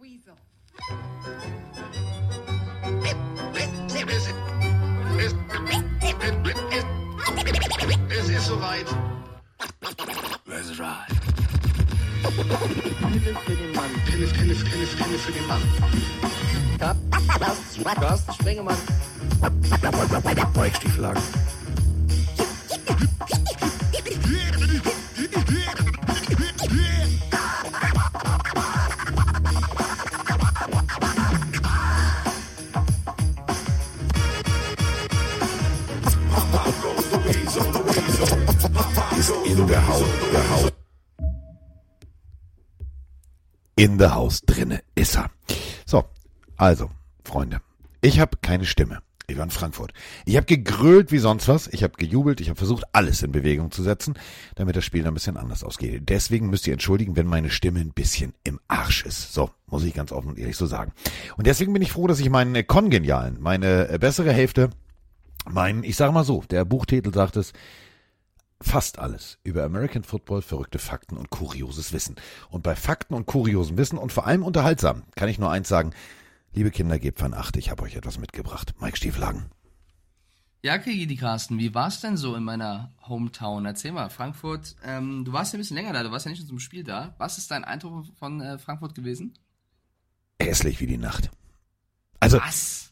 weasel. Es ist soweit. Let's ride. Pille für den Mann. Pille, Pille, Pille, Pille für den Mann. Carsten Spengemann. Weichstieflagen. In In der Haus drinne ist er. So, also, Freunde, ich habe keine Stimme. Ich war in Frankfurt. Ich habe gegrölt wie sonst was. Ich habe gejubelt. Ich habe versucht, alles in Bewegung zu setzen, damit das Spiel ein bisschen anders ausgeht. Deswegen müsst ihr entschuldigen, wenn meine Stimme ein bisschen im Arsch ist. So, muss ich ganz offen und ehrlich so sagen. Und deswegen bin ich froh, dass ich meinen äh, Kongenialen, meine äh, bessere Hälfte, mein, ich sage mal so, der Buchtitel sagt es, fast alles über American Football, verrückte Fakten und kurioses Wissen. Und bei Fakten und kuriosem Wissen und vor allem unterhaltsam kann ich nur eins sagen. Liebe Kinder, gebt von acht, ich habe euch etwas mitgebracht. Mike Stieflagen. Ja, Kiki Carsten, wie war es denn so in meiner Hometown? Erzähl mal, Frankfurt, ähm, du warst ja ein bisschen länger da, du warst ja nicht nur zum Spiel da. Was ist dein Eindruck von äh, Frankfurt gewesen? Hässlich wie die Nacht. Also, Was?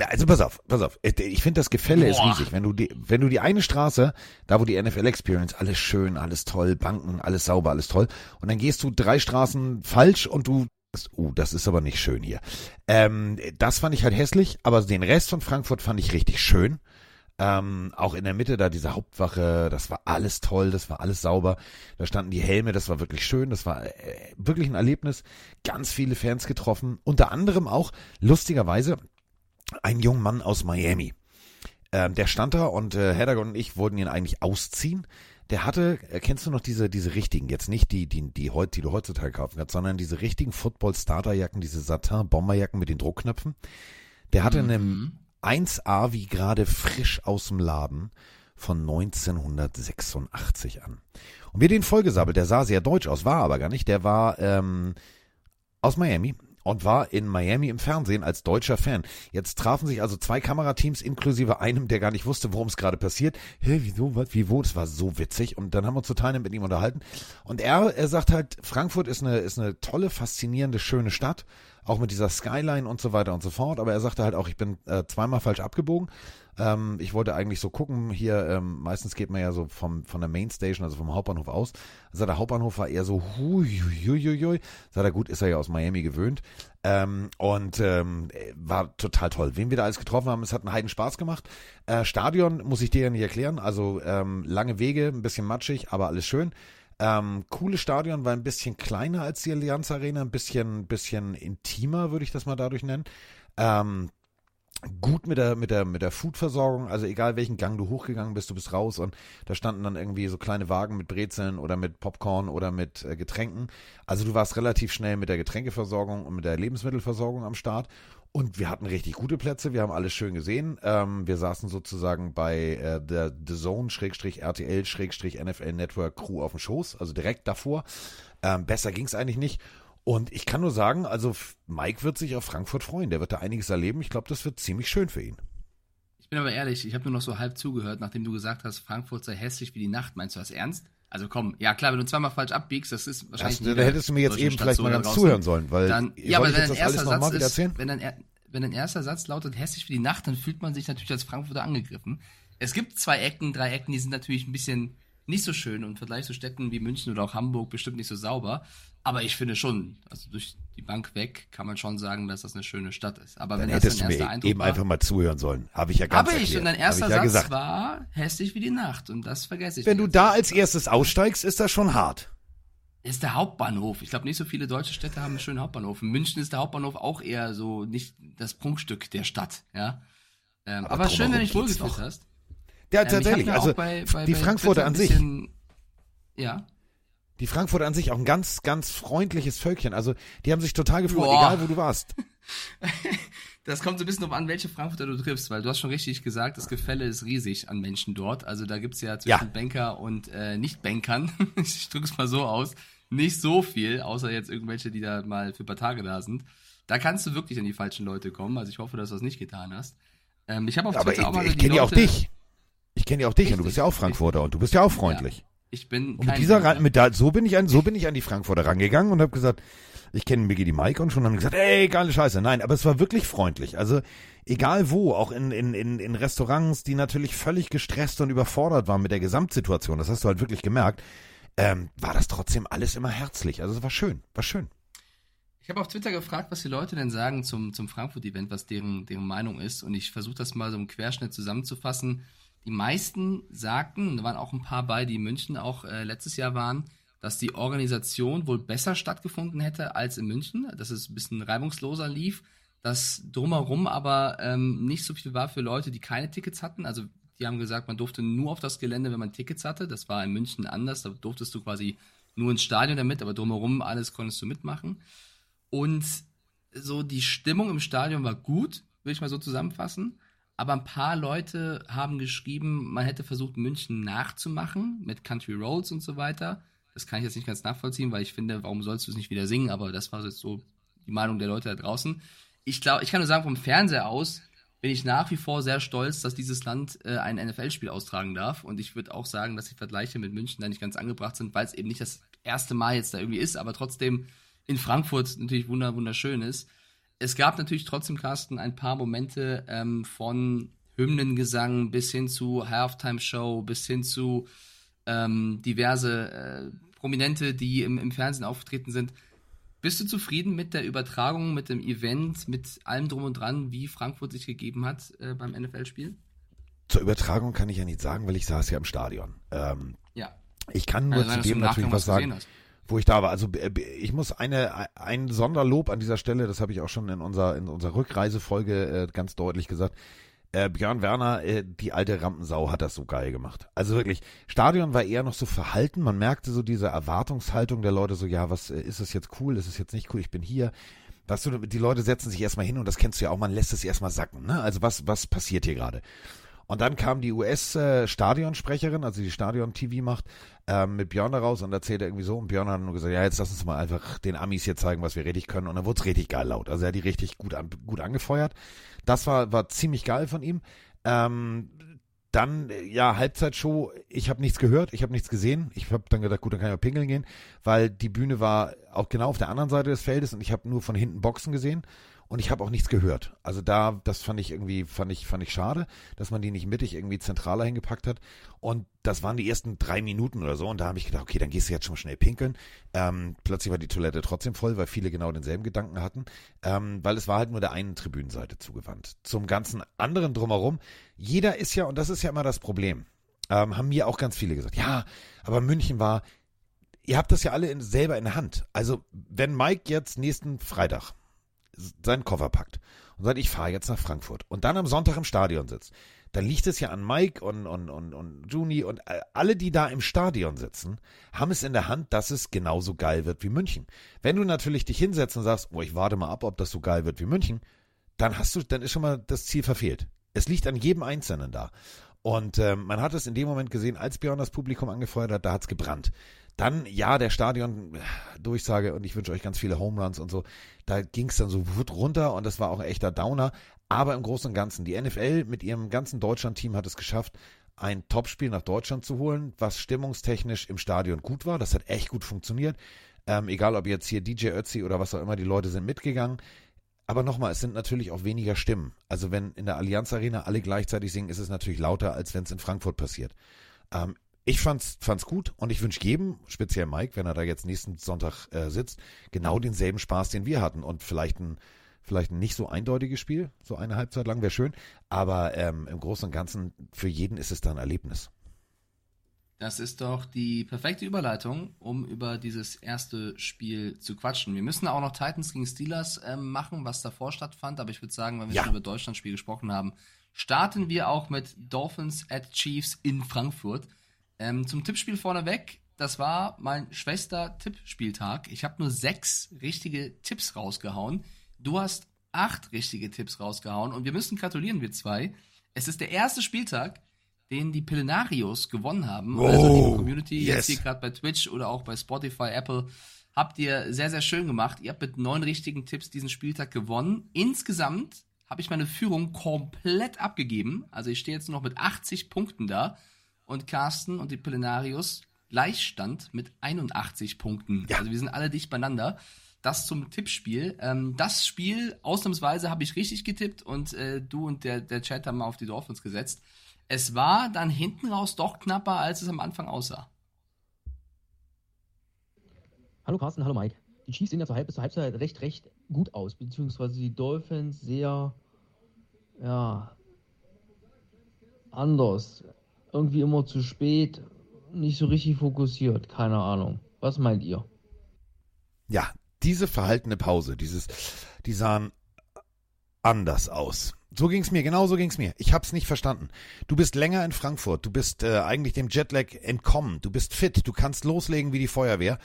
Also pass auf, pass auf. Äh, Ich finde, das Gefälle ist Boah. riesig. Wenn du die, wenn du die eine Straße, da wo die NFL Experience, alles schön, alles toll, Banken, alles sauber, alles toll. Und dann gehst du drei Straßen falsch und du, uh, das ist aber nicht schön hier. Ähm, das fand ich halt hässlich, aber den Rest von Frankfurt fand ich richtig schön. Ähm, auch in der Mitte da diese Hauptwache, das war alles toll, das war alles sauber. Da standen die Helme, das war wirklich schön, das war äh, wirklich ein Erlebnis. Ganz viele Fans getroffen, unter anderem auch lustigerweise ein junger Mann aus Miami. Ähm, der stand da und äh, Hedda und ich wollten ihn eigentlich ausziehen. Der hatte, äh, kennst du noch diese, diese richtigen, jetzt nicht die, die, die, heut, die du heutzutage kaufen kannst, sondern diese richtigen Football-Starterjacken, diese Satin-Bomberjacken mit den Druckknöpfen. Der hatte eine Mhm. 1A wie gerade frisch aus dem Laden von 1986 an. Und wir den vollgesabbelt, der sah sehr deutsch aus, war aber gar nicht. Der war ähm, aus Miami und war in Miami im Fernsehen als deutscher Fan. Jetzt trafen sich also zwei Kamerateams inklusive einem, der gar nicht wusste, worum es gerade passiert. Hä, wieso, was, wie, wo? Das war so witzig. Und dann haben wir uns total mit ihm unterhalten. Und er, er sagt halt, Frankfurt ist eine, ist eine tolle, faszinierende, schöne Stadt. Auch mit dieser Skyline und so weiter und so fort. Aber er sagte halt auch, ich bin äh, zweimal falsch abgebogen. Ähm, ich wollte eigentlich so gucken, hier, ähm, meistens geht man ja so vom, von der Mainstation, also vom Hauptbahnhof aus. Also der Hauptbahnhof war eher so, huiuiuiui. Sagt er, gut, ist er ja aus Miami gewöhnt. Ähm, und ähm, war total toll. Wen wir da alles getroffen haben, es hat einen Heiden Spaß gemacht. Äh, Stadion muss ich dir ja nicht erklären. Also ähm, lange Wege, ein bisschen matschig, aber alles schön. Ähm, cooles Stadion, war ein bisschen kleiner als die Allianz Arena, ein bisschen, bisschen intimer, würde ich das mal dadurch nennen. Ähm, gut mit der mit der mit der Foodversorgung, also egal welchen Gang du hochgegangen bist, du bist raus und da standen dann irgendwie so kleine Wagen mit Brezeln oder mit Popcorn oder mit äh, Getränken. Also du warst relativ schnell mit der Getränkeversorgung und mit der Lebensmittelversorgung am Start und wir hatten richtig gute Plätze, wir haben alles schön gesehen. Ähm, wir saßen sozusagen bei äh, der The Zone RTL NFL Network Crew auf dem Schoß, also direkt davor. Ähm, besser ging's eigentlich nicht. Und ich kann nur sagen, also Mike wird sich auf Frankfurt freuen. Der wird da einiges erleben. Ich glaube, das wird ziemlich schön für ihn. Ich bin aber ehrlich, ich habe nur noch so halb zugehört, nachdem du gesagt hast, Frankfurt sei hässlich wie die Nacht. Meinst du das ernst? Also komm, ja klar, wenn du zweimal falsch abbiegst, das ist wahrscheinlich. Das, da hättest du mir jetzt eben vielleicht mal ganz draußen. zuhören sollen, weil Dann, ja, aber wenn dein erster Satz ist, erzählen? wenn dein, wenn dein erster Satz lautet hässlich wie die Nacht, dann fühlt man sich natürlich als Frankfurter angegriffen. Es gibt zwei Ecken, drei Ecken, die sind natürlich ein bisschen nicht so schön und im Vergleich zu Städten wie München oder auch Hamburg bestimmt nicht so sauber. Aber ich finde schon, also durch die Bank weg kann man schon sagen, dass das eine schöne Stadt ist. Aber Dann wenn das hättest du dein mir Eindruck eben war, einfach mal zuhören sollen. Habe ich ja ganz habe ich erklärt. und dein erster ich ja Satz gesagt. war hässlich wie die Nacht und das vergesse ich. Wenn du da als erstes aussteigst, ist das schon hart. ist der Hauptbahnhof. Ich glaube, nicht so viele deutsche Städte haben einen schönen Hauptbahnhof. In München ist der Hauptbahnhof auch eher so nicht das Prunkstück der Stadt, ja. Ähm, Aber aber, schön, wenn du dich geht's wohlgefühlt hast. Ja, Ähm, ich tatsächlich. mir Also bei, bei, die bei Frankfurter an sich. bisschen- Ja. Die Frankfurter an sich auch ein ganz, ganz freundliches Völkchen. Also die haben sich total gefreut, Boah. egal wo du warst. Das kommt so ein bisschen drauf an, welche Frankfurter du triffst, weil du hast schon richtig gesagt, das Gefälle ist riesig an Menschen dort. Also da gibt's ja zwischen Ja. Banker und äh, Nicht-Bankern, ich drücke es mal so aus, nicht so viel, außer jetzt irgendwelche, die da mal für ein paar Tage da sind. Da kannst du wirklich an die falschen Leute kommen. Also ich hoffe, dass du das nicht getan hast. Ähm, ich habe auf Aber Twitter ich, auch mal ich die kenne ja auch dich. Ich kenne ja auch dich und du Richtig, bist ja auch Frankfurter und du bist ja auch freundlich. Ich bin Und mit dieser. Ran- mit da, so bin ich an, so bin ich an die Frankfurter rangegangen und habe gesagt, ich kenne Miggy die Mike und schon haben gesagt, ey, geile Scheiße. Nein, aber es war wirklich freundlich. Also egal wo, auch in, in, in, in Restaurants, die natürlich völlig gestresst und überfordert waren mit der Gesamtsituation, das hast du halt wirklich gemerkt, ähm, war das trotzdem alles immer herzlich. Also es war schön, war schön. Ich habe auf Twitter gefragt, was die Leute denn sagen zum, zum Frankfurt-Event, was deren, deren Meinung ist. Und ich versuche das mal so im Querschnitt zusammenzufassen. Die meisten sagten, da waren auch ein paar bei, die in München auch äh, letztes Jahr waren, dass die Organisation wohl besser stattgefunden hätte als in München, dass es ein bisschen reibungsloser lief, dass drumherum aber ähm, nicht so viel war für Leute, die keine Tickets hatten. Also die haben gesagt, man durfte nur auf das Gelände, wenn man Tickets hatte. Das war in München anders, da durftest du quasi nur ins Stadion damit, aber drumherum alles konntest du mitmachen. Und so die Stimmung im Stadion war gut, würde ich mal so zusammenfassen. Aber ein paar Leute haben geschrieben, man hätte versucht, München nachzumachen mit Country Roads und so weiter. Das kann ich jetzt nicht ganz nachvollziehen, weil ich finde, warum sollst du es nicht wieder singen? Aber das war jetzt so die Meinung der Leute da draußen. Ich glaube, ich kann nur sagen, vom Fernseher aus bin ich nach wie vor sehr stolz, dass dieses Land äh, ein NFL-Spiel austragen darf. Und ich würde auch sagen, dass die Vergleiche mit München da nicht ganz angebracht sind, weil es eben nicht das erste Mal jetzt da irgendwie ist, aber trotzdem in Frankfurt natürlich wunder wunderschön ist. Es gab natürlich trotzdem, Carsten, ein paar Momente ähm, von Hymnengesang bis hin zu Halftime-Show, bis hin zu ähm, diverse äh, Prominente, die im, im Fernsehen aufgetreten sind. Bist du zufrieden mit der Übertragung, mit dem Event, mit allem drum und dran, wie Frankfurt sich gegeben hat äh, beim NFL-Spiel? Zur Übertragung kann ich ja nicht sagen, weil ich saß ja im Stadion. Ähm, Ja. ich kann nur Also, zu dem natürlich was sagen. hast. Wo ich da war. Also äh, ich muss eine ein Sonderlob an dieser Stelle, das habe ich auch schon in unserer in unserer Rückreisefolge äh, ganz deutlich gesagt. Äh, Björn Werner, äh, die alte Rampensau, hat das so geil gemacht. Also wirklich, Stadion war eher noch so verhalten. Man merkte so diese Erwartungshaltung der Leute, so ja, was äh, ist es jetzt cool, ist es jetzt nicht cool, ich bin hier. Weißt du, die Leute setzen sich erstmal hin und das kennst du ja auch, man lässt es erstmal sacken. Ne? Also was, was passiert hier gerade? Und dann kam die US-Stadionsprecherin, also die Stadion-TV macht, ähm, mit Björn da raus und erzählte irgendwie so. Und Björn hat nur gesagt, ja, jetzt lass uns mal einfach den Amis hier zeigen, was wir richtig können. Und dann wurde es richtig geil laut. Also er hat die richtig gut, an, gut angefeuert. Das war, war ziemlich geil von ihm. Ähm, dann, ja, Halbzeitshow, ich habe nichts gehört, ich habe nichts gesehen. Ich habe dann gedacht, gut, dann kann ich mal pinkeln gehen, weil die Bühne war auch genau auf der anderen Seite des Feldes und ich habe nur von hinten Boxen gesehen und ich habe auch nichts gehört. Also da, das fand ich irgendwie, fand ich, fand ich schade, dass man die nicht mittig irgendwie zentraler hingepackt hat. Und das waren die ersten drei Minuten oder so. Und da habe ich gedacht, okay, dann gehst du jetzt schon schnell pinkeln. Ähm, plötzlich war die Toilette trotzdem voll, weil viele genau denselben Gedanken hatten, ähm, weil es war halt nur der einen Tribünenseite zugewandt. Zum ganzen anderen drumherum. Jeder ist ja, und das ist ja immer das Problem, ähm, haben mir auch ganz viele gesagt, ja, aber München war, ihr habt das ja alle in, selber in der Hand. Also wenn Mike jetzt nächsten Freitag seinen Koffer packt und sagt, ich fahre jetzt nach Frankfurt und dann am Sonntag im Stadion sitzt, dann liegt es ja an Mike und, und, und, und Juni und alle, die da im Stadion sitzen, haben es in der Hand, dass es genauso geil wird wie München. Wenn du natürlich dich hinsetzt und sagst, oh, ich warte mal ab, ob das so geil wird wie München, dann hast du, dann ist schon mal das Ziel verfehlt. Es liegt an jedem Einzelnen da. Und ähm, man hat es in dem Moment gesehen, als Björn das Publikum angefeuert hat, da hat's gebrannt. Dann, ja, der Stadion-Durchsage und ich wünsche euch ganz viele Home Runs und so. Da ging's dann so runter und das war auch ein echter Downer. Aber im Großen und Ganzen, die NFL mit ihrem ganzen Deutschland-Team hat es geschafft, ein Topspiel nach Deutschland zu holen, was stimmungstechnisch im Stadion gut war. Das hat echt gut funktioniert. Ähm, egal ob jetzt hier DJ Ötzi oder was auch immer, die Leute sind mitgegangen. Aber nochmal, es sind natürlich auch weniger Stimmen. Also wenn in der Allianz Arena alle gleichzeitig singen, ist es natürlich lauter, als wenn es in Frankfurt passiert. Ähm, ich fand's, fand's gut und ich wünsche jedem, speziell Mike, wenn er da jetzt nächsten Sonntag äh, sitzt, genau denselben Spaß, den wir hatten und vielleicht ein, vielleicht ein nicht so eindeutiges Spiel, so eine Halbzeit lang wäre schön, aber ähm, im Großen und Ganzen für jeden ist es dann ein Erlebnis. Das ist doch die perfekte Überleitung, um über dieses erste Spiel zu quatschen. Wir müssen auch noch Titans gegen Steelers ähm, machen, was davor stattfand, aber ich würde sagen, wenn wir Ja. schon über Deutschlandspiel gesprochen haben, starten wir auch mit Dolphins at Chiefs in Frankfurt. Ähm, zum Tippspiel vorneweg, das war mein schwester Tippspieltag. Ich habe nur sechs richtige Tipps rausgehauen. Du hast acht richtige Tipps rausgehauen und wir müssen gratulieren, wir zwei. Es ist der erste Spieltag, den die Pillenarios gewonnen haben. Oh, also liebe Community, yes. jetzt hier gerade bei Twitch oder auch bei Spotify, Apple, habt ihr sehr, sehr schön gemacht. Ihr habt mit neun richtigen Tipps diesen Spieltag gewonnen. Insgesamt habe ich meine Führung komplett abgegeben. Also ich stehe jetzt nur noch mit 80 Punkten da. Und Carsten und die Pillenarios Gleichstand mit 81 Punkten. Ja. Also wir sind alle dicht beieinander. Das zum Tippspiel. Ähm, das Spiel, ausnahmsweise, habe ich richtig getippt und äh, du und der, der Chat haben mal auf die Dolphins gesetzt. Es war dann hinten raus doch knapper, als es am Anfang aussah. Hallo Carsten, hallo Mike. Die Chiefs sehen ja zur, Halb zur Halbzeit recht, recht gut aus, beziehungsweise die Dolphins sehr, ja, anders. Irgendwie immer zu spät, nicht so richtig fokussiert, keine Ahnung. Was meint ihr? Ja, diese verhaltene Pause, dieses, die sahen anders aus. So ging's mir, genau so ging's mir. Ich hab's nicht verstanden. Du bist länger in Frankfurt, du bist äh, eigentlich dem Jetlag entkommen, du bist fit, du kannst loslegen wie die Feuerwehr.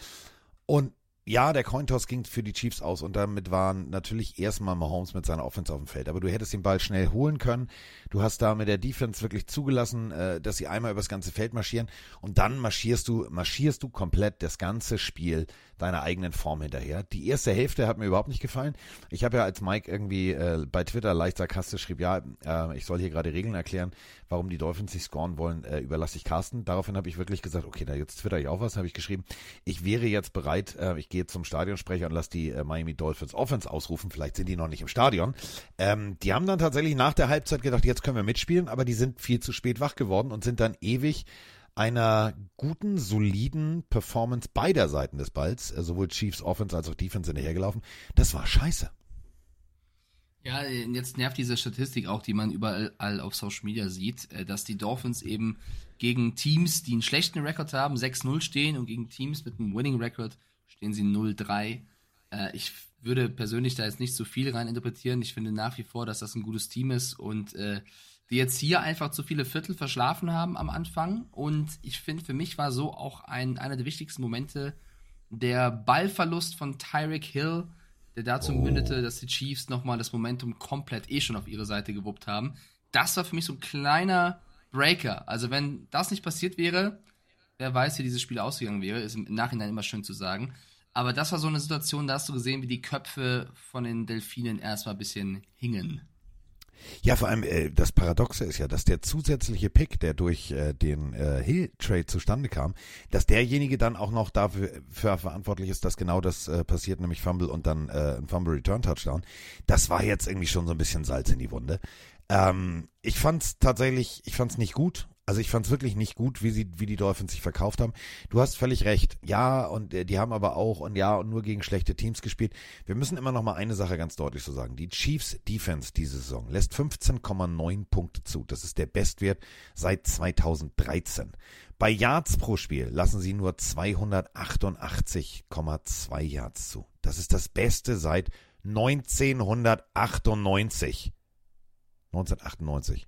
Und ja, der Cointoss ging für die Chiefs aus und damit waren natürlich erstmal Mahomes mit seiner Offense auf dem Feld. Aber du hättest den Ball schnell holen können. Du hast da mit der Defense wirklich zugelassen, äh, dass sie einmal übers ganze Feld marschieren und dann marschierst du, marschierst du komplett das ganze Spiel deiner eigenen Form hinterher. Die erste Hälfte hat mir überhaupt nicht gefallen. Ich habe ja als Mike irgendwie äh, bei Twitter leicht sarkastisch schrieb, ja, äh, ich soll hier gerade Regeln erklären, warum die Dolphins sich scoren wollen, äh, überlasse ich Carsten. Daraufhin habe ich wirklich gesagt, okay, da jetzt twitter ich auch was, habe ich geschrieben. Ich wäre jetzt bereit, äh, ich gehe zum Stadionsprecher und lasse die äh, Miami Dolphins Offense ausrufen. Vielleicht sind die noch nicht im Stadion. Ähm, die haben dann tatsächlich nach der Halbzeit gedacht, jetzt können wir mitspielen, aber die sind viel zu spät wach geworden und sind dann ewig einer guten, soliden Performance beider Seiten des Balls, äh, sowohl Chiefs Offense als auch Defense hinterhergelaufen. Das war scheiße. Ja, jetzt nervt diese Statistik auch, die man überall auf Social Media sieht, äh, dass die Dolphins eben gegen Teams, die einen schlechten Rekord haben, 6-0 stehen und gegen Teams mit einem Winning Record stehen sie 0-3. Äh, Ich würde persönlich da jetzt nicht so viel rein interpretieren. Ich finde nach wie vor, dass das ein gutes Team ist und die jetzt hier einfach zu viele Viertel verschlafen haben am Anfang. Und ich finde, für mich war so auch ein, einer der wichtigsten Momente der Ballverlust von Tyreek Hill, der dazu mündete, dass die Chiefs nochmal das Momentum komplett eh schon auf ihre Seite gewuppt haben. Das war für mich so ein kleiner Breaker. Also wenn das nicht passiert wäre, wer weiß, wie dieses Spiel ausgegangen wäre, ist im Nachhinein immer schön zu sagen. Aber das war so eine Situation, da hast du gesehen, wie die Köpfe von den Delfinen erstmal ein bisschen hingen. Ja, vor allem äh, das Paradoxe ist ja, dass der zusätzliche Pick, der durch äh, den äh, Hill-Trade zustande kam, dass derjenige dann auch noch dafür für verantwortlich ist, dass genau das äh, passiert, nämlich Fumble und dann äh, ein Fumble-Return-Touchdown. Das war jetzt irgendwie schon so ein bisschen Salz in die Wunde. Ähm, ich fand's tatsächlich, ich fand's nicht gut. Also ich fand's wirklich nicht gut, wie sie, wie die Dolphins sich verkauft haben. Du hast völlig recht. Ja, und äh, die haben aber auch und ja und nur gegen schlechte Teams gespielt. Wir müssen immer noch mal eine Sache ganz deutlich so sagen. Die Chiefs Defense diese Saison lässt 15,9 Punkte zu. Das ist der Bestwert seit 2013. Bei Yards pro Spiel lassen sie nur 288,2 Yards zu. Das ist das Beste seit 1998. 1998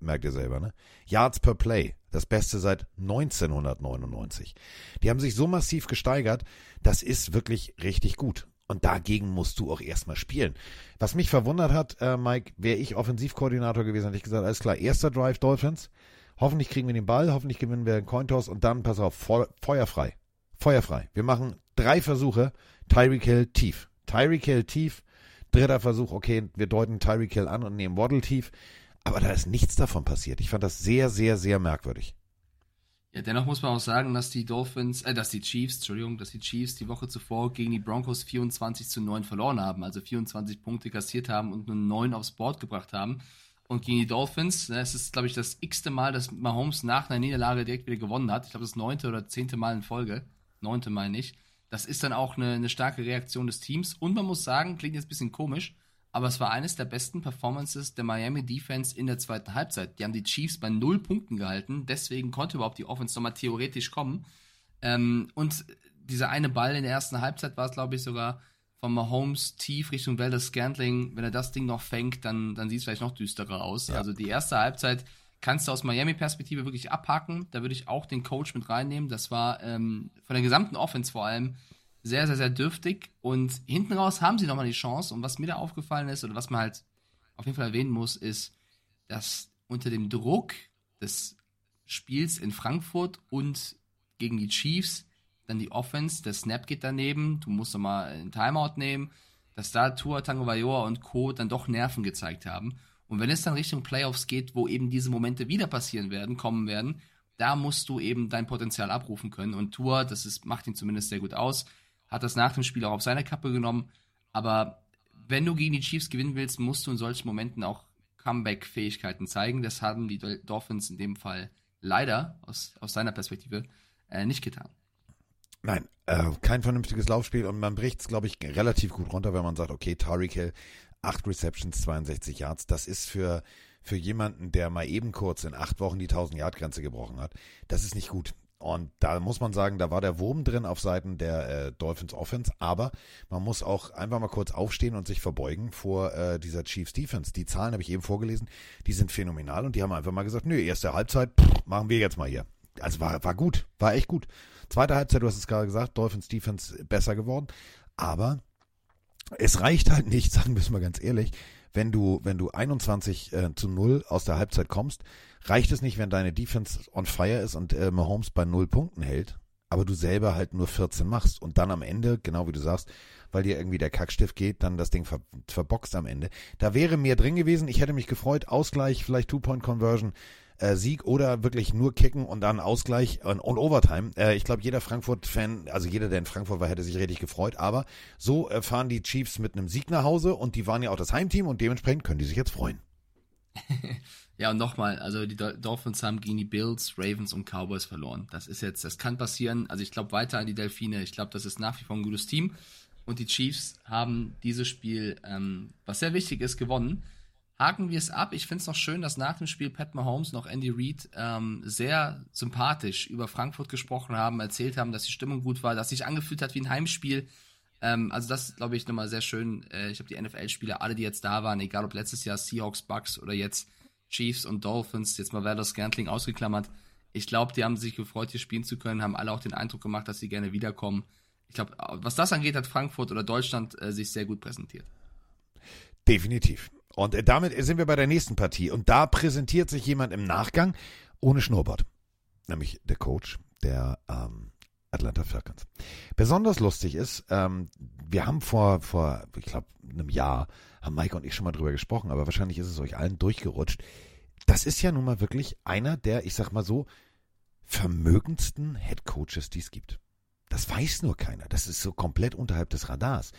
merkt ihr selber, ne? Yards per Play, das Beste seit 1999. Die haben sich so massiv gesteigert, das ist wirklich richtig gut. Und dagegen musst du auch erstmal spielen. Was mich verwundert hat, äh, Mike, wäre ich Offensivkoordinator gewesen, hätte ich gesagt, alles klar, erster Drive Dolphins. Hoffentlich kriegen wir den Ball, hoffentlich gewinnen wir den Cointoss und dann, pass auf, Feu feuerfrei. Feuerfrei. Wir machen drei Versuche, Tyreek Hill tief. Tyreek Hill tief, dritter Versuch, okay, wir deuten Tyreek Hill an und nehmen Waddle tief. Aber da ist nichts davon passiert. Ich fand das sehr, sehr, sehr merkwürdig. Ja, dennoch muss man auch sagen, dass die Dolphins, äh, dass die Chiefs, Entschuldigung, dass die Chiefs die Woche zuvor gegen die Broncos 24 zu 9 verloren haben, also 24 Punkte kassiert haben und nur 9 aufs Board gebracht haben. Und gegen die Dolphins, ne, es ist, glaube ich, das x-te Mal, dass Mahomes nach einer Niederlage direkt wieder gewonnen hat. Ich glaube, das neunte oder zehnte Mal in Folge. Neunte Mal nicht. Das ist dann auch eine, eine starke Reaktion des Teams. Und man muss sagen, klingt jetzt ein bisschen komisch, aber es war eines der besten Performances der Miami Defense in der zweiten Halbzeit. Die haben die Chiefs bei null Punkten gehalten, deswegen konnte überhaupt die Offense nochmal theoretisch kommen. Ähm, und dieser eine Ball in der ersten Halbzeit war es, glaube ich, sogar von Mahomes tief Richtung Wälder Scantling. Wenn er das Ding noch fängt, dann, dann sieht es vielleicht noch düsterer aus. Ja. Also die erste Halbzeit kannst du aus Miami-Perspektive wirklich abhaken. Da würde ich auch den Coach mit reinnehmen. Das war ähm, von der gesamten Offense vor allem sehr, sehr, sehr dürftig. Und hinten raus haben sie nochmal die Chance. Und was mir da aufgefallen ist, oder was man halt auf jeden Fall erwähnen muss, ist, dass unter dem Druck des spielst in Frankfurt und gegen die Chiefs, dann die Offense, der Snap geht daneben, du musst nochmal einen Timeout nehmen, dass da Tua Tagovailoa und Co. dann doch Nerven gezeigt haben. Und wenn es dann Richtung Playoffs geht, wo eben diese Momente wieder passieren werden, kommen werden, da musst du eben dein Potenzial abrufen können. Und Tua, das ist, macht ihn zumindest sehr gut aus, hat das nach dem Spiel auch auf seine Kappe genommen. Aber wenn du gegen die Chiefs gewinnen willst, musst du in solchen Momenten auch Comeback-Fähigkeiten zeigen. Das haben die Dolphins in dem Fall leider aus, aus seiner Perspektive äh, nicht getan. Nein, äh, kein vernünftiges Laufspiel und man bricht es, glaube ich, relativ gut runter, wenn man sagt, okay, Tariq Hill, 8 Receptions, 62 Yards, das ist für, für jemanden, der mal eben kurz in acht Wochen die 1000-Yard-Grenze gebrochen hat, das ist nicht gut. Und da muss man sagen, da war der Wurm drin auf Seiten der äh, Dolphins Offense, aber man muss auch einfach mal kurz aufstehen und sich verbeugen vor äh, dieser Chiefs Defense. Die Zahlen habe ich eben vorgelesen, die sind phänomenal und die haben einfach mal gesagt, nö, erste Halbzeit pff, machen wir jetzt mal hier. Also war, war gut, war echt gut. Zweite Halbzeit, du hast es gerade gesagt, Dolphins Defense besser geworden, aber es reicht halt nicht, sagen wir es mal ganz ehrlich, wenn du, wenn du 21 äh, zu 0 aus der Halbzeit kommst, reicht es nicht, wenn deine Defense on fire ist und äh, Mahomes bei 0 Punkten hält, aber du selber halt nur 14 machst und dann am Ende, genau wie du sagst, weil dir irgendwie der Kackstift geht, dann das Ding ver verboxt am Ende. Da wäre mehr drin gewesen. Ich hätte mich gefreut. Ausgleich, vielleicht Two-Point-Conversion äh, Sieg oder wirklich nur kicken und dann Ausgleich und, und Overtime. Äh, ich glaube, jeder Frankfurt-Fan, also jeder, der in Frankfurt war, hätte sich richtig gefreut. Aber so äh, fahren die Chiefs mit einem Sieg nach Hause und die waren ja auch das Heimteam und dementsprechend können die sich jetzt freuen. ja, und nochmal, also die Dolphins haben gegen die Bills, Ravens und Cowboys verloren. Das ist jetzt, das kann passieren. Also ich glaube weiter an die Delfine. Ich glaube, das ist nach wie vor ein gutes Team. Und die Chiefs haben dieses Spiel, ähm, was sehr wichtig ist, gewonnen haken wir es ab. Ich finde es noch schön, dass nach dem Spiel Pat Mahomes noch Andy Reid ähm, sehr sympathisch über Frankfurt gesprochen haben, erzählt haben, dass die Stimmung gut war, dass sich angefühlt hat wie ein Heimspiel. Ähm, also das glaube ich nochmal sehr schön. Äh, ich habe die NFL-Spieler, alle, die jetzt da waren, egal ob letztes Jahr Seahawks, Bucks oder jetzt Chiefs und Dolphins, jetzt mal Werder Scantling ausgeklammert. Ich glaube, die haben sich gefreut, hier spielen zu können, haben alle auch den Eindruck gemacht, dass sie gerne wiederkommen. Ich glaube, was das angeht, hat Frankfurt oder Deutschland äh, sich sehr gut präsentiert. Definitiv. Und äh, damit sind wir bei der nächsten Partie. Und da präsentiert sich jemand im Nachgang ohne Schnurrbart. Nämlich der Coach der ähm, Atlanta Falcons. Besonders lustig ist, ähm, wir haben vor, vor, ich glaube, einem Jahr, haben Mike und ich schon mal drüber gesprochen, aber wahrscheinlich ist es euch allen durchgerutscht. Das ist ja nun mal wirklich einer der, ich sag mal so, vermögendsten Head Coaches, die es gibt. Das weiß nur keiner. Das ist so komplett unterhalb des Radars.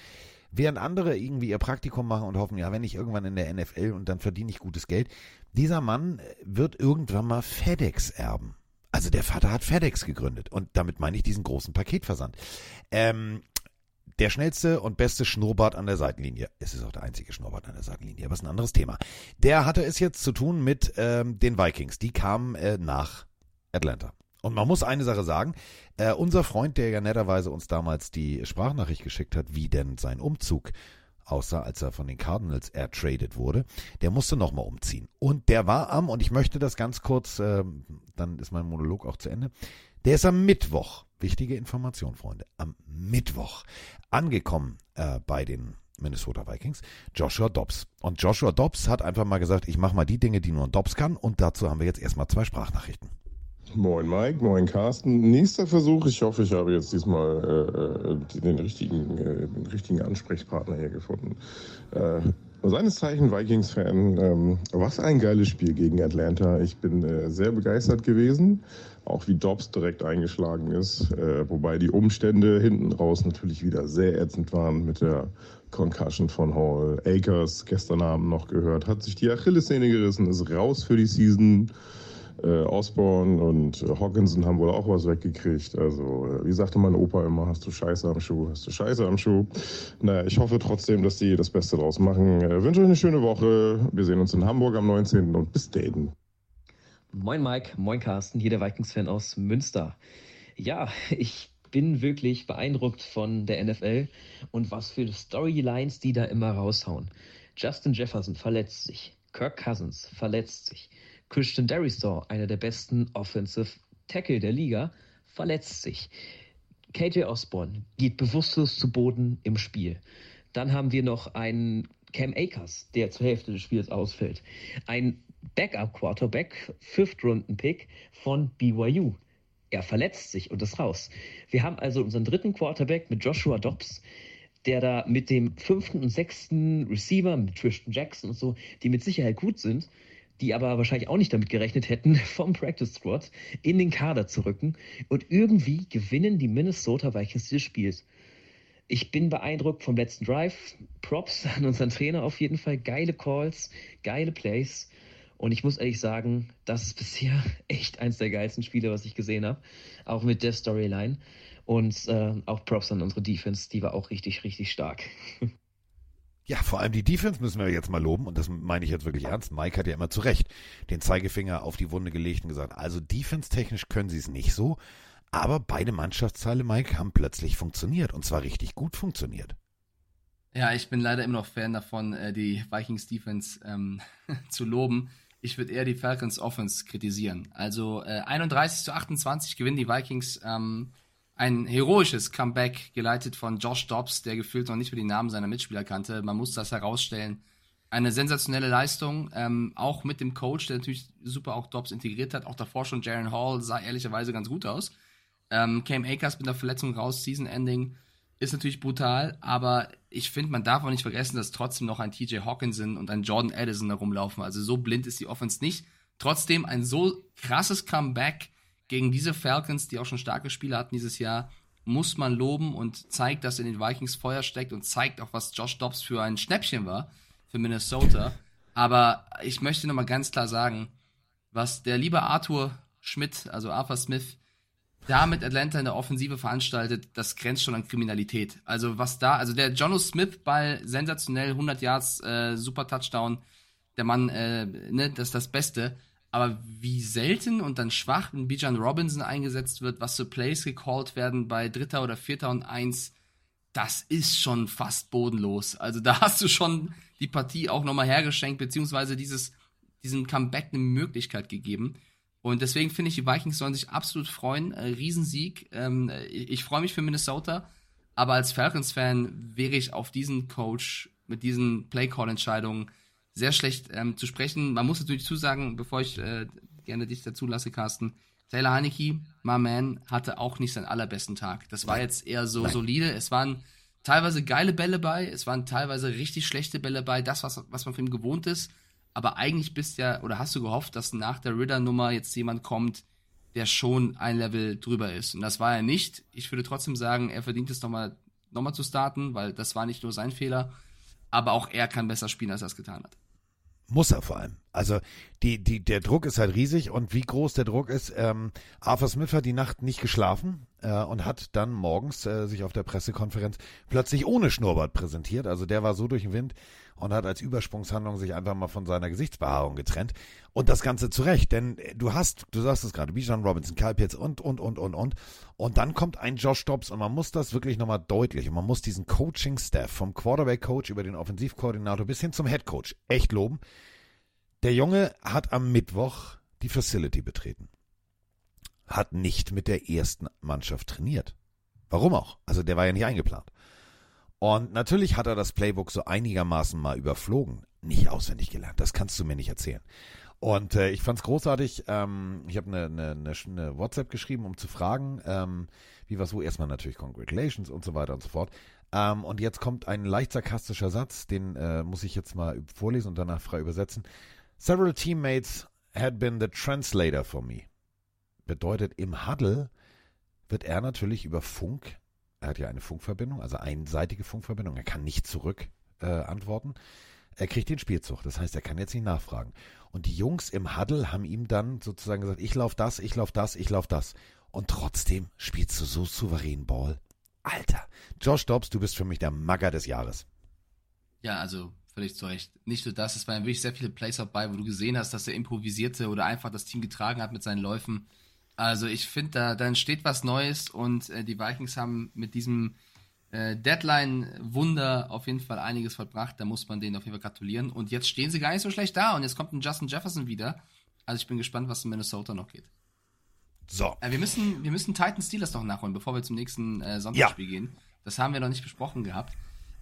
Während andere irgendwie ihr Praktikum machen und hoffen, ja, wenn ich irgendwann in der NFL und dann verdiene ich gutes Geld. Dieser Mann wird irgendwann mal FedEx erben. Also der Vater hat FedEx gegründet und damit meine ich diesen großen Paketversand. Ähm, der schnellste und beste Schnurrbart an der Seitenlinie. Es ist auch der einzige Schnurrbart an der Seitenlinie, aber es ist ein anderes Thema. Der hatte es jetzt zu tun mit ähm, den Vikings. Die kamen äh, nach Atlanta. Und man muss eine Sache sagen, äh, unser Freund, der ja netterweise uns damals die Sprachnachricht geschickt hat, wie denn sein Umzug aussah, als er von den Cardinals ertradet wurde, der musste nochmal umziehen. Und der war am, und ich möchte das ganz kurz, äh, dann ist mein Monolog auch zu Ende, der ist am Mittwoch, wichtige Information, Freunde, am Mittwoch angekommen äh, bei den Minnesota Vikings, Joshua Dobbs. Und Joshua Dobbs hat einfach mal gesagt, ich mache mal die Dinge, die nur ein Dobbs kann. Und dazu haben wir jetzt erstmal zwei Sprachnachrichten. Moin Mike, moin Carsten. Nächster Versuch. Ich hoffe, ich habe jetzt diesmal äh, den, richtigen, äh, den richtigen Ansprechpartner hier gefunden. Äh, seines Zeichen Vikings-Fan. Ähm, was ein geiles Spiel gegen Atlanta. Ich bin äh, sehr begeistert gewesen. Auch wie Dobbs direkt eingeschlagen ist. Äh, wobei die Umstände hinten raus natürlich wieder sehr ätzend waren mit der Concussion von Hall. Akers gestern Abend noch gehört, hat sich die Achillessehne gerissen, ist raus für die Season. Äh, Osborne und äh, Hawkinson haben wohl auch was weggekriegt. Also, äh, wie sagte mein Opa immer, hast du Scheiße am Schuh, hast du Scheiße am Schuh. Naja, ich hoffe trotzdem, dass die das Beste draus machen. Äh, wünsche euch eine schöne Woche. Wir sehen uns in Hamburg am 19. und bis daten. Moin Mike, moin Carsten, hier der Vikings-Fan aus Münster. Ja, ich bin wirklich beeindruckt von der NFL und was für Storylines die da immer raushauen. Justin Jefferson verletzt sich, Kirk Cousins verletzt sich. Christian Darrisaw, einer der besten Offensive Tackle der Liga, verletzt sich. KJ Osborne geht bewusstlos zu Boden im Spiel. Dann haben wir noch einen Cam Akers, der zur Hälfte des Spiels ausfällt. Ein Backup-Quarterback, Fifth-Runden-Pick von BYU. Er verletzt sich und ist raus. Wir haben also unseren dritten Quarterback mit Joshua Dobbs, der da mit dem fünften und sechsten Receiver, mit Tristan Jackson und so, die mit Sicherheit gut sind, die aber wahrscheinlich auch nicht damit gerechnet hätten, vom Practice Squad in den Kader zu rücken. Und irgendwie gewinnen die Minnesota Vikings dieses Spiels. Ich bin beeindruckt vom letzten Drive. Props an unseren Trainer auf jeden Fall. Geile Calls, geile Plays. Und ich muss ehrlich sagen, das ist bisher echt eins der geilsten Spiele, was ich gesehen habe. Auch mit der Storyline. Und äh, auch Props an unsere Defense, die war auch richtig, richtig stark. Ja, vor allem die Defense müssen wir jetzt mal loben und das meine ich jetzt wirklich ernst. Mike hat ja immer zu Recht den Zeigefinger auf die Wunde gelegt und gesagt, also defense-technisch können sie es nicht so, aber beide Mannschaftsteile, Mike, haben plötzlich funktioniert und zwar richtig gut funktioniert. Ja, ich bin leider immer noch Fan davon, äh, die Vikings Defense ähm, zu loben. Ich würde eher die Falcons Offense kritisieren. Also äh, 31 zu 28 gewinnen die Vikings. Ähm, ein heroisches Comeback, geleitet von Josh Dobbs, der gefühlt noch nicht mehr die Namen seiner Mitspieler kannte. Man muss das herausstellen. Eine sensationelle Leistung, ähm, auch mit dem Coach, der natürlich super auch Dobbs integriert hat. Auch davor schon Jaron Hall sah ehrlicherweise ganz gut aus. Ähm, Cam Akers mit der Verletzung raus, Season Ending, ist natürlich brutal, aber ich finde, man darf auch nicht vergessen, dass trotzdem noch ein TJ Hawkinson und ein Jordan Addison herumlaufen. Also so blind ist die Offense nicht. Trotzdem ein so krasses Comeback gegen diese Falcons, die auch schon starke Spiele hatten dieses Jahr, muss man loben und zeigt, dass in den Vikings Feuer steckt und zeigt auch, was Josh Dobbs für ein Schnäppchen war für Minnesota. Aber ich möchte nochmal ganz klar sagen, was der liebe Arthur Schmidt, also Arthur Smith, da mit Atlanta in der Offensive veranstaltet, das grenzt schon an Kriminalität. Also was da, also der Jono Smith Ball sensationell, 100 Yards, äh, super Touchdown, der Mann, äh, ne, das ist das Beste. Aber wie selten und dann schwach ein Bijan Robinson eingesetzt wird, was für Plays gecallt werden bei Dritter oder Vierter und Eins, das ist schon fast bodenlos. Also da hast du schon die Partie auch nochmal hergeschenkt, beziehungsweise dieses, diesem Comeback eine Möglichkeit gegeben. Und deswegen finde ich, die Vikings sollen sich absolut freuen. Äh, Riesensieg. Ähm, ich, ich freue mich für Minnesota. Aber als Falcons-Fan wäre ich auf diesen Coach mit diesen Play-Call-Entscheidungen sehr schlecht ähm, zu sprechen. Man muss natürlich zusagen, bevor ich äh, gerne dich dazu lasse, Carsten, Taylor Heineke, my man, hatte auch nicht seinen allerbesten Tag. Das war jetzt eher so Nein. solide. Es waren teilweise geile Bälle bei, es waren teilweise richtig schlechte Bälle bei, das, was, was man von ihm gewohnt ist. Aber eigentlich bist ja, oder hast du gehofft, dass nach der Ritter-Nummer jetzt jemand kommt, der schon ein Level drüber ist. Und das war er nicht. Ich würde trotzdem sagen, er verdient es nochmal noch mal zu starten, weil das war nicht nur sein Fehler. Aber auch er kann besser spielen, als er es getan hat. Muss er vor allem. Also die, die, der Druck ist halt riesig und wie groß der Druck ist. Ähm, Arthur Smith hat die Nacht nicht geschlafen äh, und hat dann morgens äh, sich auf der Pressekonferenz plötzlich ohne Schnurrbart präsentiert. Also der war so durch den Wind und hat als Übersprungshandlung sich einfach mal von seiner Gesichtsbehaarung getrennt. Und das Ganze zurecht, denn du hast, du sagst es gerade, Bijan Robinson, Kyle Pitts und, und, und, und, und. Und dann kommt ein Josh Dobbs und man muss das wirklich nochmal deutlich und man muss diesen Coaching-Staff vom Quarterback-Coach über den Offensivkoordinator bis hin zum Head-Coach echt loben. Der Junge hat am Mittwoch die Facility betreten. Hat nicht mit der ersten Mannschaft trainiert. Warum auch? Also der war ja nicht eingeplant. Und natürlich hat er das Playbook so einigermaßen mal überflogen. Nicht auswendig gelernt, das kannst du mir nicht erzählen. Und äh, ich fand's großartig. Ähm, ich habe eine, eine, eine, eine WhatsApp geschrieben, um zu fragen, ähm, wie was wo. Erstmal natürlich Congratulations und so weiter und so fort. Ähm, und jetzt kommt ein leicht sarkastischer Satz, den äh, muss ich jetzt mal vorlesen und danach frei übersetzen. Several teammates had been the translator for me. Bedeutet, im Huddle wird er natürlich über Funk er hat ja eine Funkverbindung, also einseitige Funkverbindung. Er kann nicht zurück äh, antworten. Er kriegt den Spielzug. Das heißt, er kann jetzt nicht nachfragen. Und die Jungs im Huddle haben ihm dann sozusagen gesagt, ich lauf das, ich lauf das, ich lauf das. Und trotzdem spielst du so souverän Ball. Alter, Josh Dobbs, du bist für mich der Magger des Jahres. Ja, also völlig zu Recht. Nicht nur das, es waren wirklich sehr viele Plays dabei, wo du gesehen hast, dass er improvisierte oder einfach das Team getragen hat mit seinen Läufen. Also ich finde, da, da entsteht was Neues und äh, die Vikings haben mit diesem äh, Deadline-Wunder auf jeden Fall einiges vollbracht. Da muss man denen auf jeden Fall gratulieren. Und jetzt stehen sie gar nicht so schlecht da und jetzt kommt ein Justin Jefferson wieder. Also ich bin gespannt, was in Minnesota noch geht. So. Äh, wir, müssen, wir müssen Titan Steelers noch nachholen, bevor wir zum nächsten äh, Sonntagsspiel ja. gehen. Das haben wir noch nicht besprochen gehabt.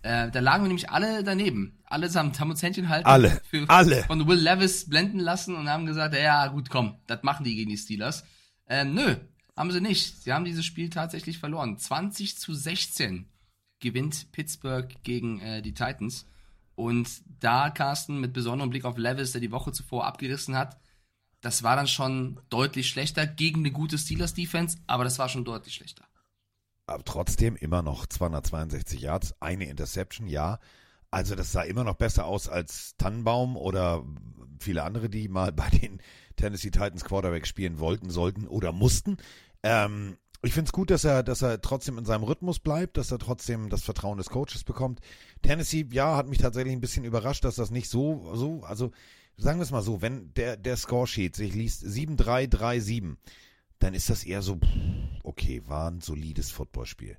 Äh, da lagen wir nämlich alle daneben. Allesamt haben uns Händchen halten Alle, für, alle. von Will Levis blenden lassen und haben gesagt, ja gut, komm, das machen die gegen die Steelers. Ähm, nö, haben sie nicht. Sie haben dieses Spiel tatsächlich verloren. 20 zu 16 gewinnt Pittsburgh gegen äh, die Titans. Und da Carsten mit besonderem Blick auf Levis, der die Woche zuvor abgerissen hat, das war dann schon deutlich schlechter gegen eine gute Steelers-Defense, aber das war schon deutlich schlechter. Aber trotzdem immer noch 262 Yards, eine Interception, ja. Also das sah immer noch besser aus als Tannenbaum oder viele andere, die mal bei den Tennessee Titans Quarterback spielen wollten, sollten oder mussten. Ähm, ich finde es gut, dass er, dass er trotzdem in seinem Rhythmus bleibt, dass er trotzdem das Vertrauen des Coaches bekommt. Tennessee, ja, hat mich tatsächlich ein bisschen überrascht, dass das nicht so, so, also sagen wir es mal so, wenn der, der Scoresheet sich liest 7-3-3-7, dann ist das eher so, okay, war ein solides Footballspiel.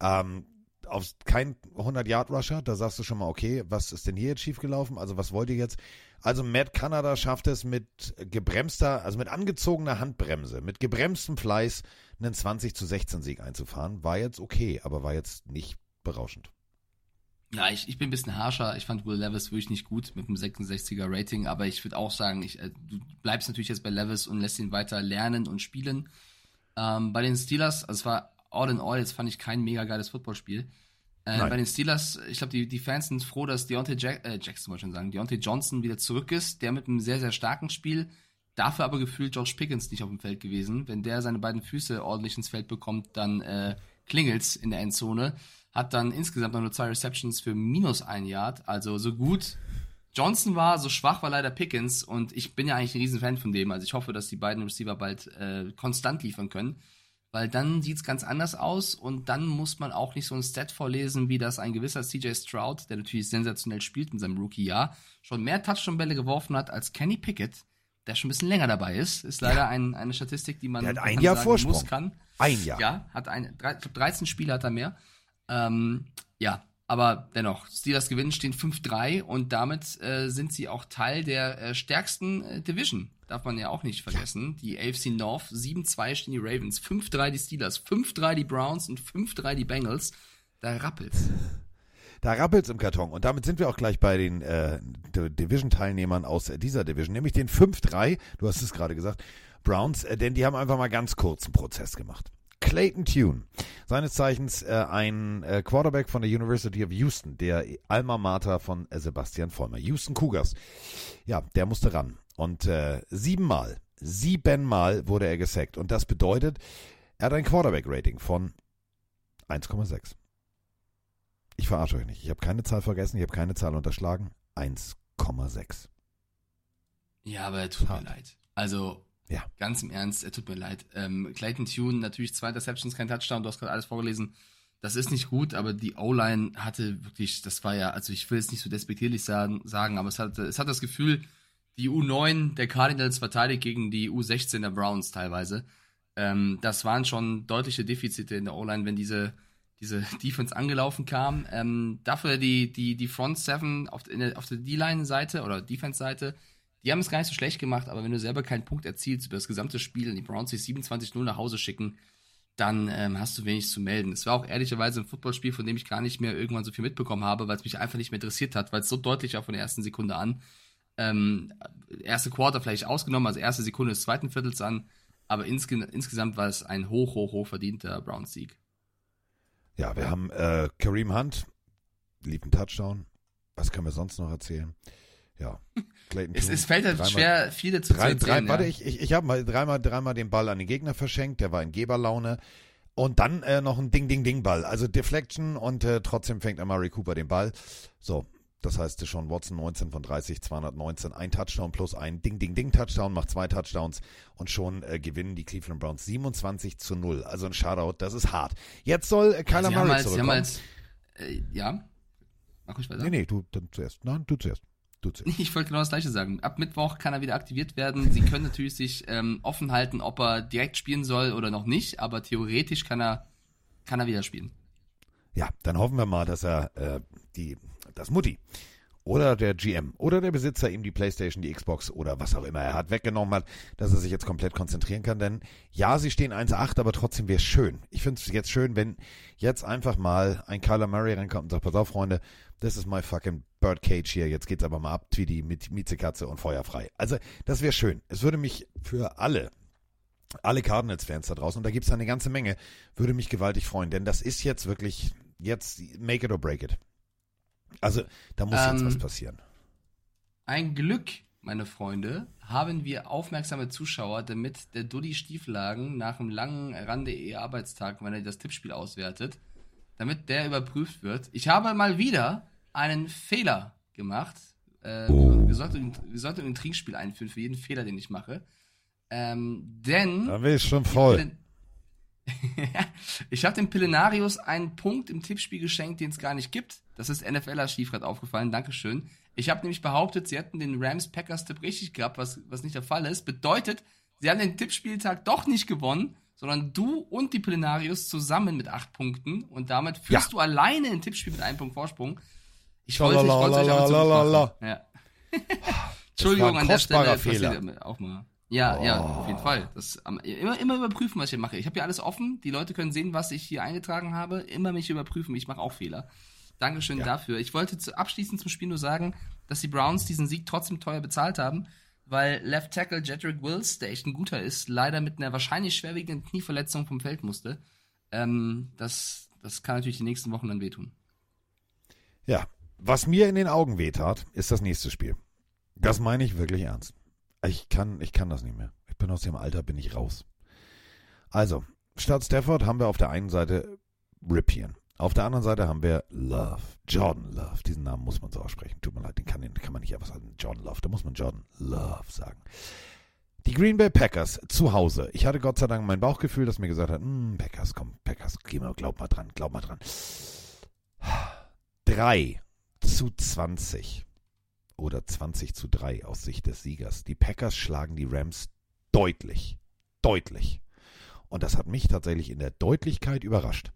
Ähm, auf kein 100-Yard-Rusher, da sagst du schon mal, okay, was ist denn hier jetzt schiefgelaufen? Also was wollt ihr jetzt? Also Matt Canada schafft es mit gebremster, also mit angezogener Handbremse, mit gebremstem Fleiß einen 20 zu 16 Sieg einzufahren. War jetzt okay, aber war jetzt nicht berauschend. Ja, ich, ich bin ein bisschen harscher. Ich fand Will Levis wirklich nicht gut mit einem 66er Rating, aber ich würde auch sagen, ich, äh, du bleibst natürlich jetzt bei Levis und lässt ihn weiter lernen und spielen. Ähm, bei den Steelers, also es war all in all, jetzt fand ich kein mega geiles Footballspiel. Äh, bei den Steelers, ich glaube, die, die Fans sind froh, dass Deontay Jack, äh, Jackson wollte ich schon sagen, Deontay Johnson wieder zurück ist, der mit einem sehr, sehr starken Spiel. Dafür aber gefühlt George Pickens nicht auf dem Feld gewesen. Wenn der seine beiden Füße ordentlich ins Feld bekommt, dann äh, klingelt's in der Endzone. Hat dann insgesamt noch nur zwei Receptions für minus ein Yard. Also so gut Johnson war, so schwach war leider Pickens. Und ich bin ja eigentlich ein Riesenfan von dem. Also ich hoffe, dass die beiden Receiver bald äh, konstant liefern können. Weil dann sieht's ganz anders aus und dann muss man auch nicht so ein Stat vorlesen, wie das ein gewisser CJ Stroud, der natürlich sensationell spielt in seinem Rookie-Jahr, schon mehr Touchdown-Bälle geworfen hat als Kenny Pickett, der schon ein bisschen länger dabei ist. Ist leider ein, eine Statistik, die man Der hat ein Jahr sagen Vorsprung. muss, kann. Ein Jahr. Ja, hat ein, drei, ich glaub, 13 Spiele hat er mehr. Ähm, ja, aber dennoch, Steelers gewinnen, stehen 5-3 und damit äh, sind sie auch Teil der äh, stärksten äh, Division. Darf man ja auch nicht vergessen. Die AFC North, 7-2 stehen die Ravens, 5-3 die Steelers, 5-3 die Browns und 5-3 die Bengals. Da rappelt's. Da rappelt's im Karton. Und damit sind wir auch gleich bei den äh, Division-Teilnehmern aus dieser Division, nämlich den 5-3, du hast es gerade gesagt, Browns, äh, denn die haben einfach mal ganz kurzen Prozess gemacht. Clayton Tune, seines Zeichens äh, ein äh, Quarterback von der University of Houston, der Alma Mater von äh, Sebastian Vollmer, Houston Cougars. Ja, der musste ran. Und äh, siebenmal, siebenmal wurde er gesackt. Und das bedeutet, er hat ein Quarterback-Rating von 1,6. Ich verarsche euch nicht. Ich habe keine Zahl vergessen, ich habe keine Zahl unterschlagen. 1,6. Ja, aber er tut Hart. mir leid. Also, Ja. ganz im Ernst, er tut mir leid. Ähm, Clayton Tune, natürlich zwei Interceptions, kein Touchdown, du hast gerade alles vorgelesen. Das ist nicht gut, aber die O-Line hatte wirklich, das war ja, also ich will es nicht so despektierlich sagen, sagen aber es hat, es hat das Gefühl, die U9 der Cardinals verteidigt gegen die U16 der Browns teilweise. Ähm, das waren schon deutliche Defizite in der O-Line, wenn diese, diese Defense angelaufen kam. Ähm, dafür die, die, die Front Seven auf, auf der D-Line-Seite oder Defense-Seite, die haben es gar nicht so schlecht gemacht, aber wenn du selber keinen Punkt erzielst über das gesamte Spiel und die Browns sich 27-0 nach Hause schicken, dann ähm, hast du wenig zu melden. Es war auch ehrlicherweise ein Footballspiel, von dem ich gar nicht mehr irgendwann so viel mitbekommen habe, weil es mich einfach nicht mehr interessiert hat, weil es so deutlich war von der ersten Sekunde an. Ähm, erste Quarter vielleicht ausgenommen, also erste Sekunde des zweiten Viertels an, aber insge insgesamt war es ein hoch, hoch, hoch verdienter Browns-Sieg. Ja, wir haben äh, Kareem Hunt, lieb einen Touchdown. Was können wir sonst noch erzählen? Ja, Clayton Es, es fällt halt dreimal- schwer, viel dazu Drei, zu drei, erzählen. warte, ja. ich, ich, ich habe mal dreimal, dreimal den Ball an den Gegner verschenkt, der war in Geberlaune. Und dann äh, noch ein Ding-Ding-Ding-Ball. Also Deflection und äh, trotzdem fängt Amari Cooper den Ball. So, das heißt, Sean Watson 19 von 30, 219, ein Touchdown plus ein Ding-Ding-Ding-Touchdown, macht zwei Touchdowns und schon äh, gewinnen die Cleveland Browns 27 zu 0. Also ein Shoutout, das ist hart. Jetzt soll äh, Kyler Murray als, sie haben zurückkommen. als, äh, ja, mach ruhig weiter. nee, nee, du dann zuerst. Nein, du zuerst. Du zuerst. Ich wollte genau das gleiche sagen. Ab Mittwoch kann er wieder aktiviert werden. Sie können natürlich sich ähm, offen halten, ob er direkt spielen soll oder noch nicht, aber theoretisch kann er, kann er wieder spielen. Ja, dann hoffen wir mal, dass er äh, die, das Mutti oder der GM oder der Besitzer ihm die Playstation, die Xbox oder was auch immer er hat, weggenommen hat, dass er sich jetzt komplett konzentrieren kann. Denn ja, sie stehen 1-8, aber trotzdem wäre es schön. Ich finde es jetzt schön, wenn jetzt einfach mal ein Kyler Murray reinkommt und sagt, pass auf, Freunde, this is my fucking birdcage hier, jetzt geht's aber mal ab, Tweety mit Miezekatze und feuerfrei. Also, das wäre schön. Es würde mich für alle alle Cardinals-Fans da draußen, und da gibt es eine ganze Menge, würde mich gewaltig freuen, denn das ist jetzt wirklich, jetzt make it or break it. Also, da muss ähm, jetzt was passieren. Ein Glück, meine Freunde, haben wir aufmerksame Zuschauer, damit der Duddy Stieflagen nach einem langen Rande-E-Arbeitstag, wenn er das Tippspiel auswertet, damit der überprüft wird. Ich habe mal wieder einen Fehler gemacht. Äh, oh. wir, sollten, wir sollten ein Trinkspiel einführen für jeden Fehler, den ich mache. Ähm, denn. Da bin ich schon voll. ich habe dem Pillenarius einen Punkt im Tippspiel geschenkt, den es gar nicht gibt. Das ist NFLer Stiefrad aufgefallen. Dankeschön. Ich habe nämlich behauptet, sie hätten den Rams-Packers-Tipp richtig gehabt, was, was nicht der Fall ist. Bedeutet, sie haben den Tippspieltag doch nicht gewonnen, sondern du und die Pillenarius zusammen mit acht Punkten. Und damit führst ja. du alleine ein Tippspiel mit einem Punkt Vorsprung. Ich wollte, ich wollte euch aber ja. Entschuldigung an der Stelle. Fehler. Auch mal. Ja, oh. ja, auf jeden Fall. Das, immer, immer überprüfen, was ich mache. Ich habe hier alles offen. Die Leute können sehen, was ich hier eingetragen habe. Immer mich überprüfen. Ich mache auch Fehler. Dankeschön ja. dafür. Ich wollte zu, abschließend zum Spiel nur sagen, dass die Browns diesen Sieg trotzdem teuer bezahlt haben, weil Left Tackle Jedrick Wills, der echt ein guter ist, leider mit einer wahrscheinlich schwerwiegenden Knieverletzung vom Feld musste. Ähm, das, das kann natürlich die nächsten Wochen dann wehtun. Ja, was mir in den Augen wehtat, ist das nächste Spiel. Das meine ich wirklich ernst. Ich kann, ich kann das nicht mehr. Ich bin aus dem Alter, bin ich raus. Also, statt Stafford haben wir auf der einen Seite Ripien. Auf der anderen Seite haben wir Love. Jordan Love. Diesen Namen muss man so aussprechen. Tut mir leid, den kann, den kann man nicht einfach sagen. Jordan Love. Da muss man Jordan Love sagen. Die Green Bay Packers zu Hause. Ich hatte Gott sei Dank mein Bauchgefühl, das mir gesagt hat, hm, Packers, komm, Packers, geh mal, glaub mal dran, glaub mal dran. 3 zu 20 oder 20 zu 3 aus Sicht des Siegers. Die Packers schlagen die Rams deutlich. Deutlich. Und das hat mich tatsächlich in der Deutlichkeit überrascht.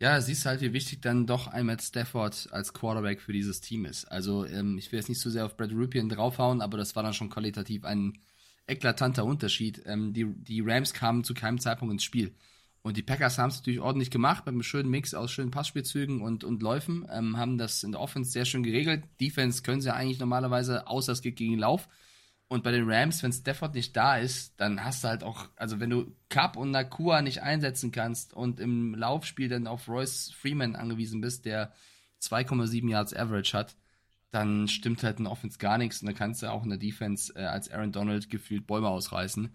Ja, siehst halt, wie wichtig dann doch ein Matt Stafford als Quarterback für dieses Team ist. Also, ähm, ich will jetzt nicht so sehr auf Brad Ripien draufhauen, aber das war dann schon qualitativ ein eklatanter Unterschied. Ähm, die, die Rams kamen zu keinem Zeitpunkt ins Spiel. Und die Packers haben es natürlich ordentlich gemacht, mit einem schönen Mix aus schönen Passspielzügen und, und Läufen, ähm, haben das in der Offense sehr schön geregelt. Defense können sie eigentlich normalerweise, außer es geht gegen den Lauf. Und bei den Rams, wenn Stafford nicht da ist, dann hast du halt auch, also wenn du Cup und Nakua nicht einsetzen kannst und im Laufspiel dann auf Royce Freeman angewiesen bist, der 2,7 Yards Average hat, dann stimmt halt in der Offense gar nichts und dann kannst du auch in der Defense äh, als Aaron Donald gefühlt Bäume ausreißen.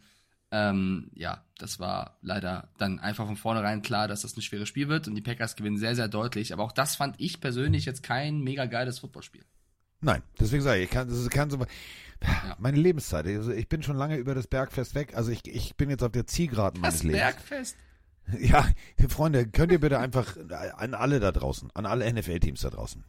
Ähm, ja, das war leider dann einfach von vornherein klar, dass das ein schweres Spiel wird und die Packers gewinnen sehr, sehr deutlich. Aber auch das fand ich persönlich jetzt kein mega geiles Footballspiel. Nein, deswegen sage ich, ich kann, das kann so, meine Lebenszeit. Also ich bin schon lange über das Bergfest weg. Also ich, ich bin jetzt auf der Zielgeraden meines das Lebens. Bergfest? Ja, Freunde, könnt ihr bitte einfach an alle da draußen, an alle NFL-Teams da draußen,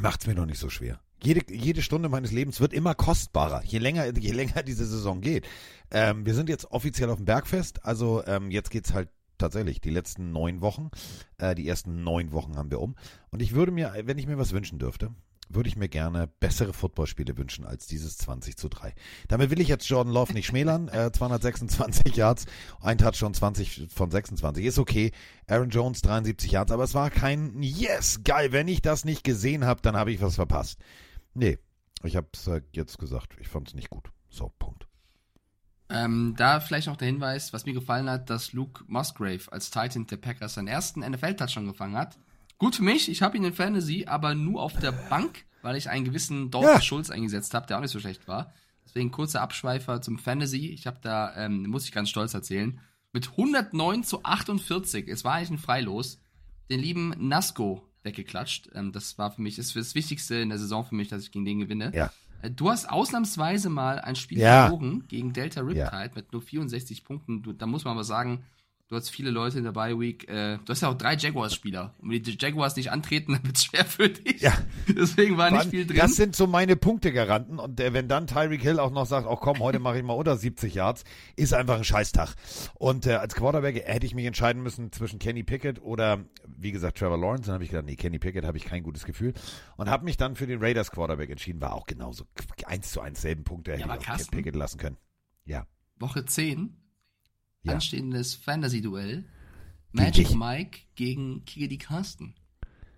macht's mir doch nicht so schwer. Jede, jede Stunde meines Lebens wird immer kostbarer, je länger, je länger diese Saison geht. Ähm, wir sind jetzt offiziell auf dem Bergfest, also ähm, jetzt geht's halt tatsächlich die letzten neun Wochen. Äh, die ersten neun Wochen haben wir um. Und ich würde mir, wenn ich mir was wünschen dürfte, würde ich mir gerne bessere Footballspiele wünschen als dieses 20 zu 3. Damit will ich jetzt Jordan Love nicht schmälern. Äh, 226 Yards, ein Touchdown 20 von 26. Ist okay. Aaron Jones 73 Yards, aber es war kein Yes, geil. Wenn ich das nicht gesehen habe, dann habe ich was verpasst. Nee, ich habe es äh, jetzt gesagt. Ich fand es nicht gut. So, Punkt. Ähm, da vielleicht noch der Hinweis, was mir gefallen hat, dass Luke Musgrave als Titan der Packers seinen ersten NFL-Touchdown gefangen hat. Gut für mich, ich habe ihn in Fantasy, aber nur auf der Bank, weil ich einen gewissen Dalton ja. Schulz eingesetzt habe, der auch nicht so schlecht war. Deswegen kurzer Abschweifer zum Fantasy. Ich habe da, ähm, muss ich ganz stolz erzählen, mit 109 zu 48, es war eigentlich ein Freilos, den lieben Nasco weggeklatscht. Ähm, das war für mich, das, das Wichtigste in der Saison für mich, dass ich gegen den gewinne. Ja. Äh, du hast ausnahmsweise mal ein Spiel ja. verloren gegen Delta Riptide ja. mit nur 64 Punkten. Du, da muss man aber sagen, Du hast viele Leute in der Bye Week. Äh, du hast ja auch drei Jaguars-Spieler. Und wenn die Jaguars nicht antreten, dann wird es schwer für dich. Ja. Deswegen war nicht Wann- viel drin. Das sind so meine Punktegaranten. Und äh, wenn dann Tyreek Hill auch noch sagt, oh komm, heute mache ich mal unter 70 Yards, ist einfach ein Scheißtag. Und äh, als Quarterback hätte ich mich entscheiden müssen zwischen Kenny Pickett oder, wie gesagt, Trevor Lawrence. Dann habe ich gedacht, nee, Kenny Pickett habe ich kein gutes Gefühl. Und habe mich dann für den Raiders Quarterback entschieden. War auch genauso eins zu eins selben Punkte. Hätte ich auch Pickett lassen können. Ja. Woche 10, Ja. anstehendes Fantasy-Duell. Gegen Magic dich. Mike gegen Kigedi Carsten.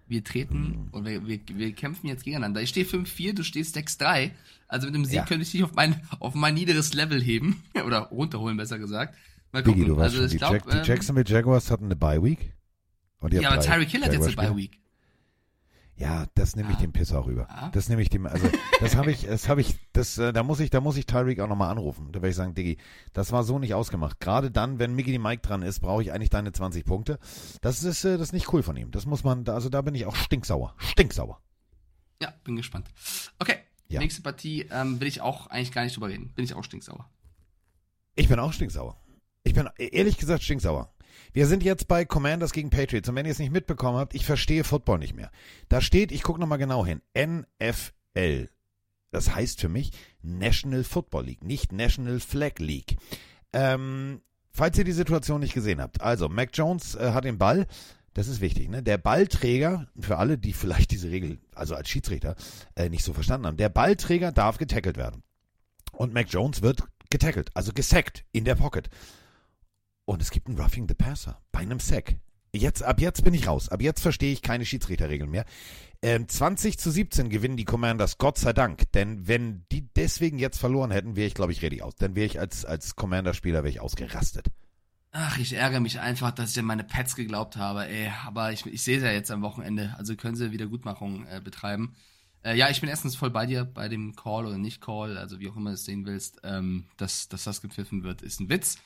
Wir treten und wir, wir, wir kämpfen jetzt gegeneinander. Ich stehe 5-4, du stehst 6-3. Also mit dem Sieg Ja. könnte ich dich auf mein, auf mein niederes Level heben. Oder runterholen, besser gesagt. Mal Biggie, gucken. du weißt also schon, ich die, glaub, Jack, die ähm, Jacksonville Jaguars hatten eine Bye Week. Und die Ja, aber Tyreek Hill hat jetzt eine Jaguars-Spieler. Ja, das nehme ich Ah. dem Piss auch rüber. Ah. Das nehme ich dem, also das habe ich, das habe ich, das, äh, da muss ich, da muss ich Tyreek auch nochmal anrufen. Da werde ich sagen, Diggi, das war so nicht ausgemacht. Gerade dann, wenn Mickey Mike dran ist, brauche ich eigentlich deine 20 Punkte. Das ist, äh, das ist nicht cool von ihm. Das muss man, da- also da bin ich auch stinksauer. Stinksauer. Ja, bin gespannt. Okay, Ja. nächste Partie ähm, will ich auch eigentlich gar nicht drüber reden. Bin ich auch stinksauer. Ich bin auch stinksauer. Ich bin ehrlich gesagt stinksauer. Wir sind jetzt bei Commanders gegen Patriots und wenn ihr es nicht mitbekommen habt, ich verstehe Football nicht mehr. Da steht, ich gucke nochmal genau hin, NFL. Das heißt für mich National Football League, nicht National Flag League. Ähm, falls ihr die Situation nicht gesehen habt, also Mac Jones äh, hat den Ball, das ist wichtig, ne? Der Ballträger, für alle, die vielleicht diese Regel, also als Schiedsrichter, äh, nicht so verstanden haben, der Ballträger darf getackelt werden. Und Mac Jones wird getackelt, also gesackt in der Pocket. Und es gibt ein Roughing the Passer bei einem Sack. Jetzt, ab jetzt bin ich raus. Ab jetzt verstehe ich keine Schiedsrichterregeln mehr. Ähm, 20 zu 17 gewinnen die Commanders, Gott sei Dank. Denn wenn die deswegen jetzt verloren hätten, wäre ich, glaube ich, ready aus. Dann wäre ich als, als Commander-Spieler wäre ich ausgerastet. Ach, ich ärgere mich einfach, dass ich an meine Pets geglaubt habe, ey. Aber ich, ich sehe sie ja jetzt am Wochenende. Also können sie Wiedergutmachung äh, betreiben. Äh, ja, ich bin erstens voll bei dir bei dem Call oder Nicht-Call, also wie auch immer du es sehen willst. Ähm, dass, dass das gepfiffen wird, ist ein Witz.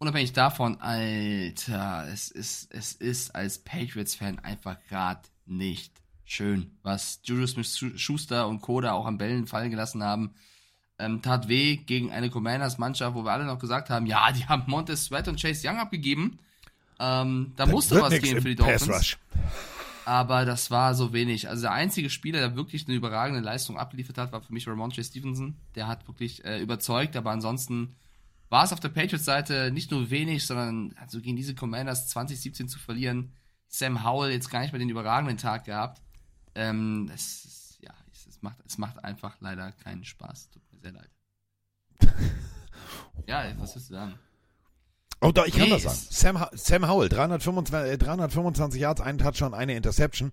Unabhängig davon, Alter, es ist, es ist als Patriots-Fan einfach gerade nicht schön, was Julius Smith-Schuster und Koda auch am Bällen fallen gelassen haben. Ähm, tat weh gegen eine Commanders-Mannschaft, wo wir alle noch gesagt haben, ja, die haben Montez Sweat und Chase Young abgegeben. Ähm, da Dann musste was gehen für die Dolphins. Aber das war so wenig. Also der einzige Spieler, der wirklich eine überragende Leistung abgeliefert hat, war für mich Ramondre Stevenson. Der hat wirklich äh, überzeugt, aber ansonsten war es auf der Patriots-Seite nicht nur wenig, sondern also gegen diese Commanders 2017 zu verlieren. Sam Howell jetzt gar nicht mehr den überragenden Tag gehabt. Ähm, es, ist, ja, es, macht, es macht einfach leider keinen Spaß. Tut mir sehr leid. ja, was willst du sagen? Oh, doch, ich kann Nee, das sagen. Sam, Sam Howell, 325, äh, 325 Yards, einen Touchdown, eine Interception.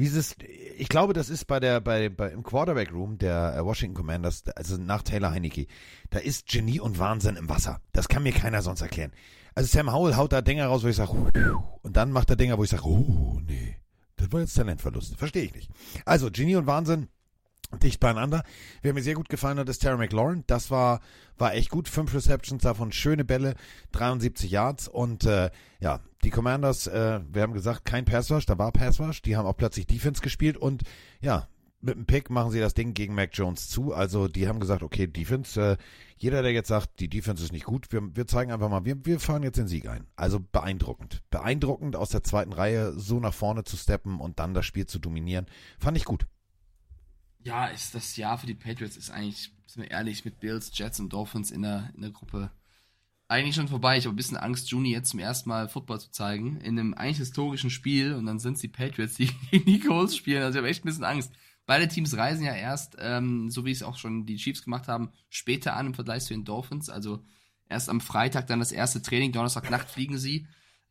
Dieses, ich glaube, das ist bei der, bei, bei im Quarterback Room der äh, Washington Commanders, also nach Taylor Heineke, da ist Genie und Wahnsinn im Wasser. Das kann mir keiner sonst erklären. Also Sam Howell haut da Dinger raus, wo ich sage, und dann macht er Dinger, wo ich sage, oh, nee, das war jetzt Talentverlust. Verstehe ich nicht. Also Genie und Wahnsinn, dicht beieinander. Wer mir sehr gut gefallen hat, ist Terry McLaurin. Das war, war echt gut. Fünf Receptions davon, schöne Bälle, 73 Yards. Und äh, ja, die Commanders, äh, wir haben gesagt, kein Passwash, da war Passwash. Die haben auch plötzlich Defense gespielt und ja, mit dem Pick machen sie das Ding gegen Mac Jones zu. Also die haben gesagt, okay, Defense, äh, jeder, der jetzt sagt, die Defense ist nicht gut, wir, wir zeigen einfach mal, wir, wir fahren jetzt den Sieg ein. Also beeindruckend. Beeindruckend aus der zweiten Reihe so nach vorne zu steppen und dann das Spiel zu dominieren. Fand ich gut. Ja, ist das Jahr für die Patriots ist eigentlich, sind wir ehrlich, mit Bills, Jets und Dolphins in der, in der Gruppe eigentlich schon vorbei. Ich habe ein bisschen Angst, Juni jetzt zum ersten Mal Football zu zeigen. In einem eigentlich historischen Spiel und dann sind es die Patriots, die gegen die Colts spielen. Also ich habe echt ein bisschen Angst. Beide Teams reisen ja erst, ähm, so wie es auch schon die Chiefs gemacht haben, später an im Vergleich zu den Dolphins. Also erst am Freitag dann das erste Training, Donnerstagnacht fliegen sie.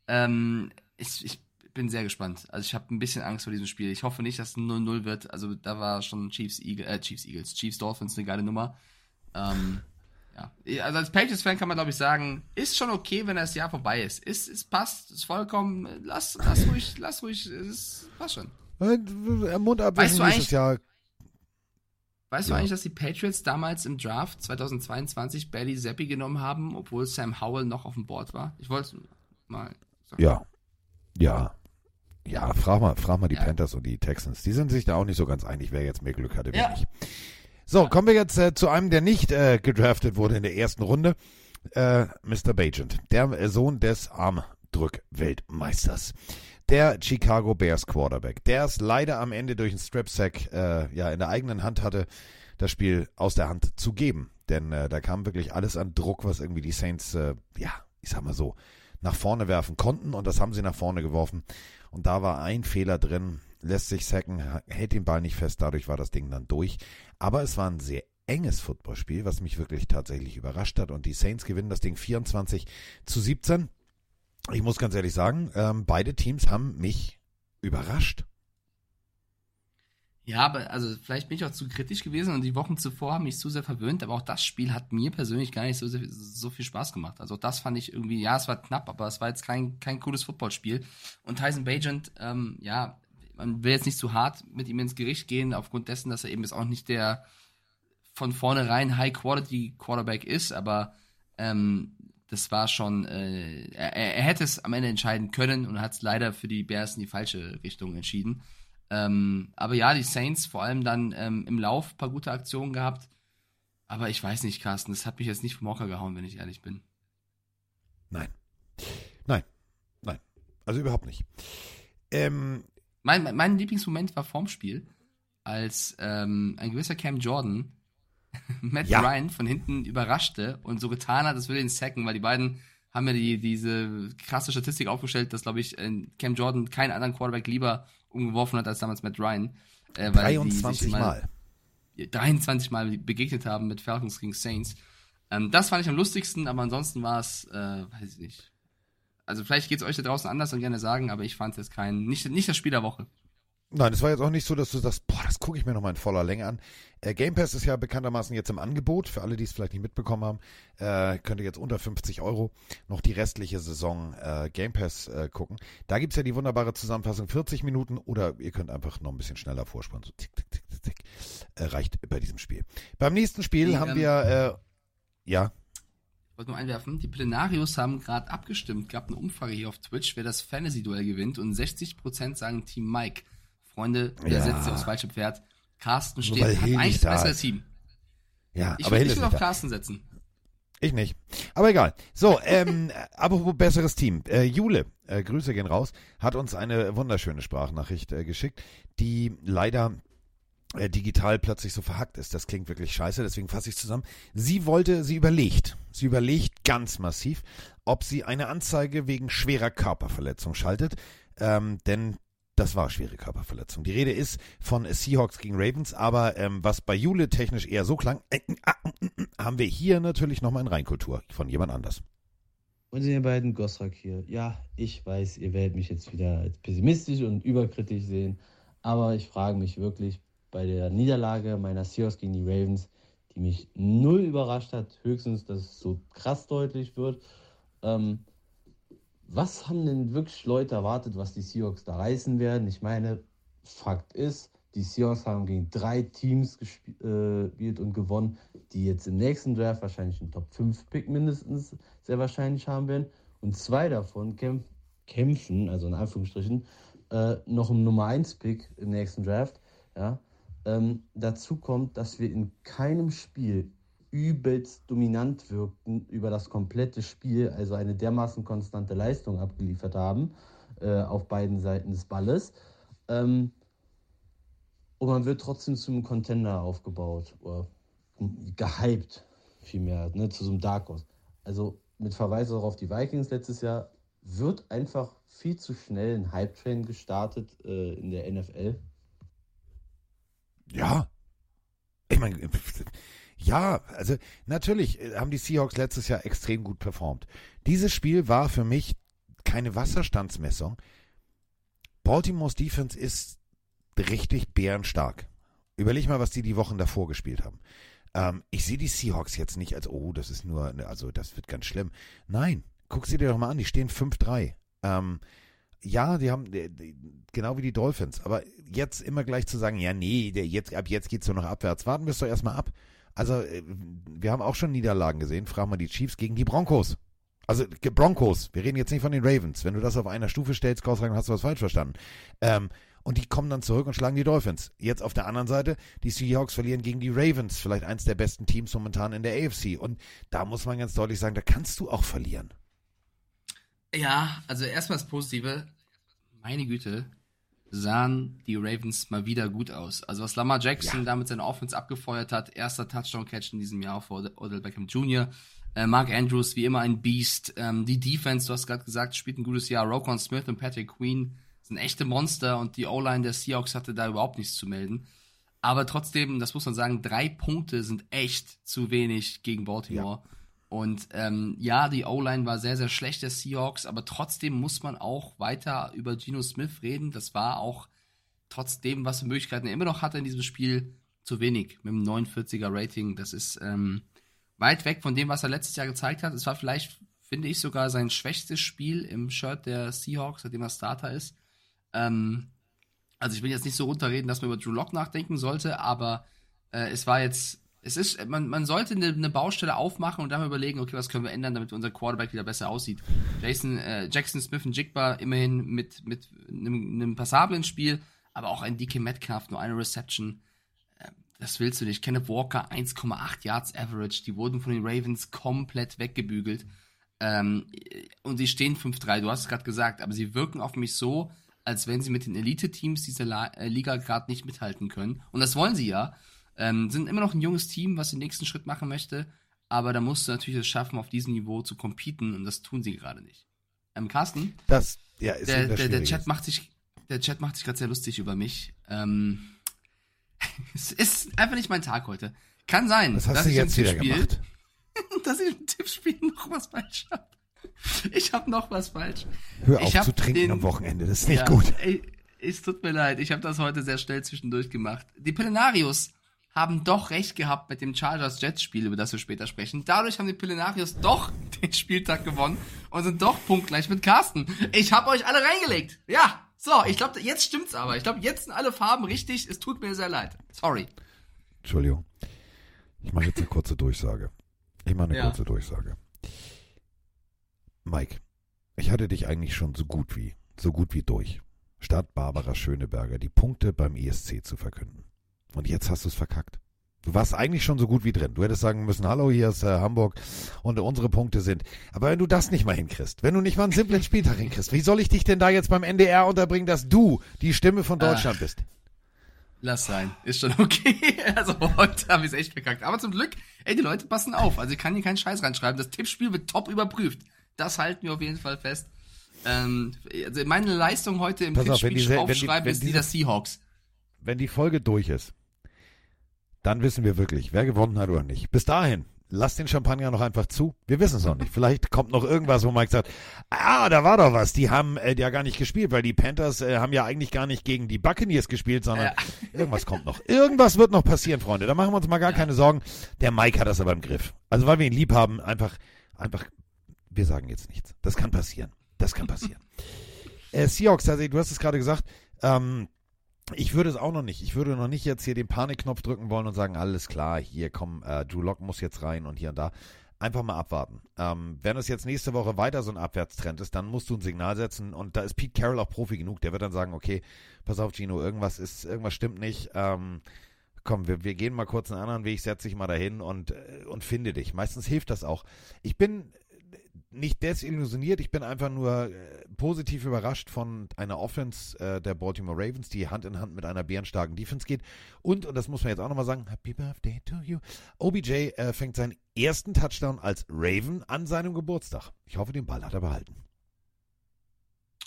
Ähm, ich, ich bin sehr gespannt. Also ich habe ein bisschen Angst vor diesem Spiel. Ich hoffe nicht, dass es ein 0-0 wird. Also da war schon Chiefs, Eagle, äh, Chiefs Eagles, Chiefs Dolphins eine geile Nummer. Ähm, ja, also als Patriots-Fan kann man glaube ich sagen, ist schon okay, wenn das Jahr vorbei ist. Ist, es passt, ist vollkommen, lass, lass ruhig, lass ruhig, es passt schon. Äh, Mund ab, Weißt du nächstes eigentlich- Jahr. Weißt Ja. du eigentlich, dass die Patriots damals im Draft 2022 Bailey Zappi genommen haben, obwohl Sam Howell noch auf dem Board war? Ich wollte mal sagen. Ja. Ja. Ja, frag mal, frag mal die Ja. Panthers und die Texans. Die sind sich da auch nicht so ganz einig, wer jetzt mehr Glück hatte, wer Ja. nicht. So, kommen wir jetzt äh, zu einem, der nicht äh, gedraftet wurde in der ersten Runde. Äh, Mr. Bajent, der äh, Sohn des Arm Drückweltmeisters. Der Chicago Bears Quarterback, der es leider am Ende durch einen Strip-Sack äh, ja, in der eigenen Hand hatte, das Spiel aus der Hand zu geben. Denn äh, da kam wirklich alles an Druck, was irgendwie die Saints, ja, ich sag mal so, nach vorne werfen konnten und das haben sie nach vorne geworfen. Und da war ein Fehler drin, lässt sich sacken, hält den Ball nicht fest, dadurch war das Ding dann durch. Aber es war ein sehr enges Footballspiel, was mich wirklich tatsächlich überrascht hat. Und die Saints gewinnen das Ding 24 zu 17. Ich muss ganz ehrlich sagen, ähm, beide Teams haben mich überrascht. Ja, aber also vielleicht bin ich auch zu kritisch gewesen und die Wochen zuvor haben mich zu sehr verwöhnt, aber auch das Spiel hat mir persönlich gar nicht so, so viel Spaß gemacht. Also das fand ich irgendwie, ja, es war knapp, aber es war jetzt kein, kein cooles Footballspiel. Und Tyson Bagent, ähm, ja, man will jetzt nicht zu hart mit ihm ins Gericht gehen, aufgrund dessen, dass er eben jetzt auch nicht der von vornherein High-Quality-Quarterback ist, aber ähm, das war schon, äh, er, er, hätte es am Ende entscheiden können und hat es leider für die Bears in die falsche Richtung entschieden. Ähm, aber ja, die Saints vor allem dann ähm, im Lauf ein paar gute Aktionen gehabt. Aber ich weiß nicht, Carsten, das hat mich jetzt nicht vom Hocker gehauen, wenn ich ehrlich bin. Nein. Nein. Nein. Also überhaupt nicht. Ähm, mein, mein Lieblingsmoment war vorm Spiel, als ähm, ein gewisser Cam Jordan Matt ja. Ryan von hinten überraschte und so getan hat, als würde ihn sacken, weil die beiden haben ja die, diese krasse Statistik aufgestellt, dass, glaube ich, äh, Cam Jordan keinen anderen Quarterback lieber umgeworfen hat als damals Matt Ryan. Äh, 23 Mal. 23 Mal begegnet haben mit Falcons gegen Saints. Ähm, das fand ich am lustigsten, aber ansonsten war es, äh, weiß ich nicht. Also vielleicht geht es euch da draußen anders und gerne sagen, aber ich fand es jetzt kein, nicht, nicht das Spiel der Woche. Nein, es war jetzt auch nicht so, dass du sagst, boah, das gucke ich mir nochmal in voller Länge an. Äh, Game Pass ist ja bekanntermaßen jetzt im Angebot. Für alle, die es vielleicht nicht mitbekommen haben, äh, könnt ihr jetzt unter 50 Euro noch die restliche Saison äh, Game Pass äh, gucken. Da gibt's ja die wunderbare Zusammenfassung 40 Minuten oder ihr könnt einfach noch ein bisschen schneller vorspannen. So tick, tick, tick, tick, tick. Äh, reicht bei diesem Spiel. Beim nächsten Spiel die, haben ähm, wir, äh, ja. Ich wollte nur einwerfen, die Plenarios haben gerade abgestimmt, gab eine Umfrage hier auf Twitch, wer das Fantasy-Duell gewinnt und 60% sagen Team Mike. Freunde, der ja. setzt sich aufs falsche Pferd. Carsten steht, hat eigentlich das bessere Team. Ja, ich aber würde nicht auf Carsten setzen. Ich nicht. Aber egal. So, ähm, apropos besseres Team. Äh, Jule, äh, Grüße gehen raus, hat uns eine wunderschöne Sprachnachricht äh, geschickt, die leider äh, digital plötzlich so verhackt ist. Das klingt wirklich scheiße, deswegen fasse ich zusammen. Sie wollte, sie überlegt, sie überlegt ganz massiv, ob sie eine Anzeige wegen schwerer Körperverletzung schaltet. Ähm, denn das war schwere Körperverletzung. Die Rede ist von Seahawks gegen Ravens, aber ähm, was bei Jule technisch eher so klang, äh, äh, äh, haben wir hier natürlich nochmal in Reinkultur von jemand anders. Und ihr beiden Gosrak hier. Ja, ich weiß, ihr werdet mich jetzt wieder als pessimistisch und überkritisch sehen, aber ich frage mich wirklich bei der Niederlage meiner Seahawks gegen die Ravens, die mich null überrascht hat, höchstens, dass es so krass deutlich wird. Ähm, was haben denn wirklich Leute erwartet, was die Seahawks da reißen werden? Ich meine, Fakt ist, die Seahawks haben gegen drei Teams gespielt äh, und gewonnen, die jetzt im nächsten Draft wahrscheinlich einen Top 5 Pick mindestens sehr wahrscheinlich haben werden. Und zwei davon kämpf kämpfen, also in Anführungsstrichen, äh, noch einen Nummer 1 Pick im nächsten Draft. Ja. Ähm, dazu kommt, dass wir in keinem Spiel übelst dominant wirkten über das komplette Spiel, also eine dermaßen konstante Leistung abgeliefert haben äh, auf beiden Seiten des Balles. Ähm, und man wird trotzdem zum Contender aufgebaut oder gehypt, vielmehr, ne, zu so einem Dark Horse. Also mit Verweis auch auf die Vikings letztes Jahr wird einfach viel zu schnell ein Hype-Train gestartet äh, in der NFL. Ja. Ich meine, ja, also natürlich äh, haben die Seahawks letztes Jahr extrem gut performt. Dieses Spiel war für mich keine Wasserstandsmessung. Baltimore's Defense ist richtig bärenstark. Überleg mal, was die die Wochen davor gespielt haben. Ähm, ich sehe die Seahawks jetzt nicht als, oh, das ist nur, ne, also das wird ganz schlimm. Nein, guck sie dir doch mal an, die stehen 5-3. Ähm, ja, die haben, genau wie die Dolphins, aber jetzt immer gleich zu sagen, ja, nee, der, jetzt, ab jetzt geht's nur noch abwärts. Warten wir es doch erstmal ab. Also, äh, wir haben auch schon Niederlagen gesehen. Fragen wir die Chiefs gegen die Broncos. Also Broncos, wir reden jetzt nicht von den Ravens. Wenn du das auf einer Stufe stellst, Kausragen, hast du was falsch verstanden. Ähm, und die kommen dann zurück und schlagen die Dolphins. Jetzt auf der anderen Seite, die Seahawks verlieren gegen die Ravens, vielleicht eins der besten Teams momentan in der AFC. Und da muss man ganz deutlich sagen, da kannst du auch verlieren. Ja, also erstmal das Positive. Meine Güte, sahen die Ravens mal wieder gut aus. Also was Lamar Jackson Ja. damit seine Offense abgefeuert hat, erster Touchdown-Catch in diesem Jahr vor Odell Beckham Jr., äh, Mark Andrews, wie immer ein Beast. Ähm, die Defense, du hast gerade gesagt, spielt ein gutes Jahr. Rokon Smith und Patrick Queen sind echte Monster und die O-Line der Seahawks hatte da überhaupt nichts zu melden. Aber trotzdem, das muss man sagen, drei Punkte sind echt zu wenig gegen Baltimore. Und ähm, ja, die O-Line war sehr, sehr schlecht der Seahawks, aber trotzdem muss man auch weiter über Geno Smith reden. Das war auch trotzdem, was für Möglichkeiten er immer noch hatte in diesem Spiel, zu wenig mit einem 49er Rating. Das ist ähm, weit weg von dem, was er letztes Jahr gezeigt hat. Es war vielleicht, finde ich, sogar sein schwächstes Spiel im Shirt der Seahawks, seitdem er Starter ist. Ähm, also ich will jetzt nicht so runterreden, dass man über Drew Lock nachdenken sollte, aber äh, es war jetzt, es ist, man, man sollte eine, eine Baustelle aufmachen und dann überlegen, okay, was können wir ändern, damit unser Quarterback wieder besser aussieht. Jason, äh, Jackson Smith und Jigba immerhin mit, mit einem, einem passablen Spiel, aber auch ein DK Metcalf, nur eine Reception. Äh, Das willst du nicht. Kenneth Walker 1,8 Yards Average. Die wurden von den Ravens komplett weggebügelt. Ähm, und sie stehen 5-3, du hast es gerade gesagt, aber sie wirken auf mich so, als wenn sie mit den Elite-Teams dieser La äh, Liga gerade nicht mithalten können. Und das wollen sie ja. Ähm, sind immer noch ein junges Team, was den nächsten Schritt machen möchte, aber da musst du natürlich es schaffen, auf diesem Niveau zu competen und das tun sie gerade nicht. Ähm, Carsten, Das, ja, ist der, der, der. Chat macht sich, der Chat macht sich gerade sehr lustig über mich. Ähm, es ist einfach nicht mein Tag heute. Kann sein, Was hast dass du ich jetzt wieder Tippspiel- gemacht? dass ich im Tippspiel noch was falsch habe. Ich habe noch was falsch. Hör auf zu trinken den- am Wochenende, das ist nicht Ja, gut. Ey, es tut mir leid, ich habe das heute sehr schnell zwischendurch gemacht. Die Pillenarios haben doch recht gehabt mit dem Chargers Jets Spiel, über das wir später sprechen. Dadurch haben die Pillenarios doch den Spieltag gewonnen und sind doch punktgleich mit Carsten. Ich habe euch alle reingelegt. Ja, so, ich glaube, jetzt stimmt's aber. Ich glaube, jetzt sind alle Farben richtig. Es tut mir sehr leid. Sorry. Entschuldigung. Ich mache jetzt eine kurze Durchsage. Ich mache eine Ja. kurze Durchsage. Mike, ich hatte dich eigentlich schon so gut wie, so gut wie durch. Statt Barbara Schöneberger die Punkte beim ESC zu verkünden. Und jetzt hast du es verkackt. Du warst eigentlich schon so gut wie drin. Du hättest sagen müssen, hallo, hier ist äh, Hamburg und unsere Punkte sind. Aber wenn du das nicht mal hinkriegst, wenn du nicht mal einen simplen Spieltag hinkriegst, wie soll ich dich denn da jetzt beim NDR unterbringen, dass du die Stimme von Deutschland Ach. bist? Lass sein. Ist schon okay. Also heute habe ich es echt verkackt. Aber zum Glück, ey, die Leute passen auf. Also ich kann hier keinen Scheiß reinschreiben. Das Tippspiel wird top überprüft. Das halten wir auf jeden Fall fest. Ähm, also meine Leistung heute im Pass auf, wenn Tippspiel diese- wenn die- aufschreiben wenn ist die der Seahawks. wenn die Folge durch ist, dann wissen wir wirklich, wer gewonnen hat oder nicht. Bis dahin, lasst den Champagner noch einfach zu. Wir wissen es noch nicht. Vielleicht kommt noch irgendwas, wo Mike sagt, ah, da war doch was. Die haben äh, ja gar nicht gespielt, weil die Panthers äh, haben ja eigentlich gar nicht gegen die Buccaneers gespielt, sondern Ja. irgendwas kommt noch. Irgendwas wird noch passieren, Freunde. Da machen wir uns mal gar keine Sorgen. Der Mike hat das aber im Griff. Also weil wir ihn lieb haben, einfach, einfach, wir sagen jetzt nichts. Das kann passieren. Das kann passieren. äh, Seahawks, also, du hast es gerade gesagt, ähm, ich würde es auch noch nicht. Ich würde noch nicht jetzt hier den Panikknopf drücken wollen und sagen, alles klar, hier komm, äh, Drew Lock muss jetzt rein und hier und da. Einfach mal abwarten. Ähm, wenn es jetzt nächste Woche weiter so ein Abwärtstrend ist, dann musst du ein Signal setzen und da ist Pete Carroll auch Profi genug. Der wird dann sagen, okay, pass auf, Gino, irgendwas ist, irgendwas stimmt nicht. Ähm, komm, wir, wir gehen mal kurz einen anderen Weg, setz dich mal dahin und, äh, und finde dich. Meistens hilft das auch. Ich bin nicht desillusioniert, ich bin einfach nur äh, positiv überrascht von einer Offense äh, der Baltimore Ravens, die Hand in Hand mit einer bärenstarken Defense geht. Und, und das muss man jetzt auch nochmal sagen, Happy Birthday to you. OBJ äh, fängt seinen ersten Touchdown als Raven an seinem Geburtstag. Ich hoffe, den Ball hat er behalten.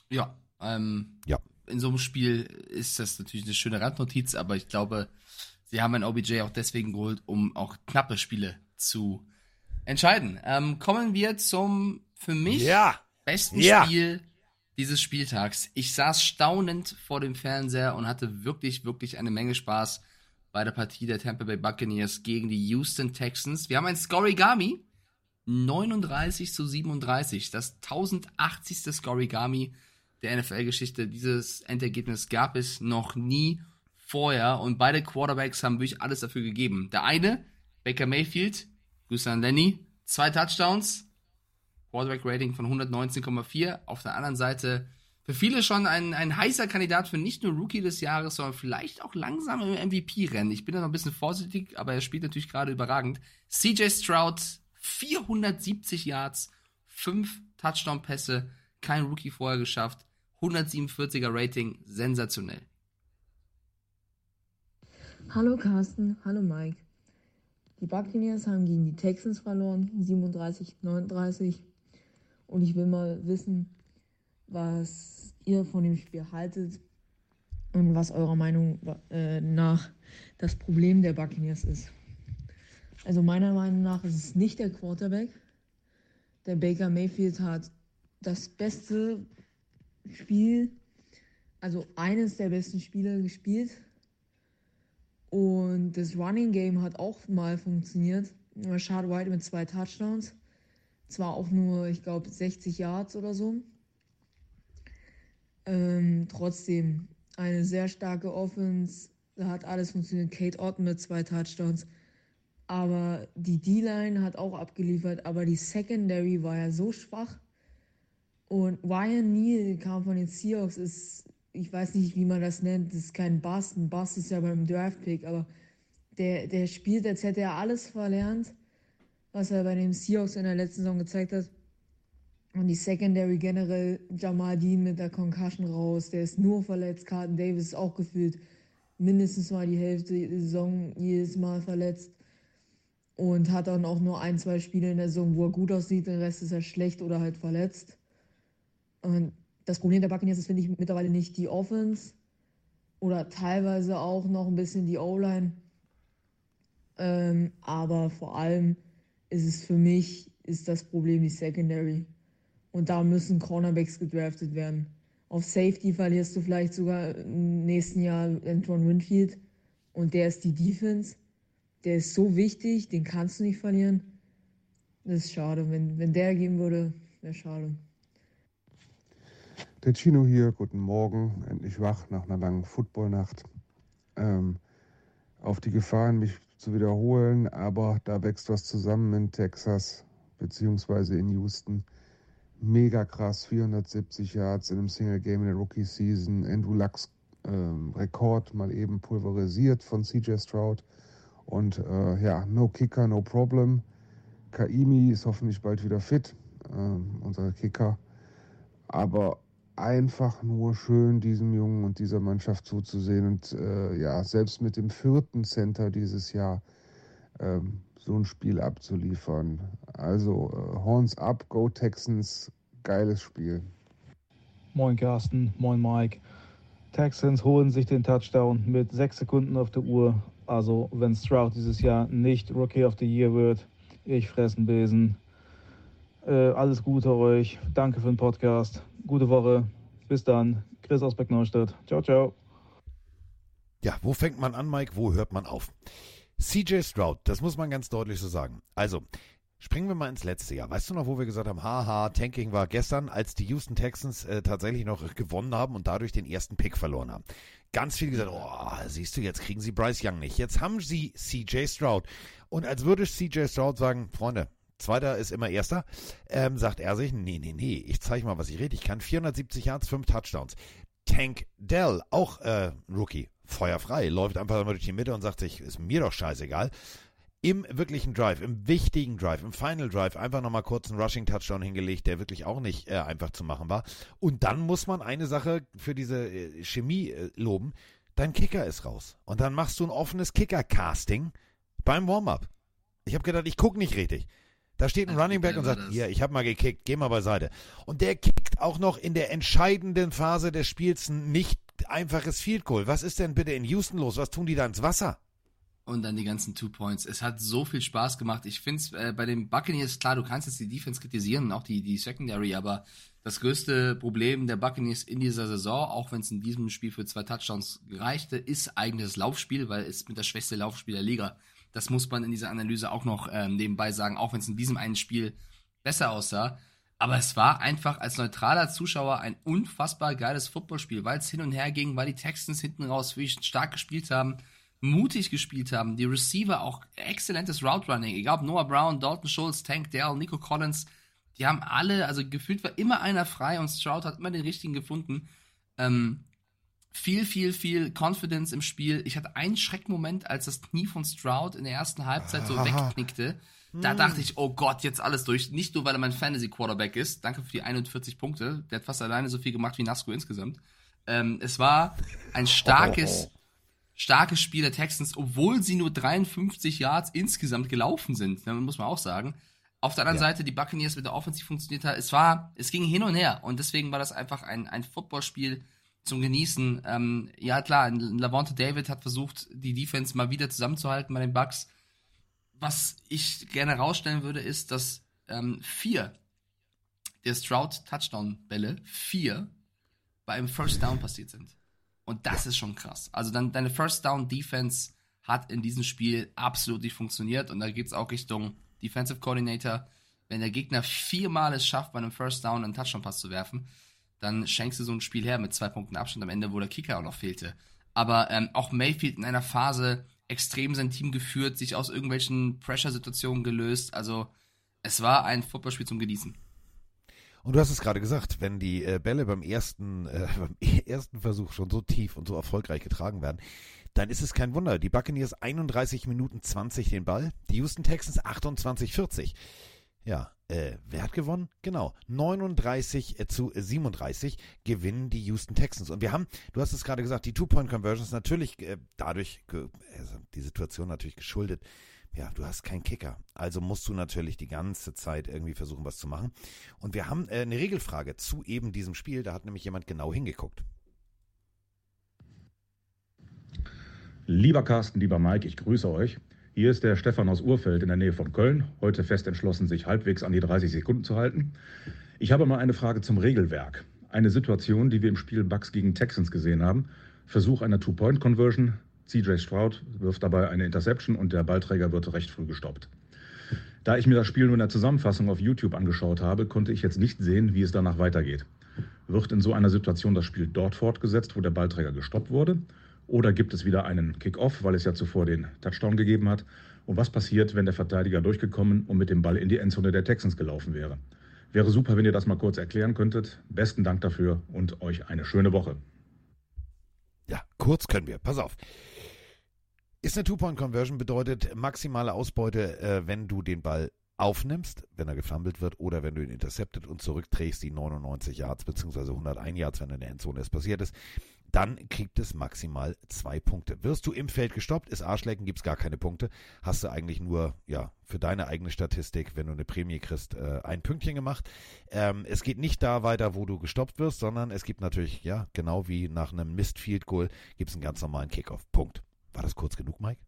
Ja, ähm, Ja. in so einem Spiel ist das natürlich eine schöne Randnotiz, aber ich glaube, sie haben ein OBJ auch deswegen geholt, um auch knappe Spiele zu entscheiden. Ähm, kommen wir zum für mich Ja! besten Ja. Spiel dieses Spieltags. Ich saß staunend vor dem Fernseher und hatte wirklich, wirklich eine Menge Spaß bei der Partie der Tampa Bay Buccaneers gegen die Houston Texans. Wir haben ein Scorigami. 39 zu 37. Das 1080. Scorigami der NFL-Geschichte. Dieses Endergebnis gab es noch nie vorher und beide Quarterbacks haben wirklich alles dafür gegeben. Der eine, Baker Mayfield, Grüße an Lenny, zwei Touchdowns, Quarterback-Rating von 119,4. Auf der anderen Seite für viele schon ein, ein heißer Kandidat für nicht nur Rookie des Jahres, sondern vielleicht auch langsam im MVP-Rennen. Ich bin da noch ein bisschen vorsichtig, aber er spielt natürlich gerade überragend. CJ Stroud, 470 Yards, 5 Touchdown-Pässe, kein Rookie vorher geschafft. 147er Rating, sensationell. Hallo Carsten, hallo Mike. Die Buccaneers haben gegen die Texans verloren, 37-39. Und ich will mal wissen, was ihr von dem Spiel haltet und was eurer Meinung äh, nach das Problem der Buccaneers ist. Also meiner Meinung nach ist es nicht der Quarterback. Der Baker Mayfield hat das beste Spiel, also eines der besten Spiele gespielt. Und das Running Game hat auch mal funktioniert. Rashad White mit zwei Touchdowns. Zwar auch nur, ich glaube, 60 Yards oder so. Ähm, trotzdem eine sehr starke Offense. Da hat alles funktioniert. Kate Otten mit zwei Touchdowns. Aber die D-Line hat auch abgeliefert. Aber die Secondary war ja so schwach. Und Ryan Neal kam von den Seahawks, ist, ich weiß nicht, wie man das nennt, das ist kein Bust. Ein Bust ist ja beim Draft-Pick, aber der, der spielt, als hätte er alles verlernt, was er bei den Seahawks in der letzten Saison gezeigt hat. Und die Secondary generell, Jamal Dean mit der Concussion raus, der ist nur verletzt. Carlton Davis ist auch gefühlt mindestens mal die Hälfte der Saison jedes Mal verletzt. Und hat dann auch nur ein, zwei Spiele in der Saison, wo er gut aussieht, den Rest ist er schlecht oder halt verletzt. Und das Problem der Buccaneers ist, finde ich, mittlerweile nicht die Offense oder teilweise auch noch ein bisschen die O-Line. Ähm, aber vor allem ist es für mich, ist das Problem die Secondary. Und da müssen Cornerbacks gedraftet werden. Auf Safety verlierst du vielleicht sogar im nächsten Jahr Antoine Winfield. Und der ist die Defense. Der ist so wichtig, den kannst du nicht verlieren. Das ist schade. Wenn, wenn der gehen würde, wäre schade. Der Chino hier, guten Morgen, endlich wach nach einer langen Footballnacht. Ähm, auf die Gefahren, mich zu wiederholen, aber da wächst was zusammen in Texas beziehungsweise in Houston. Mega krass, 470 Yards in einem Single Game in der Rookie Season. Andrew Lucks ähm, Rekord mal eben pulverisiert von CJ Stroud. Und äh, ja, no Kicker, no problem. Kaimi ist hoffentlich bald wieder fit, ähm, unser Kicker. Aber einfach nur schön, diesem Jungen und dieser Mannschaft zuzusehen. Und äh, ja, selbst mit dem vierten Center dieses Jahr ähm, so ein Spiel abzuliefern. Also äh, Horns up, Go Texans, geiles Spiel. Moin Carsten, moin Mike. Texans holen sich den Touchdown mit sechs Sekunden auf der Uhr. Also wenn Stroud dieses Jahr nicht Rookie of the Year wird, ich fressen Besen. Äh, alles Gute euch. Danke für den Podcast. Gute Woche. Bis dann. Chris aus Beckneustadt. Ciao, ciao. Ja, wo fängt man an, Mike? Wo hört man auf? CJ Stroud, das muss man ganz deutlich so sagen. Also, springen wir mal ins letzte Jahr. Weißt du noch, wo wir gesagt haben, haha, Tanking war gestern, als die Houston Texans äh, tatsächlich noch gewonnen haben und dadurch den ersten Pick verloren haben. Ganz viele gesagt, oh, siehst du, jetzt kriegen sie Bryce Young nicht. Jetzt haben sie CJ Stroud. Und als würde CJ Stroud sagen, Freunde, Zweiter ist immer Erster. Ähm, sagt er sich, nee, nee, nee, ich zeige mal, was ich rede. Ich kann 470 Yards, 5 Touchdowns. Tank Dell, auch äh, Rookie, feuerfrei, läuft einfach mal durch die Mitte und sagt sich, ist mir doch scheißegal. Im wirklichen Drive, im wichtigen Drive, im Final Drive einfach nochmal kurz einen Rushing Touchdown hingelegt, der wirklich auch nicht äh, einfach zu machen war. Und dann muss man eine Sache für diese äh, Chemie äh, loben. Dein Kicker ist raus. Und dann machst du ein offenes Kicker-Casting beim Warm-up. Ich habe gedacht, ich gucke nicht richtig. Da steht ein Running Back und sagt, hier, ich habe mal gekickt, geh mal beiseite. Und der kickt auch noch in der entscheidenden Phase des Spiels ein nicht einfaches Field Goal. Was ist denn bitte in Houston los? Was tun die da ins Wasser? Und dann die ganzen Two Points. Es hat so viel Spaß gemacht. Ich finde es äh, bei den Buccaneers, klar, du kannst jetzt die Defense kritisieren, auch die, die Secondary, aber das größte Problem der Buccaneers in dieser Saison, auch wenn es in diesem Spiel für zwei Touchdowns gereichte, ist eigentlich das Laufspiel, weil es mit der schwächste Laufspiel der Liga das muss man in dieser Analyse auch noch ähm, nebenbei sagen, auch wenn es in diesem einen Spiel besser aussah. Aber es war einfach als neutraler Zuschauer ein unfassbar geiles Footballspiel, weil es hin und her ging, weil die Texans hinten raus wirklich stark gespielt haben, mutig gespielt haben, die Receiver auch exzellentes Route Running, egal ob Noah Brown, Dalton Schultz, Tank Dell, Nico Collins, die haben alle, also gefühlt war immer einer frei und Stroud hat immer den richtigen gefunden. Ähm, viel, viel, viel Confidence im Spiel. Ich hatte einen Schreckmoment, als das Knie von Stroud in der ersten Halbzeit so wegknickte. Da Hm. dachte ich, oh Gott, jetzt alles durch. Nicht nur, weil er mein Fantasy-Quarterback ist. Danke für die 41 Punkte. Der hat fast alleine so viel gemacht wie Nasco insgesamt. Ähm, es war ein starkes, starkes Spiel der Texans, obwohl sie nur 53 Yards insgesamt gelaufen sind. Ne, muss man auch sagen. Auf der anderen Ja. Seite, die Buccaneers mit der Offensive funktioniert hat. Es war, es ging hin und her. Und deswegen war das einfach ein, ein Footballspiel zum Genießen. Ähm, ja, klar, Lavonte David hat versucht, die Defense mal wieder zusammenzuhalten bei den Bucks. Was ich gerne rausstellen würde, ist, dass ähm, vier der Stroud-Touchdown-Bälle, vier, bei einem First Down passiert sind. Und das ist schon krass. Also dann deine First Down Defense hat in diesem Spiel absolut nicht funktioniert und da geht es auch Richtung Defensive Coordinator. Wenn der Gegner viermal es schafft, bei einem First Down einen Touchdown-Pass zu werfen, dann schenkst du so ein Spiel her mit zwei Punkten Abstand am Ende, wo der Kicker auch noch fehlte. Aber ähm, auch Mayfield in einer Phase extrem sein Team geführt, sich aus irgendwelchen Pressure-Situationen gelöst. Also es war ein Footballspiel zum Genießen. Und du hast es gerade gesagt, wenn die äh, Bälle beim ersten, äh, beim ersten Versuch schon so tief und so erfolgreich getragen werden, dann ist es kein Wunder. Die Buccaneers 31 Minuten 20 den Ball, die Houston Texans 28 40. Ja, äh, wer hat gewonnen? Genau, 39 zu 37 gewinnen die Houston Texans. Und wir haben, du hast es gerade gesagt, die Two-Point-Conversions natürlich äh, dadurch, also die Situation natürlich geschuldet. Ja, du hast keinen Kicker. Also musst du natürlich die ganze Zeit irgendwie versuchen, was zu machen. Und wir haben äh, eine Regelfrage zu eben diesem Spiel. Da hat nämlich jemand genau hingeguckt. Lieber Carsten, lieber Mike, ich grüße euch. Hier ist der Stefan aus Urfeld in der Nähe von Köln, heute fest entschlossen, sich halbwegs an die 30 Sekunden zu halten. Ich habe mal eine Frage zum Regelwerk. Eine Situation, die wir im Spiel Bucks gegen Texans gesehen haben. Versuch einer Two-Point-Conversion. CJ Stroud wirft dabei eine Interception und der Ballträger wird recht früh gestoppt. Da ich mir das Spiel nur in der Zusammenfassung auf YouTube angeschaut habe, konnte ich jetzt nicht sehen, wie es danach weitergeht. Wird in so einer Situation das Spiel dort fortgesetzt, wo der Ballträger gestoppt wurde? Oder gibt es wieder einen Kick-Off, weil es ja zuvor den Touchdown gegeben hat? Und was passiert, wenn der Verteidiger durchgekommen und mit dem Ball in die Endzone der Texans gelaufen wäre? Wäre super, wenn ihr das mal kurz erklären könntet. Besten Dank dafür und euch eine schöne Woche. Ja, kurz können wir. Pass auf. Ist eine Two-Point-Conversion bedeutet maximale Ausbeute, äh, wenn du den Ball aufnimmst, wenn er gefumbled wird oder wenn du ihn intercepted und zurückträgst, die 99 Yards bzw. 101 Yards, wenn in der Endzone es passiert ist, dann kriegt es maximal zwei Punkte. Wirst du im Feld gestoppt, ist Arschlecken, gibt es gar keine Punkte, hast du eigentlich nur, ja, für deine eigene Statistik, wenn du eine Prämie kriegst, äh, ein Pünktchen gemacht. Ähm, es geht nicht da weiter, wo du gestoppt wirst, sondern es gibt natürlich, ja, genau wie nach einem Missed Field Goal, gibt es einen ganz normalen Kickoff. Punkt. War das kurz genug, Mike?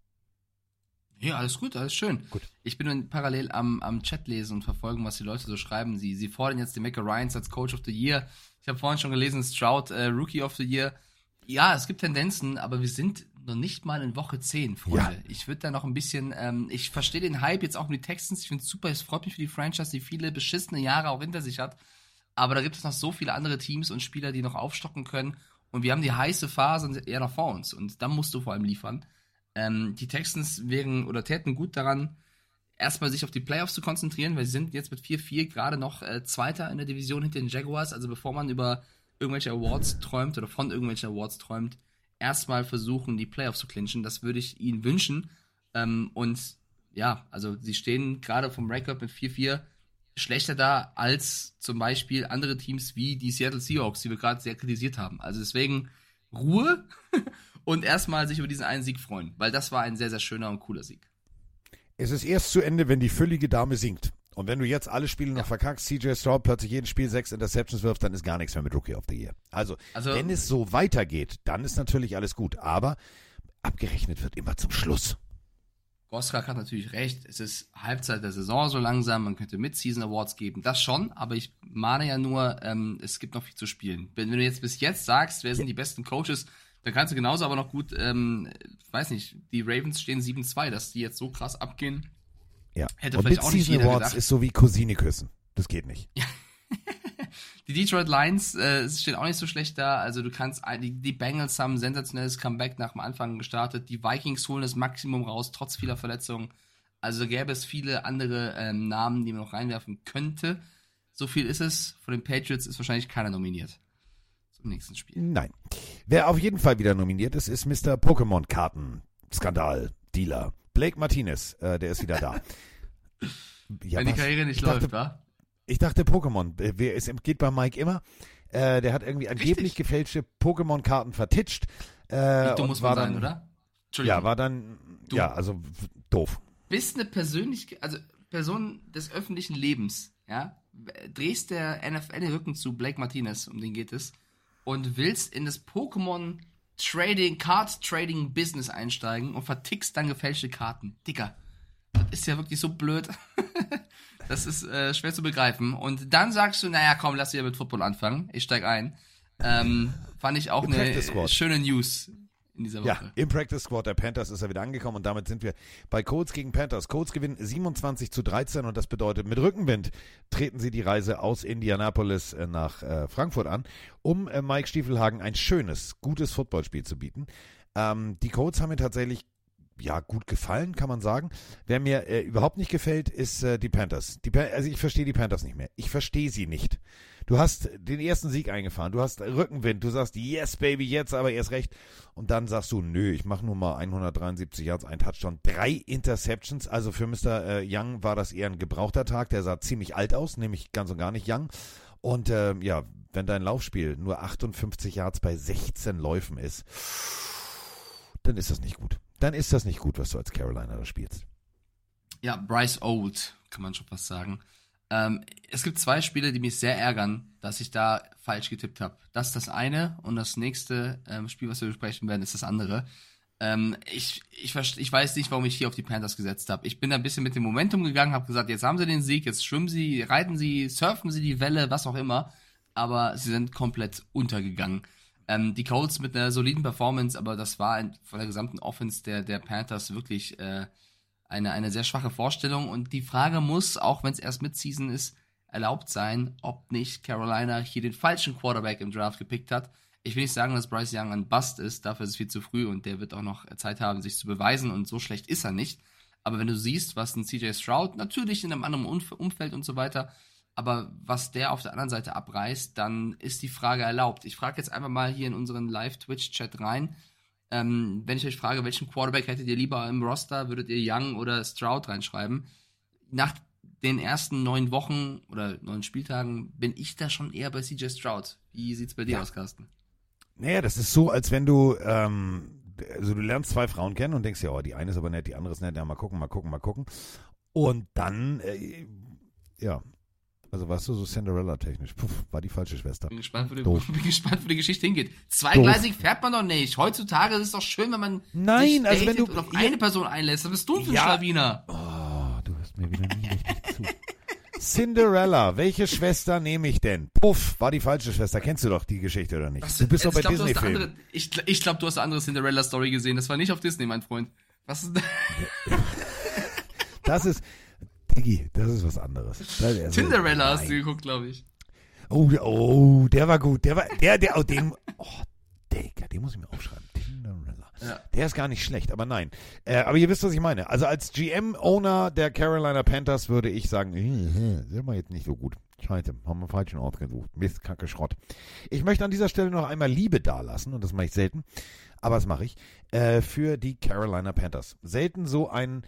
Ja, alles gut, alles schön. Gut. Ich bin parallel am, am Chat lesen und verfolgen, was die Leute so schreiben. Sie, sie fordern jetzt den Mecca Ryans als Coach of the Year. Ich habe vorhin schon gelesen, Stroud äh, Rookie of the Year. Ja, es gibt Tendenzen, aber wir sind noch nicht mal in Woche 10, Freunde. Ich würde da noch ein bisschen, ähm, ich verstehe den Hype jetzt auch mit die Texans. Ich finde es super, es freut mich für die Franchise, die viele beschissene Jahre auch hinter sich hat. Aber da gibt es noch so viele andere Teams und Spieler, die noch aufstocken können. Und wir haben die heiße Phase eher noch vor uns. Und dann musst du vor allem liefern. Ähm, die Texans wären oder täten gut daran, erstmal sich auf die Playoffs zu konzentrieren, weil sie sind jetzt mit 4-4 gerade noch äh, Zweiter in der Division hinter den Jaguars. Also bevor man über irgendwelche Awards träumt oder von irgendwelchen Awards träumt, erstmal versuchen, die Playoffs zu clinchen. Das würde ich ihnen wünschen. Ähm, und ja, also sie stehen gerade vom Record mit 4-4 schlechter da als zum Beispiel andere Teams wie die Seattle Seahawks, die wir gerade sehr kritisiert haben. Also deswegen Ruhe und erstmal sich über diesen einen Sieg freuen, weil das war ein sehr, sehr schöner und cooler Sieg. Es ist erst zu Ende, wenn die füllige Dame singt. Und wenn du jetzt alle Spiele noch verkackst, CJ Stroud plötzlich jedes Spiel sechs Interceptions wirft, dann ist gar nichts mehr mit Rookie of the Year. Also, Also- wenn es so weitergeht, dann ist natürlich alles gut. Aber abgerechnet wird immer zum Schluss. Gosrak hat natürlich recht, es ist Halbzeit der Saison so langsam, man könnte Mid-Season Awards geben, das schon, aber ich mahne ja nur, ähm, es gibt noch viel zu spielen. Wenn, wenn du jetzt bis jetzt sagst, wer sind die besten Coaches, dann kannst du genauso aber noch gut, ähm, weiß nicht, die Ravens stehen 7-2, dass die jetzt so krass abgehen. Ja. Hätte Und vielleicht auch nicht jeder Awards gedacht. ist so wie Cousine küssen. Das geht nicht. Die Detroit Lions äh, stehen auch nicht so schlecht da. Also du kannst ein- die, die Bengals haben ein sensationelles Comeback nach dem Anfang gestartet. Die Vikings holen das Maximum raus, trotz vieler Verletzungen. Also gäbe es viele andere ähm, Namen, die man noch reinwerfen könnte. So viel ist es. Von den Patriots ist wahrscheinlich keiner nominiert. Zum nächsten Spiel. Nein. Wer auf jeden Fall wieder nominiert ist, ist Mr. Pokémon-Karten. Blake Martinez, äh, der ist wieder da. Ja, Wenn die? Karriere nicht Ich dachte- läuft, wa? Ich dachte Pokémon. Äh, wer- Es geht bei Mike immer. Äh, der hat irgendwie angeblich Richtig. gefälschte Pokémon-Karten vertitscht. Äh, Wie dumm muss war man sein, dann, oder? Entschuldigung. Ja, war dann, Du. ja, also doof. bist eine Persönlichkeit, also Person des öffentlichen Lebens, ja, drehst der NFL den Rücken zu Blake Martinez, um den geht es, und willst in das Pokémon Trading, Card Trading Business einsteigen und vertickst dann gefälschte Karten. Dicker, das ist ja wirklich so blöd. das ist äh, schwer zu begreifen. Und dann sagst du, naja, komm, lass wieder mit Football anfangen. Ich steig ein. Ähm, fand ich auch eine schöne News in dieser Woche. Ja, im Practice Squad der Panthers ist er wieder angekommen und damit sind wir bei Colts gegen Panthers. Colts gewinnen 27 zu 13 und das bedeutet, mit Rückenwind treten sie die Reise aus Indianapolis äh, nach äh, Frankfurt an, um äh, Mike Stiefelhagen ein schönes, gutes Footballspiel zu bieten. Ähm, die Colts haben mir tatsächlich ja, gut gefallen, kann man sagen. Wer mir äh, überhaupt nicht gefällt, ist äh, die Panthers. Die, also ich verstehe die Panthers nicht mehr. Ich verstehe sie nicht. Du hast den ersten Sieg eingefahren, du hast Rückenwind, du sagst, yes, Baby, jetzt aber erst recht. Und dann sagst du, nö, ich mache nur mal 173 Yards, ein Touchdown, drei Interceptions. Also für Mr. Äh, Young war das eher ein gebrauchter Tag. Der sah ziemlich alt aus, nämlich ganz und gar nicht Young. Und ähm, ja, wenn dein Laufspiel nur 58 Yards bei 16 Läufen ist, dann ist das nicht gut. Dann ist das nicht gut, was du als Carolina da spielst. Ja, Bryce Old, kann man schon fast sagen. Ähm, es gibt zwei Spiele, die mich sehr ärgern, dass ich da falsch getippt habe. Das ist das eine und das nächste ähm, Spiel, was wir besprechen werden, ist das andere. Ähm, ich, ich, ich weiß nicht, warum ich hier auf die Panthers gesetzt habe. Ich bin da ein bisschen mit dem Momentum gegangen, habe gesagt, jetzt haben sie den Sieg, jetzt schwimmen sie, reiten sie, surfen sie die Welle, was auch immer. Aber sie sind komplett untergegangen. Ähm, die Colts mit einer soliden Performance, aber das war von der gesamten Offense der, der Panthers wirklich äh, eine, eine sehr schwache Vorstellung. Und die Frage muss, auch wenn es erst Midseason ist, erlaubt sein, ob nicht Carolina hier den falschen Quarterback im Draft gepickt hat. Ich will nicht sagen, dass Bryce Young ein Bust ist, dafür ist es viel zu früh und der wird auch noch Zeit haben, sich zu beweisen und so schlecht ist er nicht. Aber wenn du siehst, was ein CJ Stroud, natürlich in einem anderen Umf Umfeld und so weiter, aber was der auf der anderen Seite abreißt, dann ist die Frage erlaubt. Ich frage jetzt einfach mal hier in unseren Live-Twitch-Chat rein, ähm, wenn ich euch frage, welchen Quarterback hättet ihr lieber im Roster, würdet ihr Young oder Stroud reinschreiben? Nach den ersten neun Wochen oder neun Spieltagen bin ich da schon eher bei CJ Stroud. Wie sieht's bei dir Ja. aus, Carsten? Naja, das ist so, als wenn du, ähm, also du lernst zwei Frauen kennen und denkst ja, oh, die eine ist aber nett, die andere ist nett, ja, mal gucken, mal gucken, mal gucken. Und dann, äh, ja, also weißt du, so Cinderella-technisch, puff, war die falsche Schwester. Bin gespannt, wo die, Doof. bin gespannt, wo die Geschichte hingeht. Zweigleisig fährt man doch nicht. Heutzutage ist es doch schön, wenn man Nein, sich also wenn du- und auf ja. eine Person einlässt. Was bist du ein Ja. Schlawiner? Oh, du hörst mir wieder nie richtig zu. Cinderella, welche Schwester nehme ich denn? Puff, war die falsche Schwester. Kennst du doch die Geschichte oder nicht? Was- du bist doch ich bei Disney-Filmen. Ich, ich glaube, du hast eine andere Cinderella-Story gesehen. Das war nicht auf Disney, mein Freund. Was ist Das ist, Diggi, das ist was anderes. Ist- Cinderella hast Nein. du geguckt, glaube ich. Oh, oh, der war gut. Der war, der, der, oh, den, oh, Digga, den muss ich mir aufschreiben. Cinderella. Ja. Der ist gar nicht schlecht, aber nein. Äh, aber ihr wisst, was ich meine. Also als GM-Owner der Carolina Panthers würde ich sagen, äh, äh, sind wir jetzt nicht so gut. Scheiße, haben wir falschen Ort gesucht. Mist, Kacke, Schrott. Ich möchte an dieser Stelle noch einmal Liebe dalassen, und das mache ich selten, aber das mache ich, äh, für die Carolina Panthers. Selten so ein,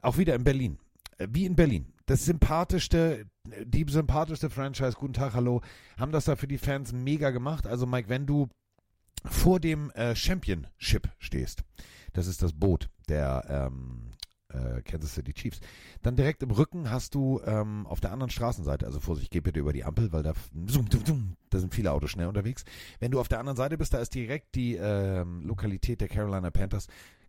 auch wieder in Berlin, wie in Berlin. Das sympathischste, die sympathischste Franchise, guten Tag, hallo, haben das da für die Fans mega gemacht. Also Mike, wenn du vor dem äh, Championship stehst, das ist das Boot der ähm, äh, Kansas City Chiefs, dann direkt im Rücken hast du ähm, auf der anderen Straßenseite, also Vorsicht, geh bitte über die Ampel, weil da, zoom, zoom, zoom, da sind viele Autos schnell unterwegs. Wenn du auf der anderen Seite bist, da ist direkt die ähm, Lokalität der Carolina Panthers.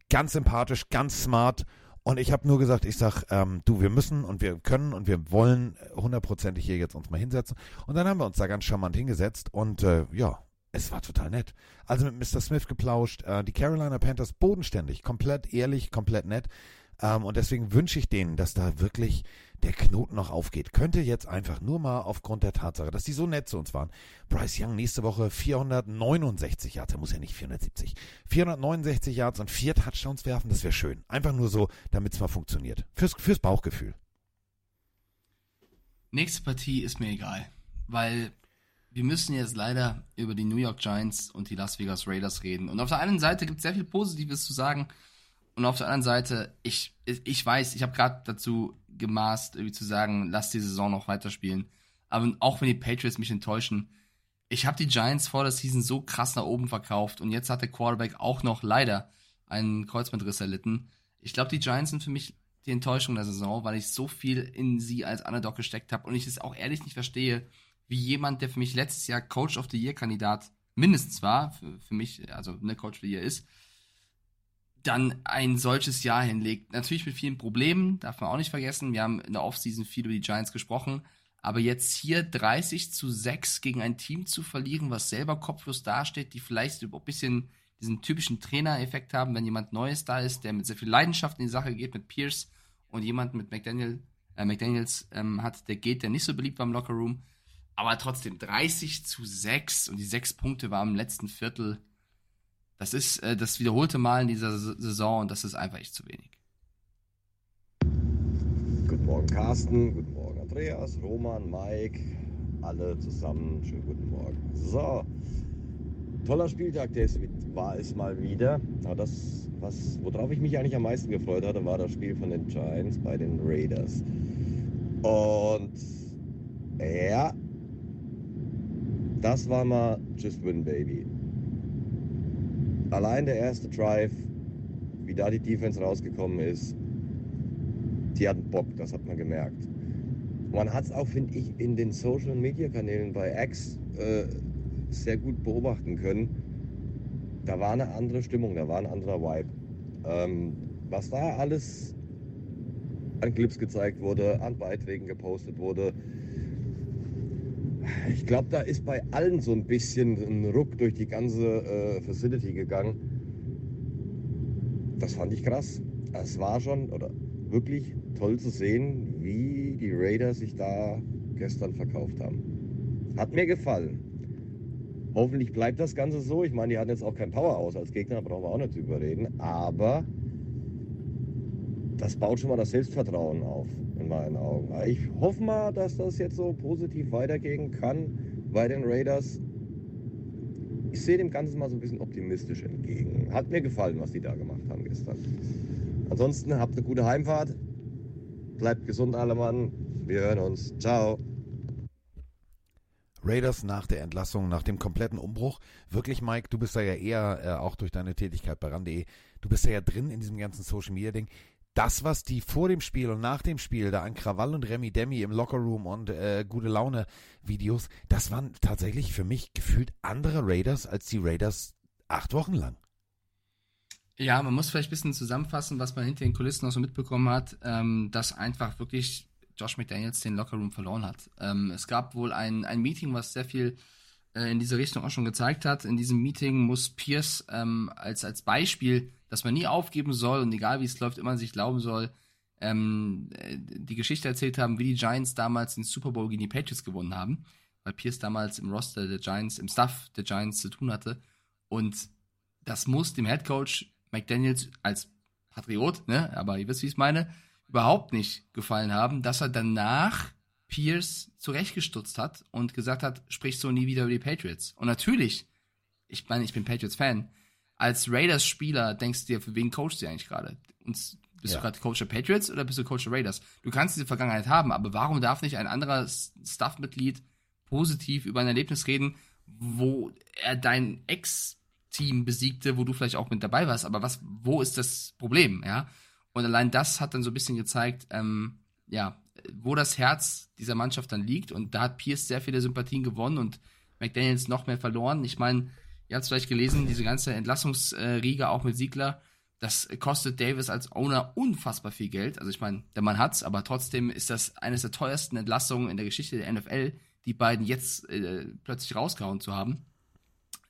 Ganz sympathisch, ganz smart. Und ich habe nur gesagt, ich sag, ähm, du, wir müssen und wir können und wir wollen hundertprozentig hier jetzt uns mal hinsetzen. Und dann haben wir uns da ganz charmant hingesetzt und äh, ja, es war total nett. Also mit Mr. Smith geplauscht, äh, die Carolina Panthers bodenständig, komplett ehrlich, komplett nett. Ähm, und deswegen wünsche ich denen, dass da wirklich der Knoten noch aufgeht. Könnte jetzt einfach nur mal aufgrund der Tatsache, dass die so nett zu uns waren. Bryce Young nächste Woche 469 Yards, er muss ja nicht 470. 469 Yards und vier Touchdowns werfen, das wäre schön. Einfach nur so, damit es mal funktioniert. Fürs, fürs Bauchgefühl. Nächste Partie ist mir egal, weil wir müssen jetzt leider über die New York Giants und die Las Vegas Raiders reden. Und auf der einen Seite gibt es sehr viel Positives zu sagen. Und auf der anderen Seite, ich, ich weiß, ich habe gerade dazu gemaßt, irgendwie zu sagen, lass die Saison noch weiterspielen. Aber auch wenn die Patriots mich enttäuschen, ich habe die Giants vor der Season so krass nach oben verkauft und jetzt hat der Quarterback auch noch leider einen Kreuzbandriss erlitten. Ich glaube, die Giants sind für mich die Enttäuschung der Saison, weil ich so viel in sie als Underdog gesteckt habe und ich es auch ehrlich nicht verstehe, wie jemand, der für mich letztes Jahr Coach of the Year Kandidat mindestens war, für, für mich, also ne Coach of the Year ist, dann ein solches Jahr hinlegt. Natürlich mit vielen Problemen, darf man auch nicht vergessen. Wir haben in der Offseason viel über die Giants gesprochen. Aber jetzt hier 30 zu 6 gegen ein Team zu verlieren, was selber kopflos dasteht, die vielleicht ein bisschen diesen typischen Trainer-Effekt haben, wenn jemand Neues da ist, der mit sehr viel Leidenschaft in die Sache geht, mit Pierce und jemand mit McDaniel, äh, McDaniels ähm, hat, der geht, der nicht so beliebt war im Lockerroom. Aber trotzdem 30 zu 6 und die 6 Punkte waren im letzten Viertel. Das ist äh, das wiederholte Mal in dieser Saison und das ist einfach echt zu wenig. Guten Morgen, Carsten. Guten Morgen, Andreas, Roman, Mike. Alle zusammen. Schönen guten Morgen. So, toller Spieltag, der war es mal wieder. Aber das, was, worauf ich mich eigentlich am meisten gefreut hatte, war das Spiel von den Giants bei den Raiders. Und ja, das war mal Just Win Baby. Allein der erste Drive, wie da die Defense rausgekommen ist, die hatten Bock, das hat man gemerkt. Man hat es auch, finde ich, in den Social Media Kanälen bei X äh, sehr gut beobachten können. Da war eine andere Stimmung, da war ein anderer Vibe. Ähm, was da alles an Clips gezeigt wurde, an Beiträgen gepostet wurde, ich glaube, da ist bei allen so ein bisschen ein Ruck durch die ganze äh, Facility gegangen. Das fand ich krass. Es war schon oder wirklich toll zu sehen, wie die Raiders sich da gestern verkauft haben. Hat mir gefallen. Hoffentlich bleibt das Ganze so. Ich meine, die hatten jetzt auch kein Power aus als Gegner, brauchen wir auch nicht drüber reden. Aber das baut schon mal das Selbstvertrauen auf in meinen Augen. Ich hoffe mal, dass das jetzt so positiv weitergehen kann bei den Raiders. Ich sehe dem Ganzen mal so ein bisschen optimistisch entgegen. Hat mir gefallen, was die da gemacht haben gestern. Ansonsten habt eine gute Heimfahrt. Bleibt gesund, alle Mann. Wir hören uns. Ciao. Raiders nach der Entlassung, nach dem kompletten Umbruch. Wirklich, Mike, du bist da ja eher äh, auch durch deine Tätigkeit bei RAN.de, du bist da ja drin in diesem ganzen Social Media Ding das, was die vor dem Spiel und nach dem Spiel da an Krawall und Remi Demi im Lockerroom und äh, gute Laune Videos, das waren tatsächlich für mich gefühlt andere Raiders als die Raiders acht Wochen lang. Ja, man muss vielleicht ein bisschen zusammenfassen, was man hinter den Kulissen noch so mitbekommen hat, ähm, dass einfach wirklich Josh McDaniels den Lockerroom verloren hat. Ähm, es gab wohl ein, ein Meeting, was sehr viel äh, in diese Richtung auch schon gezeigt hat. In diesem Meeting muss Pierce ähm, als, als Beispiel dass man nie aufgeben soll und egal wie es läuft, immer sich glauben soll, ähm, äh, die Geschichte erzählt haben, wie die Giants damals den Super Bowl gegen die Patriots gewonnen haben, weil Pierce damals im Roster der Giants, im Staff der Giants zu tun hatte. Und das muss dem Head Coach McDaniels als Patriot, ne, aber ihr wisst, wie ich es meine, überhaupt nicht gefallen haben, dass er danach Pierce zurechtgestutzt hat und gesagt hat, sprich so nie wieder über die Patriots. Und natürlich, ich meine, ich bin Patriots-Fan, als Raiders-Spieler denkst du dir, für wen coachst du eigentlich gerade? bist ja. du gerade Coach der Patriots oder bist du Coach der Raiders? Du kannst diese Vergangenheit haben, aber warum darf nicht ein anderer Staff-Mitglied positiv über ein Erlebnis reden, wo er dein Ex-Team besiegte, wo du vielleicht auch mit dabei warst, aber was, wo ist das Problem, ja? Und allein das hat dann so ein bisschen gezeigt, ähm, ja, wo das Herz dieser Mannschaft dann liegt. Und da hat Pierce sehr viele Sympathien gewonnen und McDaniels noch mehr verloren. Ich meine, Ihr habt es vielleicht gelesen, diese ganze Entlassungsriege auch mit Siegler, das kostet Davis als Owner unfassbar viel Geld. Also ich meine, der Mann hat's, aber trotzdem ist das eines der teuersten Entlassungen in der Geschichte der NFL, die beiden jetzt äh, plötzlich rausgehauen zu haben.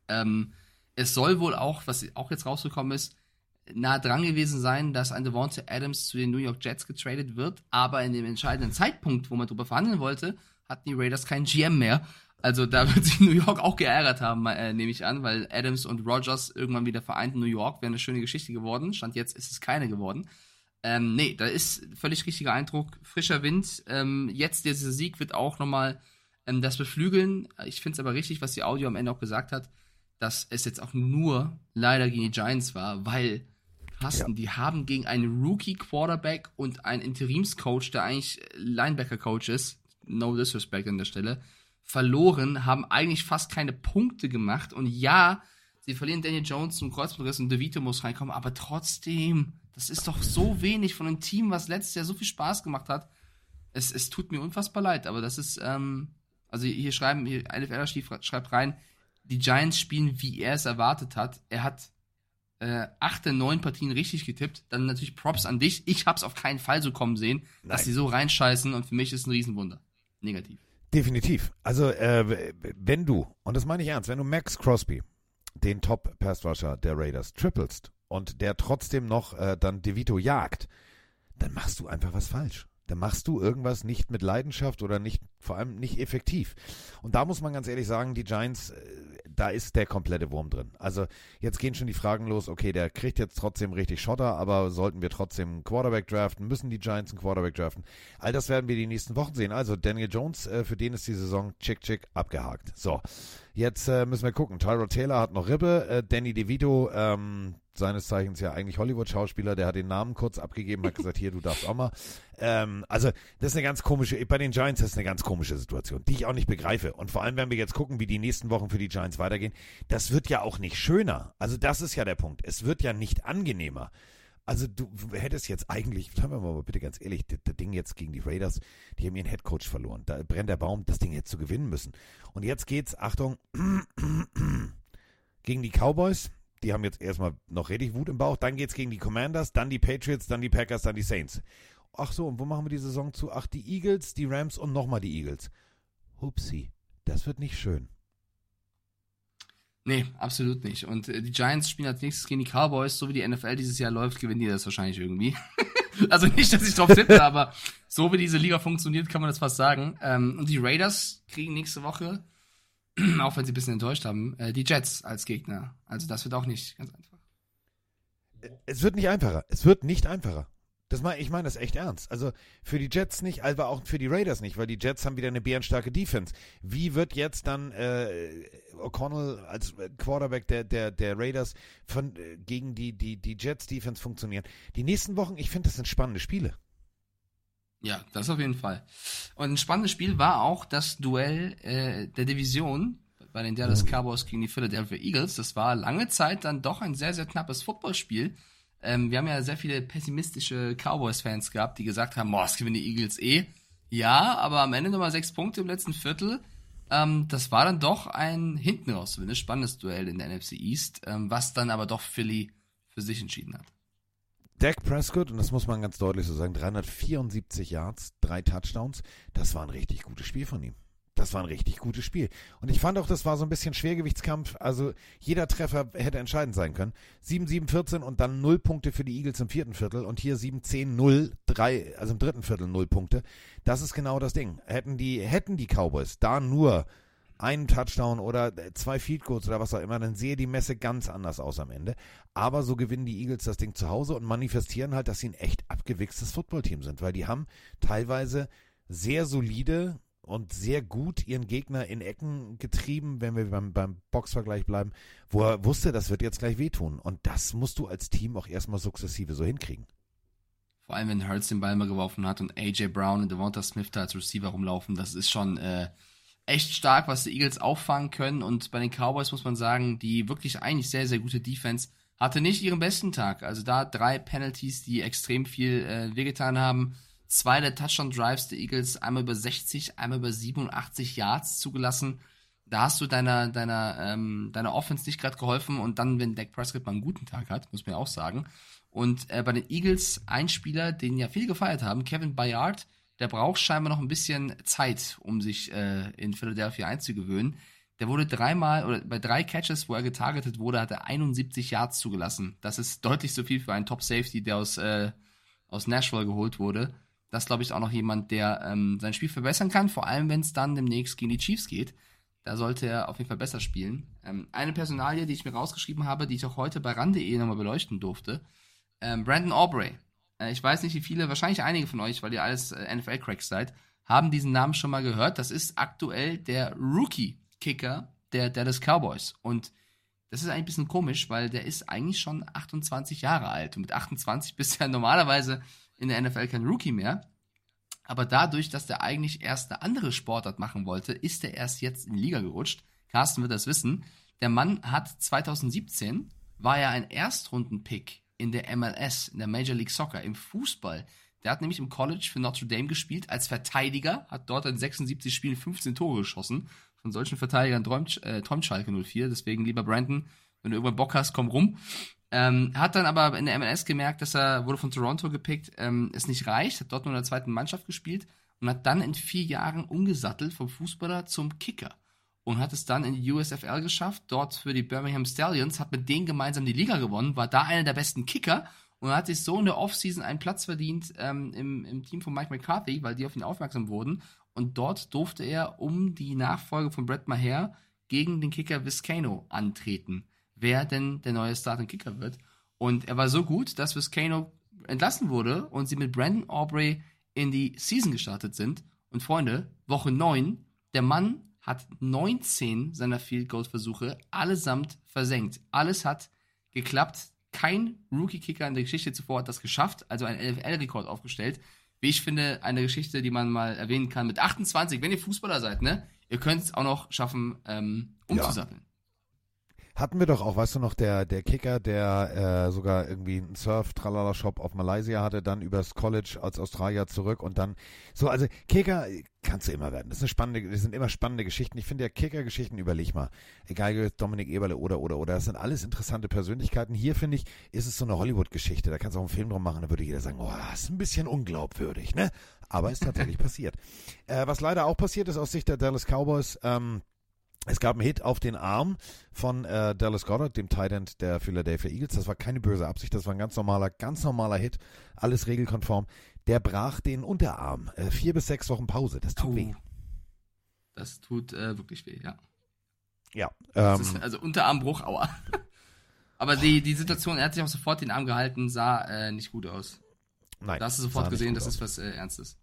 Ähm, es soll wohl auch, was auch jetzt rausgekommen ist, nah dran gewesen sein, dass ein Devonta Adams zu den New York Jets getradet wird, aber in dem entscheidenden Zeitpunkt, wo man darüber verhandeln wollte, hatten die Raiders keinen GM mehr also da wird sich New York auch geärgert haben, äh, nehme ich an, weil Adams und Rogers irgendwann wieder vereint in New York, wäre eine schöne Geschichte geworden. Stand jetzt ist es keine geworden. Ähm, nee, da ist völlig richtiger Eindruck, frischer Wind. Ähm, jetzt dieser Sieg wird auch nochmal ähm, das beflügeln. Ich finde es aber richtig, was die Audio am Ende auch gesagt hat, dass es jetzt auch nur leider gegen die Giants war, weil Carsten, die haben gegen einen Rookie-Quarterback und einen Interimscoach, der eigentlich Linebacker-Coach ist, no disrespect an der Stelle, verloren, haben eigentlich fast keine Punkte gemacht und ja, sie verlieren Daniel Jones zum Kreuzbandriss und DeVito muss reinkommen, aber trotzdem, das ist doch so wenig von einem Team, was letztes Jahr so viel Spaß gemacht hat. Es, es tut mir unfassbar leid, aber das ist, ähm, also hier schreiben, hier, NFL schreibt rein, die Giants spielen, wie er es erwartet hat. Er hat äh, acht der neun Partien richtig getippt. Dann natürlich Props an dich. Ich hab's auf keinen Fall so kommen sehen, Nein. dass sie so reinscheißen und für mich ist ein Riesenwunder. Negativ. Definitiv. Also, äh, wenn du, und das meine ich ernst, wenn du Max Crosby, den Top-Pass-Rusher der Raiders, trippelst und der trotzdem noch äh, dann DeVito jagt, dann machst du einfach was falsch dann machst du irgendwas nicht mit Leidenschaft oder nicht, vor allem nicht effektiv. Und da muss man ganz ehrlich sagen, die Giants, äh, da ist der komplette Wurm drin. Also jetzt gehen schon die Fragen los, okay, der kriegt jetzt trotzdem richtig Schotter, aber sollten wir trotzdem einen Quarterback draften, müssen die Giants einen Quarterback draften? All das werden wir die nächsten Wochen sehen. Also Daniel Jones, äh, für den ist die Saison chick chick abgehakt. So, jetzt äh, müssen wir gucken. Tyrod Taylor hat noch Rippe, äh, Danny DeVito, ähm, seines Zeichens ja eigentlich Hollywood-Schauspieler, der hat den Namen kurz abgegeben, hat gesagt, hier, du darfst auch mal. Ähm, also, das ist eine ganz komische, bei den Giants ist eine ganz komische Situation, die ich auch nicht begreife. Und vor allem, wenn wir jetzt gucken, wie die nächsten Wochen für die Giants weitergehen, das wird ja auch nicht schöner. Also, das ist ja der Punkt. Es wird ja nicht angenehmer. Also du hättest jetzt eigentlich, sagen wir mal bitte ganz ehrlich, das, das Ding jetzt gegen die Raiders, die haben ihren Headcoach verloren. Da brennt der Baum, das Ding jetzt zu gewinnen müssen. Und jetzt geht's, Achtung, gegen die Cowboys die haben jetzt erstmal noch richtig Wut im Bauch. Dann geht es gegen die Commanders, dann die Patriots, dann die Packers, dann die Saints. Ach so, und wo machen wir die Saison zu? Ach, die Eagles, die Rams und nochmal die Eagles. Hupsi, das wird nicht schön. Nee, absolut nicht. Und äh, die Giants spielen als nächstes gegen die Cowboys. So wie die NFL dieses Jahr läuft, gewinnen die das wahrscheinlich irgendwie. also nicht, dass ich drauf tippe, aber so wie diese Liga funktioniert, kann man das fast sagen. Ähm, und die Raiders kriegen nächste Woche auch wenn sie ein bisschen enttäuscht haben, äh, die Jets als Gegner. Also das wird auch nicht ganz einfach. Es wird nicht einfacher. Es wird nicht einfacher. Das mein, ich meine das echt ernst. Also für die Jets nicht, aber auch für die Raiders nicht, weil die Jets haben wieder eine bärenstarke Defense. Wie wird jetzt dann äh, O'Connell als Quarterback der, der, der Raiders von, äh, gegen die, die, die Jets Defense funktionieren? Die nächsten Wochen, ich finde, das sind spannende Spiele. Ja, das auf jeden Fall. Und ein spannendes Spiel war auch das Duell äh, der Division bei den Dallas mhm. Cowboys gegen die Philadelphia Eagles. Das war lange Zeit dann doch ein sehr, sehr knappes Footballspiel. Ähm, wir haben ja sehr viele pessimistische Cowboys-Fans gehabt, die gesagt haben, boah, das gewinnen die Eagles eh. Ja, aber am Ende nochmal sechs Punkte im letzten Viertel. Ähm, das war dann doch ein hinten raus, ein spannendes Duell in der NFC East, ähm, was dann aber doch Philly für sich entschieden hat. Dak Prescott, und das muss man ganz deutlich so sagen, 374 Yards, drei Touchdowns, das war ein richtig gutes Spiel von ihm. Das war ein richtig gutes Spiel. Und ich fand auch, das war so ein bisschen Schwergewichtskampf. Also jeder Treffer hätte entscheidend sein können. 7-7-14 und dann 0 Punkte für die Eagles im vierten Viertel und hier 7-10-0, drei, also im dritten Viertel 0 Punkte. Das ist genau das Ding. Hätten die, hätten die Cowboys da nur einen Touchdown oder zwei Field Goals oder was auch immer, dann sehe die Messe ganz anders aus am Ende. Aber so gewinnen die Eagles das Ding zu Hause und manifestieren halt, dass sie ein echt abgewichstes Footballteam sind, weil die haben teilweise sehr solide und sehr gut ihren Gegner in Ecken getrieben, wenn wir beim, beim Boxvergleich bleiben, wo er wusste, das wird jetzt gleich wehtun. Und das musst du als Team auch erstmal sukzessive so hinkriegen. Vor allem, wenn Hurts den Ball mal geworfen hat und AJ Brown und Devonta Smith da als Receiver rumlaufen, das ist schon äh, echt stark, was die Eagles auffangen können. Und bei den Cowboys muss man sagen, die wirklich eigentlich sehr, sehr gute Defense hatte nicht ihren besten Tag. Also da drei Penalties, die extrem viel äh, wehgetan haben. Zwei der Touchdown-Drives der Eagles, einmal über 60, einmal über 87 Yards zugelassen. Da hast du deiner, deiner, ähm, deiner Offense nicht gerade geholfen. Und dann, wenn Dak Prescott mal einen guten Tag hat, muss man ja auch sagen. Und äh, bei den Eagles ein Spieler, den ja viele gefeiert haben, Kevin Bayard, der braucht scheinbar noch ein bisschen Zeit, um sich äh, in Philadelphia einzugewöhnen. Der wurde dreimal oder bei drei Catches, wo er getargetet wurde, hat er 71 Yards zugelassen. Das ist deutlich so viel für einen Top Safety, der aus, äh, aus Nashville geholt wurde. Das glaube ich auch noch jemand, der ähm, sein Spiel verbessern kann, vor allem wenn es dann demnächst gegen die Chiefs geht. Da sollte er auf jeden Fall besser spielen. Ähm, eine Personalie, die ich mir rausgeschrieben habe, die ich auch heute bei RAN.de nochmal beleuchten durfte. Ähm, Brandon Aubrey ich weiß nicht, wie viele, wahrscheinlich einige von euch, weil ihr alles äh, NFL-Cracks seid, haben diesen Namen schon mal gehört. Das ist aktuell der Rookie-Kicker der Dallas Cowboys. Und das ist eigentlich ein bisschen komisch, weil der ist eigentlich schon 28 Jahre alt. Und mit 28 bist du ja normalerweise in der NFL kein Rookie mehr. Aber dadurch, dass der eigentlich erst eine andere Sportart machen wollte, ist er erst jetzt in die Liga gerutscht. Carsten wird das wissen. Der Mann hat 2017 war er ein Erstrunden-Pick in der MLS, in der Major League Soccer, im Fußball. Der hat nämlich im College für Notre Dame gespielt als Verteidiger, hat dort in 76 Spielen 15 Tore geschossen. Von solchen Verteidigern träumt, äh, träumt Schalke 04. Deswegen, lieber Brandon, wenn du irgendwann Bock hast, komm rum. Ähm, hat dann aber in der MLS gemerkt, dass er wurde von Toronto gepickt, ähm, es nicht reicht, hat dort nur in der zweiten Mannschaft gespielt und hat dann in vier Jahren umgesattelt vom Fußballer zum Kicker und hat es dann in die USFL geschafft, dort für die Birmingham Stallions, hat mit denen gemeinsam die Liga gewonnen, war da einer der besten Kicker und hat sich so in der Offseason einen Platz verdient ähm, im, im Team von Mike McCarthy, weil die auf ihn aufmerksam wurden und dort durfte er um die Nachfolge von Brett Maher gegen den Kicker Viscano antreten wer denn der neue Starting Kicker wird. Und er war so gut, dass Viscano entlassen wurde und sie mit Brandon Aubrey in die Season gestartet sind. Und Freunde, Woche 9, der Mann hat 19 seiner Field Goal Versuche allesamt versenkt. Alles hat geklappt. Kein Rookie-Kicker in der Geschichte zuvor hat das geschafft, also ein LFL-Rekord aufgestellt. Wie ich finde, eine Geschichte, die man mal erwähnen kann. Mit 28, wenn ihr Fußballer seid, ne? Ihr könnt es auch noch schaffen, ähm, umzusappeln. Ja. Hatten wir doch auch, weißt du noch, der, der Kicker, der äh, sogar irgendwie einen Surf-Tralala-Shop auf Malaysia hatte, dann übers College als Australier zurück und dann so, also Kicker kannst du immer werden. Das, ist eine spannende, das sind immer spannende Geschichten. Ich finde ja Kicker-Geschichten, überleg mal. Egal, Dominik Eberle oder, oder, oder. Das sind alles interessante Persönlichkeiten. Hier, finde ich, ist es so eine Hollywood-Geschichte. Da kannst du auch einen Film drum machen, da würde jeder sagen, oh, das ist ein bisschen unglaubwürdig, ne? Aber ist tatsächlich passiert. Äh, was leider auch passiert ist aus Sicht der Dallas Cowboys, ähm, es gab einen Hit auf den Arm von äh, Dallas Goddard, dem Tight End der Philadelphia Eagles. Das war keine böse Absicht, das war ein ganz normaler, ganz normaler Hit, alles regelkonform. Der brach den Unterarm. Äh, vier bis sechs Wochen Pause, das tut oh. weh. Das tut äh, wirklich weh, ja. Ja. Ähm, ist, also Unterarmbruch, aua. Aber die, die Situation, er hat sich auch sofort den Arm gehalten, sah äh, nicht gut aus. Nein. Da hast du sofort gesehen, das ist was äh, Ernstes.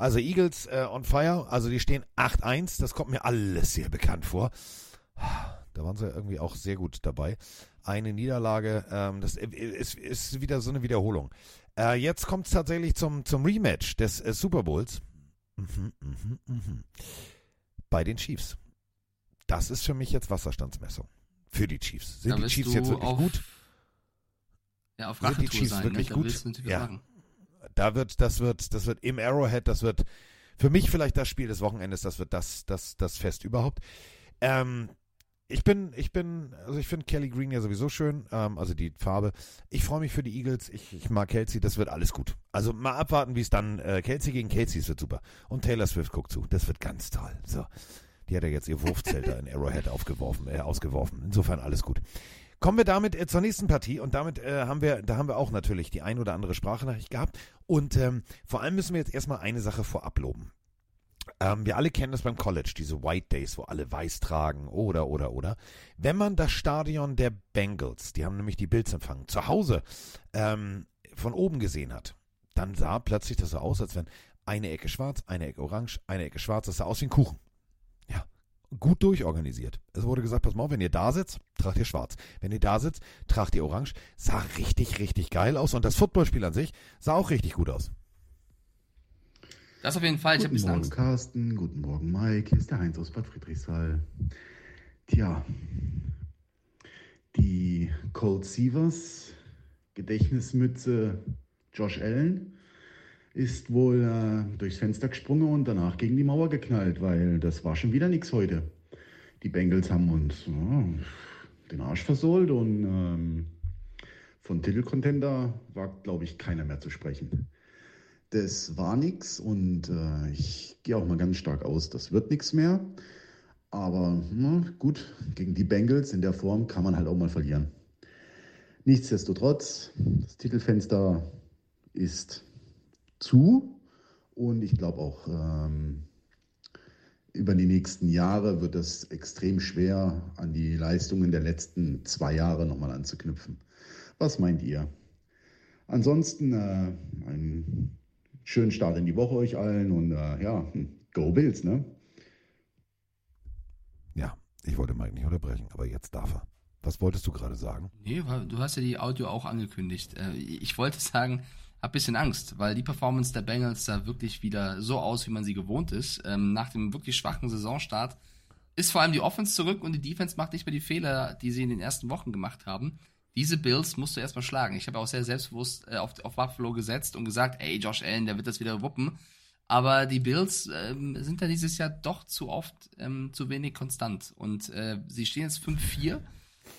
Also Eagles äh, on fire, also die stehen 8-1, das kommt mir alles sehr bekannt vor. Da waren sie irgendwie auch sehr gut dabei. Eine Niederlage, ähm, das ist, ist wieder so eine Wiederholung. Äh, jetzt kommt es tatsächlich zum, zum Rematch des äh, Super Bowls. Mhm, mhm, mhm. Bei den Chiefs. Das ist für mich jetzt Wasserstandsmessung. Für die Chiefs. Sind die Chiefs jetzt wirklich auf, gut? Ja, auf Sind die Chiefs sein, wirklich ne? gut? Ja. Sagen da wird, das wird, das wird im Arrowhead, das wird für mich vielleicht das Spiel des Wochenendes, das wird das, das, das Fest überhaupt. Ähm, ich bin, ich bin, also ich finde Kelly Green ja sowieso schön, ähm, also die Farbe. Ich freue mich für die Eagles, ich, ich mag Kelsey, das wird alles gut. Also mal abwarten, wie es dann, äh, Kelsey gegen Kelsey, es wird super. Und Taylor Swift guckt zu, das wird ganz toll. So. Die hat ja jetzt ihr Wurfzelt da in Arrowhead aufgeworfen, äh, ausgeworfen. Insofern alles gut. Kommen wir damit äh, zur nächsten Partie und damit äh, haben wir, da haben wir auch natürlich die ein oder andere Sprachnachricht gehabt und ähm, vor allem müssen wir jetzt erstmal eine Sache vorab loben. Ähm, wir alle kennen das beim College, diese White Days, wo alle weiß tragen oder, oder, oder. Wenn man das Stadion der Bengals, die haben nämlich die Bills empfangen, zu Hause ähm, von oben gesehen hat, dann sah plötzlich das so aus, als wenn eine Ecke schwarz, eine Ecke orange, eine Ecke schwarz, das sah aus wie ein Kuchen gut durchorganisiert. Es wurde gesagt, pass mal auf, wenn ihr da sitzt, tragt ihr schwarz. Wenn ihr da sitzt, tragt ihr orange. Sah richtig, richtig geil aus. Und das Footballspiel an sich sah auch richtig gut aus. Das auf jeden Fall. Ich Guten Morgen, Angst. Carsten. Guten Morgen, Mike. Hier ist der Heinz aus Bad Friedrichsthal. Tja, die Cold Sievers Gedächtnismütze Josh Allen ist wohl äh, durchs Fenster gesprungen und danach gegen die Mauer geknallt, weil das war schon wieder nichts heute. Die Bengals haben uns ja, den Arsch versohlt und ähm, von Titelcontender war, glaube ich, keiner mehr zu sprechen. Das war nichts und äh, ich gehe auch mal ganz stark aus, das wird nichts mehr. Aber na, gut, gegen die Bengals in der Form kann man halt auch mal verlieren. Nichtsdestotrotz, das Titelfenster ist zu. Und ich glaube auch, ähm, über die nächsten Jahre wird es extrem schwer, an die Leistungen der letzten zwei Jahre nochmal anzuknüpfen. Was meint ihr? Ansonsten äh, einen schönen Start in die Woche euch allen und äh, ja, go Bills, ne? Ja, ich wollte Mike nicht unterbrechen, aber jetzt darf er. Was wolltest du gerade sagen? Nee, du hast ja die Audio auch angekündigt. Äh, Ich wollte sagen, hab bisschen Angst, weil die Performance der Bengals sah wirklich wieder so aus, wie man sie gewohnt ist. Ähm, Nach dem wirklich schwachen Saisonstart ist vor allem die Offense zurück und die Defense macht nicht mehr die Fehler, die sie in den ersten Wochen gemacht haben. Diese Bills musst du erstmal schlagen. Ich habe auch sehr selbstbewusst äh, auf, auf Buffalo gesetzt und gesagt, ey, Josh Allen, der wird das wieder wuppen. Aber die Bills ähm, sind da dieses Jahr doch zu oft ähm, zu wenig konstant. Und äh, sie stehen jetzt 5-4,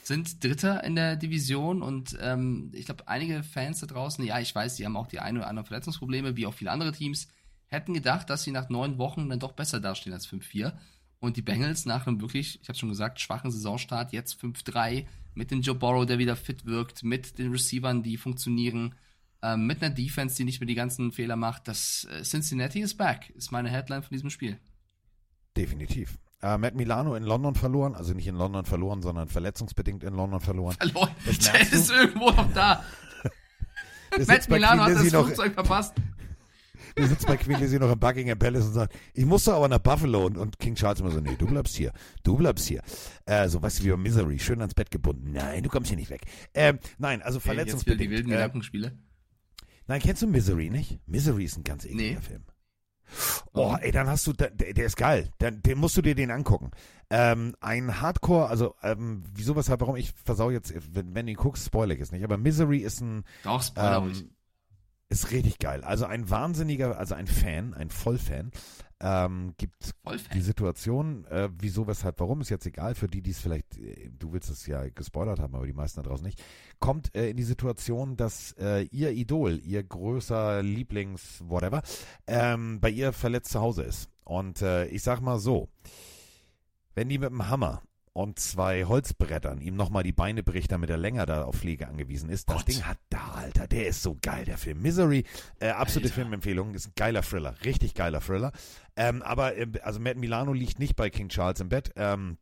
sind Dritter in der Division und ähm, ich glaube, einige Fans da draußen, ja, ich weiß, die haben auch die ein oder anderen Verletzungsprobleme, wie auch viele andere Teams, hätten gedacht, dass sie nach neun Wochen dann doch besser dastehen als 5-4. Und die Bengals nach einem wirklich, ich habe schon gesagt, schwachen Saisonstart, jetzt 5-3, mit dem Joe Burrow, der wieder fit wirkt, mit den Receivern, die funktionieren, ähm, mit einer Defense, die nicht mehr die ganzen Fehler macht. Das äh, Cincinnati is back, ist meine Headline von diesem Spiel. Definitiv. Äh, Matt Milano in London verloren, also nicht in London verloren, sondern verletzungsbedingt in London verloren. Verloren. Das Der du. ist irgendwo noch da. Matt Milano hat das noch- Flugzeug verpasst. Der sitzt bei Queen Lizzie noch im Buckingham Palace und sagt, ich muss doch aber nach Buffalo. Und, und King Charles immer so, nee, du bleibst hier. Du bleibst hier. Äh, so, weißt du, wie bei Misery, schön ans Bett gebunden. Nein, du kommst hier nicht weg. Ähm, nein, also jetzt wieder verletzungsbedingt. die wilden äh, Gedankenspiele. nein, kennst du Misery nicht? Misery ist ein ganz ekliger Film. Oh, ey, dann hast du, der, der ist geil. Dann, den musst du dir den angucken. Ähm, ein Hardcore, also, ähm, wieso, weshalb, warum ich versau jetzt, wenn, wenn du ihn guckst, spoiler ich es nicht. Aber Misery ist ein, Doch, Spoiler ähm. Ist richtig geil. Also ein wahnsinniger, also ein Fan, ein Vollfan, ähm, gibt Vollfan. die Situation, äh, wieso, weshalb, warum, ist jetzt egal, für die, die es vielleicht, äh, du willst es ja gespoilert haben, aber die meisten da draußen nicht, kommt äh, in die Situation, dass äh, ihr Idol, ihr größer Lieblings, whatever, ähm, bei ihr verletzt zu Hause ist. Und äh, ich sag mal so, wenn die mit dem Hammer und zwei Holzbrettern ihm nochmal die Beine bricht, damit er länger da auf Pflege angewiesen ist. Das Ding hat da, Alter, der ist so geil, der Film. Misery, äh, absolute Alter. Filmempfehlung, ist ein geiler Thriller, richtig geiler Thriller. Ähm, aber, äh, also Matt Milano liegt nicht bei King Charles im Bett, ähm,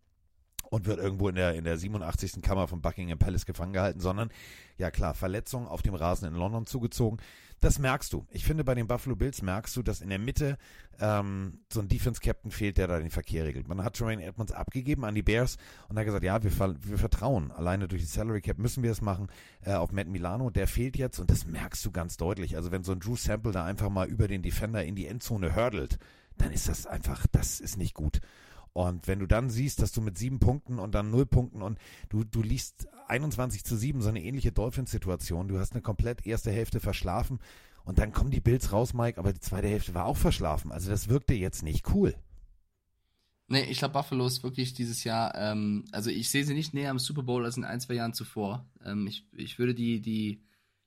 und wird irgendwo in der, in der 87. Kammer von Buckingham Palace gefangen gehalten, sondern, ja klar, Verletzung auf dem Rasen in London zugezogen. Das merkst du. Ich finde, bei den Buffalo Bills merkst du, dass in der Mitte ähm, so ein Defense-Captain fehlt, der da den Verkehr regelt. Man hat Jermaine Edmonds abgegeben an die Bears und hat gesagt, ja, wir, wir vertrauen. Alleine durch die Salary Cap müssen wir es machen äh, auf Matt Milano. Der fehlt jetzt und das merkst du ganz deutlich. Also wenn so ein Drew Sample da einfach mal über den Defender in die Endzone hurdelt, dann ist das einfach, das ist nicht gut. Und wenn du dann siehst, dass du mit sieben Punkten und dann null Punkten und du, du liest 21 zu 7, so eine ähnliche Dolphins-Situation, du hast eine komplett erste Hälfte verschlafen und dann kommen die Bills raus, Mike, aber die zweite Hälfte war auch verschlafen. Also das wirkte jetzt nicht cool. Nee, ich glaube, Buffalo ist wirklich dieses Jahr, ähm, also ich sehe sie nicht näher am Super Bowl als in ein, zwei Jahren zuvor. Ähm, ich, ich würde die, die,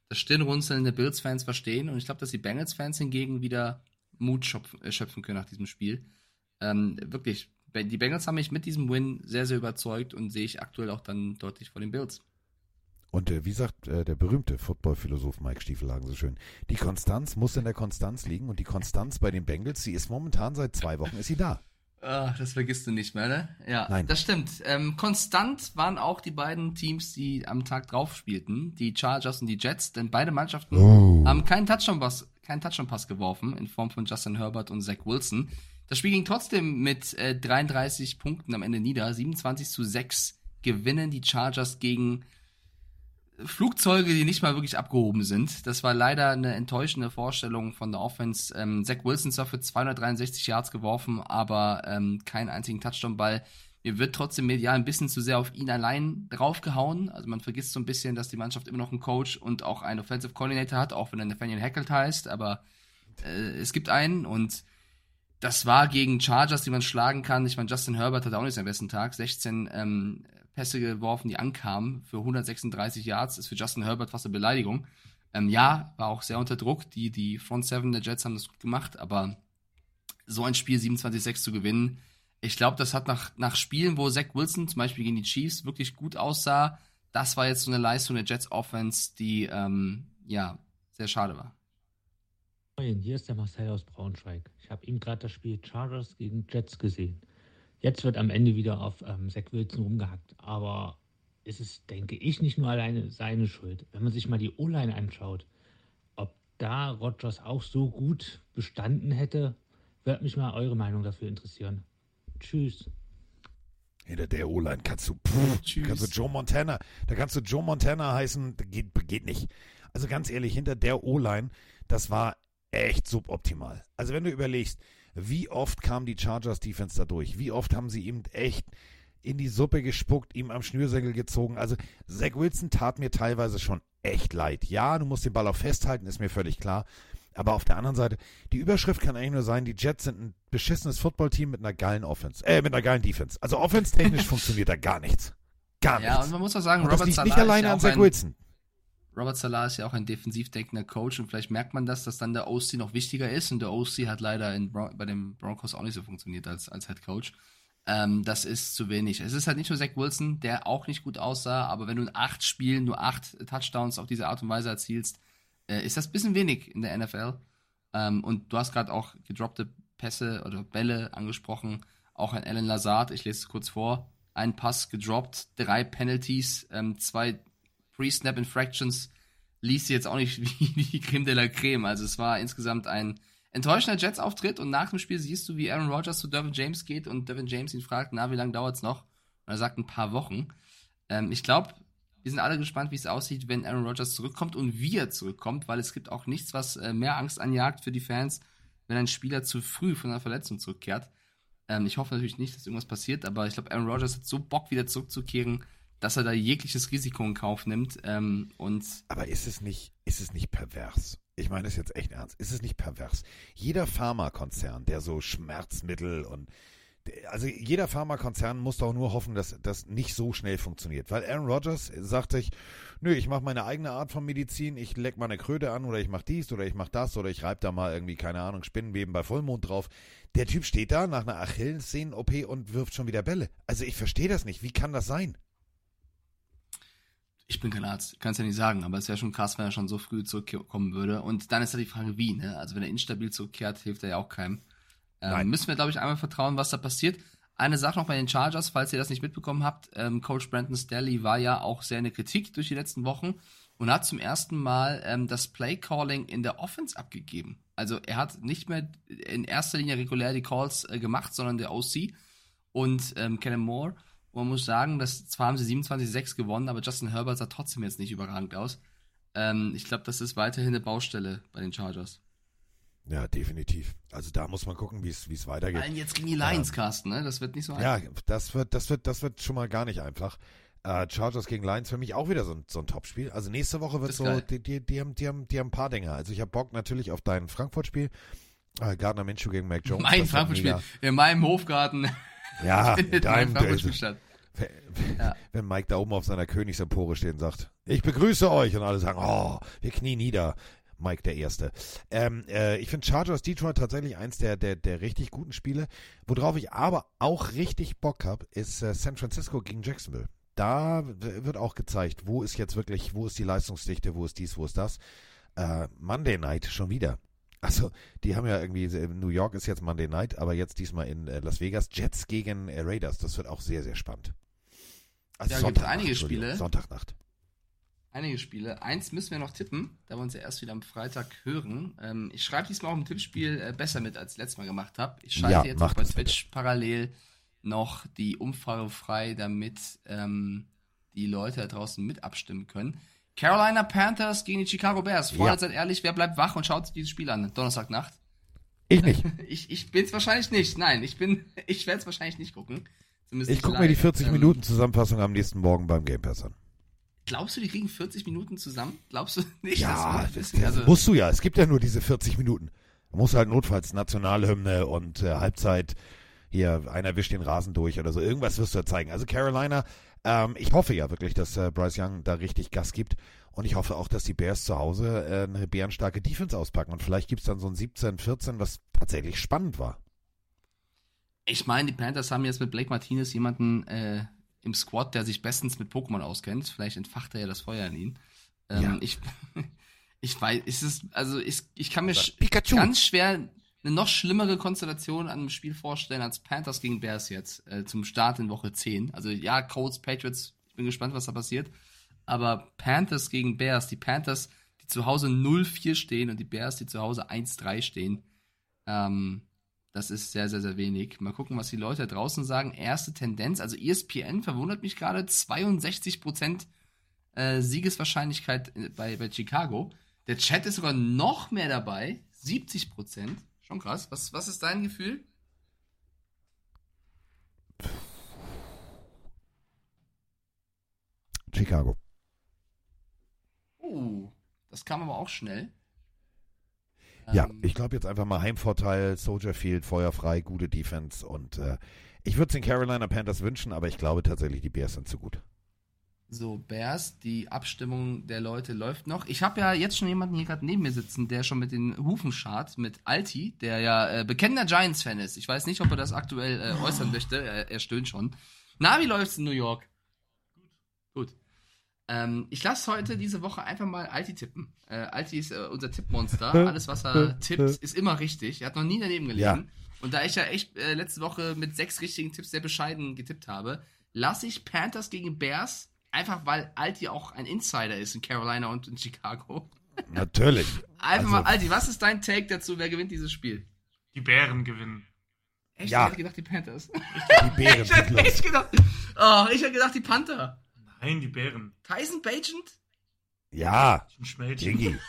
das Stirnrunzeln der Bills-Fans verstehen und ich glaube, dass die Bengals-Fans hingegen wieder Mut schöpfen, äh, schöpfen können nach diesem Spiel. Ähm, wirklich, die Bengals haben mich mit diesem Win sehr, sehr überzeugt und sehe ich aktuell auch dann deutlich vor den Bills. Und äh, wie sagt äh, der berühmte Football-Philosoph Mike Stiefelhagen so schön, die Konstanz muss in der Konstanz liegen und die Konstanz bei den Bengals, sie ist momentan seit zwei Wochen, ist sie da. Ah, das vergisst du nicht mehr, ne? Ja, Nein. das stimmt. Ähm, konstant waren auch die beiden Teams, die am Tag drauf spielten, die Chargers und die Jets, denn beide Mannschaften Oh. haben keinen Touchdown-Pass keinen Touchdown-Pass geworfen in Form von Justin Herbert und Zach Wilson. Das Spiel ging trotzdem mit äh, 33 Punkten am Ende nieder. 27 zu 6 gewinnen die Chargers gegen Flugzeuge, die nicht mal wirklich abgehoben sind. Das war leider eine enttäuschende Vorstellung von der Offense. Ähm, Zach Wilson zwar für 263 Yards geworfen, aber ähm, keinen einzigen Touchdown-Ball. Mir wird trotzdem medial ein bisschen zu sehr auf ihn allein draufgehauen. Also man vergisst so ein bisschen, dass die Mannschaft immer noch einen Coach und auch einen Offensive Coordinator hat, auch wenn er Nathaniel Hackett heißt, aber äh, es gibt einen und das war gegen Chargers, die man schlagen kann. Ich meine, Justin Herbert hatte auch nicht seinen besten Tag. 16 ähm, Pässe geworfen, die ankamen für 136 Yards. Ist für Justin Herbert fast eine Beleidigung. Ähm, ja, war auch sehr unter Druck. Die, die Front Seven der Jets haben das gut gemacht, aber so ein Spiel 27-6 zu gewinnen, ich glaube, das hat nach, nach Spielen, wo Zach Wilson zum Beispiel gegen die Chiefs wirklich gut aussah, das war jetzt so eine Leistung der Jets Offense, die ähm, ja sehr schade war. Moin, hier ist der Marcel aus Braunschweig. Ich habe eben gerade das Spiel Chargers gegen Jets gesehen. Jetzt wird am Ende wieder auf ähm, Zach Wilson rumgehackt, aber es ist, denke ich, nicht nur alleine seine Schuld. Wenn man sich mal die O-Line anschaut, ob da Rodgers auch so gut bestanden hätte, würde mich mal eure Meinung dafür interessieren. Tschüss. Hinter der O-Line kannst du, pff, kannst du Joe Montana, da kannst du Joe Montana heißen, geht, geht nicht. Also ganz ehrlich, hinter der O-Line, das war echt suboptimal. Also wenn du überlegst, wie oft kam die Chargers Defense da durch? Wie oft haben sie ihm echt in die Suppe gespuckt, ihm am Schnürsenkel gezogen? Also Zach Wilson tat mir teilweise schon echt leid. Ja, du musst den Ball auch festhalten, ist mir völlig klar. Aber auf der anderen Seite, die Überschrift kann eigentlich nur sein, die Jets sind ein beschissenes Footballteam mit einer geilen Offense, äh, mit einer geilen Defense. Also offense-technisch funktioniert da gar nichts. Gar ja, nichts. und man muss auch sagen, Und Robert das liegt Salah nicht alleine ja an Zach ein, Wilson. Robert Salah ist ja auch ein defensiv denkender Coach und vielleicht merkt man das, dass dann der OC noch wichtiger ist und der OC hat leider in bei den Broncos auch nicht so funktioniert als, als Head Coach. Ähm, das ist zu wenig. Es ist halt nicht nur Zach Wilson, der auch nicht gut aussah, aber wenn du in acht Spielen nur acht Touchdowns auf diese Art und Weise erzielst, äh, ist das ein bisschen wenig in der NFL. Ähm, und du hast gerade auch gedroppte Pässe oder Bälle angesprochen. Auch ein Alan Lazard, ich lese es kurz vor. Ein Pass gedroppt, drei Penalties, ähm, zwei Pre-Snap Infractions. Liest sie jetzt auch nicht wie, die Creme de la Creme. Also es war insgesamt ein enttäuschender Jets-Auftritt und nach dem Spiel siehst du, wie Aaron Rodgers zu Dervin James geht und Dervin James ihn fragt, na, wie lange dauert's noch? Und er sagt ein paar Wochen. Ähm, ich glaube, wir sind alle gespannt, wie es aussieht, wenn Aaron Rodgers zurückkommt und wie er zurückkommt, weil es gibt auch nichts, was äh, mehr Angst anjagt für die Fans, wenn ein Spieler zu früh von einer Verletzung zurückkehrt. Ähm, ich hoffe natürlich nicht, dass irgendwas passiert, aber ich glaube, Aaron Rodgers hat so Bock, wieder zurückzukehren, dass er da jegliches Risiko in Kauf nimmt. Ähm, und Aber ist es nicht, ist es nicht pervers? Ich meine es jetzt echt ernst. Ist es nicht pervers? Jeder Pharmakonzern, der so Schmerzmittel und also jeder Pharmakonzern muss doch nur hoffen, dass das nicht so schnell funktioniert. Weil Aaron Rodgers sagt sich, nö, ich mache meine eigene Art von Medizin, ich leck mal eine Kröte an oder ich mache dies oder ich mache das oder ich reib da mal irgendwie, keine Ahnung, Spinnenweben bei Vollmond drauf. Der Typ steht da nach einer Achillessehnen-OP und wirft schon wieder Bälle. Also ich verstehe das nicht. Wie kann das sein? Ich bin kein Arzt, kann es ja nicht sagen, aber es wäre schon krass, wenn er schon so früh zurückkommen würde. Und dann ist ja die Frage, wie, ne? Also wenn er instabil zurückkehrt, hilft er ja auch keinem. Ähm, müssen wir, glaube ich, einmal vertrauen, was da passiert. Eine Sache noch bei den Chargers, falls ihr das nicht mitbekommen habt, ähm, Coach Brandon Staley war ja auch sehr in der Kritik durch die letzten Wochen und hat zum ersten Mal ähm, das Play-Calling in der Offense abgegeben. Also er hat nicht mehr in erster Linie regulär die Calls äh, gemacht, sondern der OC und ähm, Kellen Moore. Und man muss sagen, dass zwar haben sie 27-6 gewonnen, aber Justin Herbert sah trotzdem jetzt nicht überragend aus. Ähm, ich glaube, das ist weiterhin eine Baustelle bei den Chargers. Ja, definitiv. Also da muss man gucken, wie es wie es weitergeht. Vor allem jetzt gegen die Lions, Carsten, ne? Das wird nicht so Ja, einfach. das wird, das wird, das wird schon mal gar nicht einfach. Äh, Chargers gegen Lions für mich auch wieder so ein, so ein Topspiel. Also nächste Woche wird so, geil. die, die, die, haben, die, haben, die haben ein paar Dinge. Also ich habe Bock natürlich auf dein Frankfurt-Spiel. Äh, Gardner Minshew gegen Mac Jones. Mein Frankfurt-Spiel. In meinem Hofgarten Ja, mein deinem statt. Ja. Wenn Mike da oben auf seiner Königsempore steht und sagt, ich begrüße euch und alle sagen, oh, wir knien nieder. Mike der Erste. Ähm, äh, ich finde Chargers Detroit tatsächlich eins der, der, der richtig guten Spiele. Worauf ich aber auch richtig Bock habe, ist äh, San Francisco gegen Jacksonville. Da wird auch gezeigt, wo ist jetzt wirklich, wo ist die Leistungsdichte, wo ist dies, wo ist das. Äh, Monday Night schon wieder. Also, die haben ja irgendwie, äh, New York ist jetzt Monday Night, aber jetzt diesmal in äh, Las Vegas. Jets gegen äh, Raiders. Das wird auch sehr, sehr spannend. Also Ja, gibt Sonntagnacht, einige Spiele. Sonntagnachtt. Einige Spiele. Eins müssen wir noch tippen, da wir uns ja erst wieder am Freitag hören. Ähm, ich schreibe diesmal auch im Tippspiel besser mit, als ich letztes Mal gemacht habe. Ich schalte Ja, jetzt bei Twitch parallel noch die Umfrage frei, damit ähm, die Leute da draußen mit abstimmen können. Carolina Panthers gegen die Chicago Bears. Vorher Ja. seid ehrlich, wer bleibt wach und schaut sich dieses Spiel an? Donnerstagnacht. Ich nicht. Ich, ich bin's wahrscheinlich nicht. Nein, ich bin, ich werde es wahrscheinlich nicht gucken. Zumindest Ich gucke mir die live. 40 Ähm, Minuten Zusammenfassung am nächsten Morgen beim Game Pass an. Glaubst du, die kriegen 40 Minuten zusammen? Glaubst du nicht? Ja, das, das, das musst du ja. Es gibt ja nur diese 40 Minuten. Da musst du halt notfalls Nationalhymne und äh, Halbzeit hier, einer wischt den Rasen durch oder so. Irgendwas wirst du ja zeigen. Also Carolina, ähm, ich hoffe ja wirklich, dass äh, Bryce Young da richtig Gas gibt. Und ich hoffe auch, dass die Bears zu Hause äh, eine bärenstarke Defense auspacken. Und vielleicht gibt's dann so ein 17, 14, was tatsächlich spannend war. Ich meine, die Panthers haben jetzt mit Blake Martinez jemanden äh, im Squad, der sich bestens mit Pokémon auskennt. Vielleicht entfacht er ja das Feuer in ihn. Ähm, Ja. Ich, ich weiß, ist es, also ich, ich kann mir Das sch Pikachu. ganz schwer eine noch schlimmere Konstellation an einem Spiel vorstellen als Panthers gegen Bears jetzt äh, zum Start in Woche 10. Also ja, Colts, Patriots, ich bin gespannt, was da passiert. Aber Panthers gegen Bears, die Panthers, die zu Hause 0-4 stehen und die Bears, die zu Hause 1-3 stehen. Ähm, Das ist sehr, sehr, sehr wenig. Mal gucken, was die Leute da draußen sagen. Erste Tendenz, also ESPN verwundert mich gerade, 62% äh, Siegeswahrscheinlichkeit äh, bei, bei Chicago. Der Chat ist sogar noch mehr dabei, 70%. Schon krass. Was, was ist dein Gefühl? Chicago. Uh, das kam aber auch schnell. Ja, Ähm, ich glaube jetzt einfach mal Heimvorteil, Soldier Field, feuerfrei, gute Defense und äh, ich würde es den Carolina Panthers wünschen, aber ich glaube tatsächlich, die Bears sind zu gut. So, Bears, die Abstimmung der Leute läuft noch. Ich habe ja jetzt schon jemanden hier gerade neben mir sitzen, der schon mit den Hufen schart, mit Alti, der ja äh, bekennender Giants-Fan ist. Ich weiß nicht, ob er das aktuell äh, äußern möchte. Er, er stöhnt schon. Na, wie läuft's in New York? Gut. Gut. Ähm, ich lasse heute diese Woche einfach mal Alti tippen. Äh, Alti ist äh, unser Tippmonster. Alles, was er tippt, ist immer richtig. Er hat noch nie daneben gelegen. Ja. Und da ich ja echt äh, letzte Woche mit sechs richtigen Tipps sehr bescheiden getippt habe, lasse ich Panthers gegen Bears, einfach weil Alti auch ein Insider ist in Carolina und in Chicago. Natürlich. Einfach Also- mal, Alti, was ist dein Take dazu? Wer gewinnt dieses Spiel? Die Bären gewinnen. Echt? Ja. Ich hätte gedacht, die Panthers. Die Bären ich sind hätte echt gedacht, oh, ich hätte gedacht, die Panther. Nein, die Bären. Tyson Bagent? Ja. Diggi.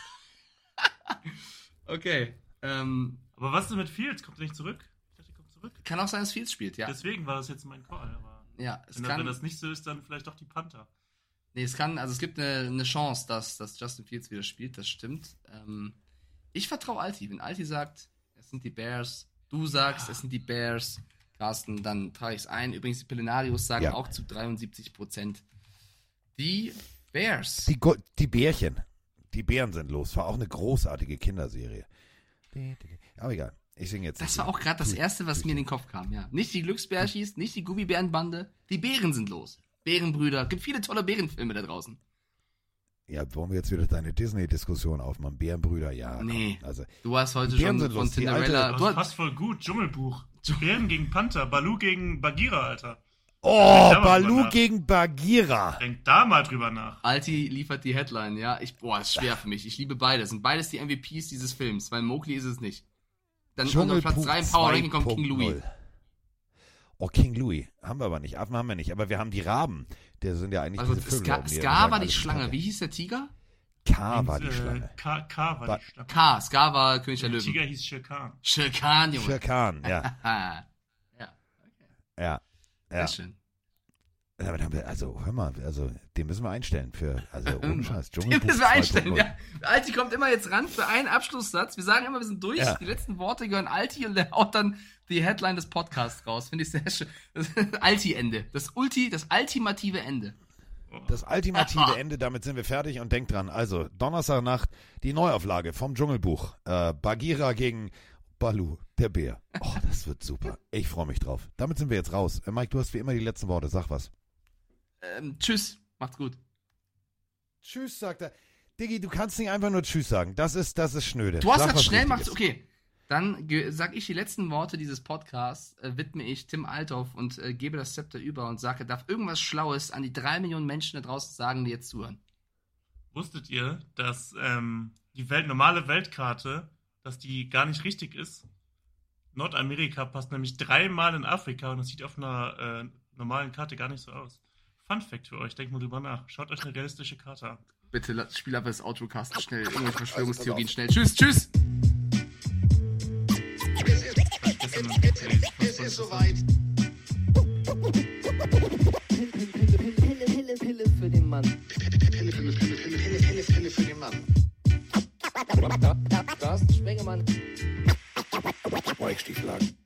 Okay. Ähm, Aber was denn mit Fields? Kommt er nicht zurück? Ich dachte, er kommt zurück. kann auch sein, dass Fields spielt, ja. Deswegen war das jetzt mein Call. Aber ja, es wenn, das, kann, wenn das nicht so ist, dann vielleicht doch die Panther. Nee, es kann, also es gibt eine, eine Chance, dass, dass Justin Fields wieder spielt, das stimmt. Ähm, ich vertraue Alti. Wenn Alti sagt, es sind die Bears, du sagst, es sind die Bears, Carsten, dann trage ich es ein. Übrigens, die Pelenarios sagen Ja. auch zu 73 Prozent. Die Bears. Die, Go die Bärchen. Die Bären sind los. War auch eine großartige Kinderserie. Aber egal. Ich singe jetzt. Das war auch gerade das Tu- Erste, was mir in den Kopf kam, ja. Nicht die Glücksbärschis, nicht die Gummibärenbande, die Bären sind los. Bärenbrüder. Gibt viele tolle Bärenfilme da draußen. Ja, wollen wir jetzt wieder deine Disney-Diskussion aufmachen? Bärenbrüder, ja. komm, Nee. Also, Du hast heute schon sind von Cinderella. alte- Du Das hast, passt voll gut. Dschungelbuch. Bären gegen Panther. Balu gegen Bagheera, Alter. oh, Balu gegen Bagheera. Denk da mal drüber nach. Alti liefert die Headline, ja. Ich, boah, ist schwer für mich. Ich liebe beide. Sind beides die MVPs dieses Films, weil Mowgli ist es nicht. Dann unter Platz Dschungelbuch 3 im Power Ranking kommt King 2.0. Louis. Oh, King Louis. Haben wir aber nicht. Affen haben wir nicht. Aber wir haben die Raben. Der sind ja eigentlich Also diese Vögel. Ska, Ska war die Schlange. Wie hieß der Tiger? K war die äh, Schlange. K, K war die Schlange. K. Ska war König der Der Löwen. Tiger hieß. Shere Khan, Junge. Shere Khan, ja. ja. Ja. Sehr Ja. schön. Also, hör mal, also, den müssen wir einstellen für, also, ohne Scheiß. Den Dschungelbuch müssen wir einstellen, 2.0. ja. Alti kommt immer jetzt ran für einen Abschlusssatz. Wir sagen immer, wir sind durch. Ja. Die letzten Worte gehören Alti und der haut dann die Headline des Podcasts raus. Finde ich sehr schön. Alti-Ende. Das Ulti, das ultimative Ende. Das ultimative Ende, damit sind wir fertig und denkt dran. Also, Donnerstagnacht, die Neuauflage vom Dschungelbuch. Äh, Bagheera gegen Balu, der Bär. Oh, das wird super. Ich freue mich drauf. Damit sind wir jetzt raus. Äh, Mike, du hast wie immer die letzten Worte. Sag was. Ähm, tschüss. Macht's gut. Tschüss, sagt er. Diggi, du kannst nicht einfach nur Tschüss sagen. Das ist, das ist schnöde. Du hast Sag das was schnell gemacht. Okay. Dann sag ich die letzten Worte dieses Podcasts, äh, widme ich Tim Althoff und äh, gebe das Zepter über und sage, darf irgendwas Schlaues an die drei Millionen Menschen da draußen sagen, die jetzt zuhören. Wusstet ihr, dass ähm, die Welt, normale Weltkarte, dass die gar nicht richtig ist? Nordamerika passt nämlich dreimal in Afrika und das sieht auf einer äh, normalen Karte gar nicht so aus. Fun Fact für euch, denkt mal drüber nach. Schaut euch eine realistische Karte an. Bitte spiel ab das Outro-Cast schnell. Irgendwelche Verschwörungstheorien schnell. Tschüss, tschüss. Es ist soweit. Pille, Pille, Pille für den Mann. Pille, Pille, Pille, Pille, Pille, Pille, Pille für den Mann. Carsten Spengemann. Weichstieflagen.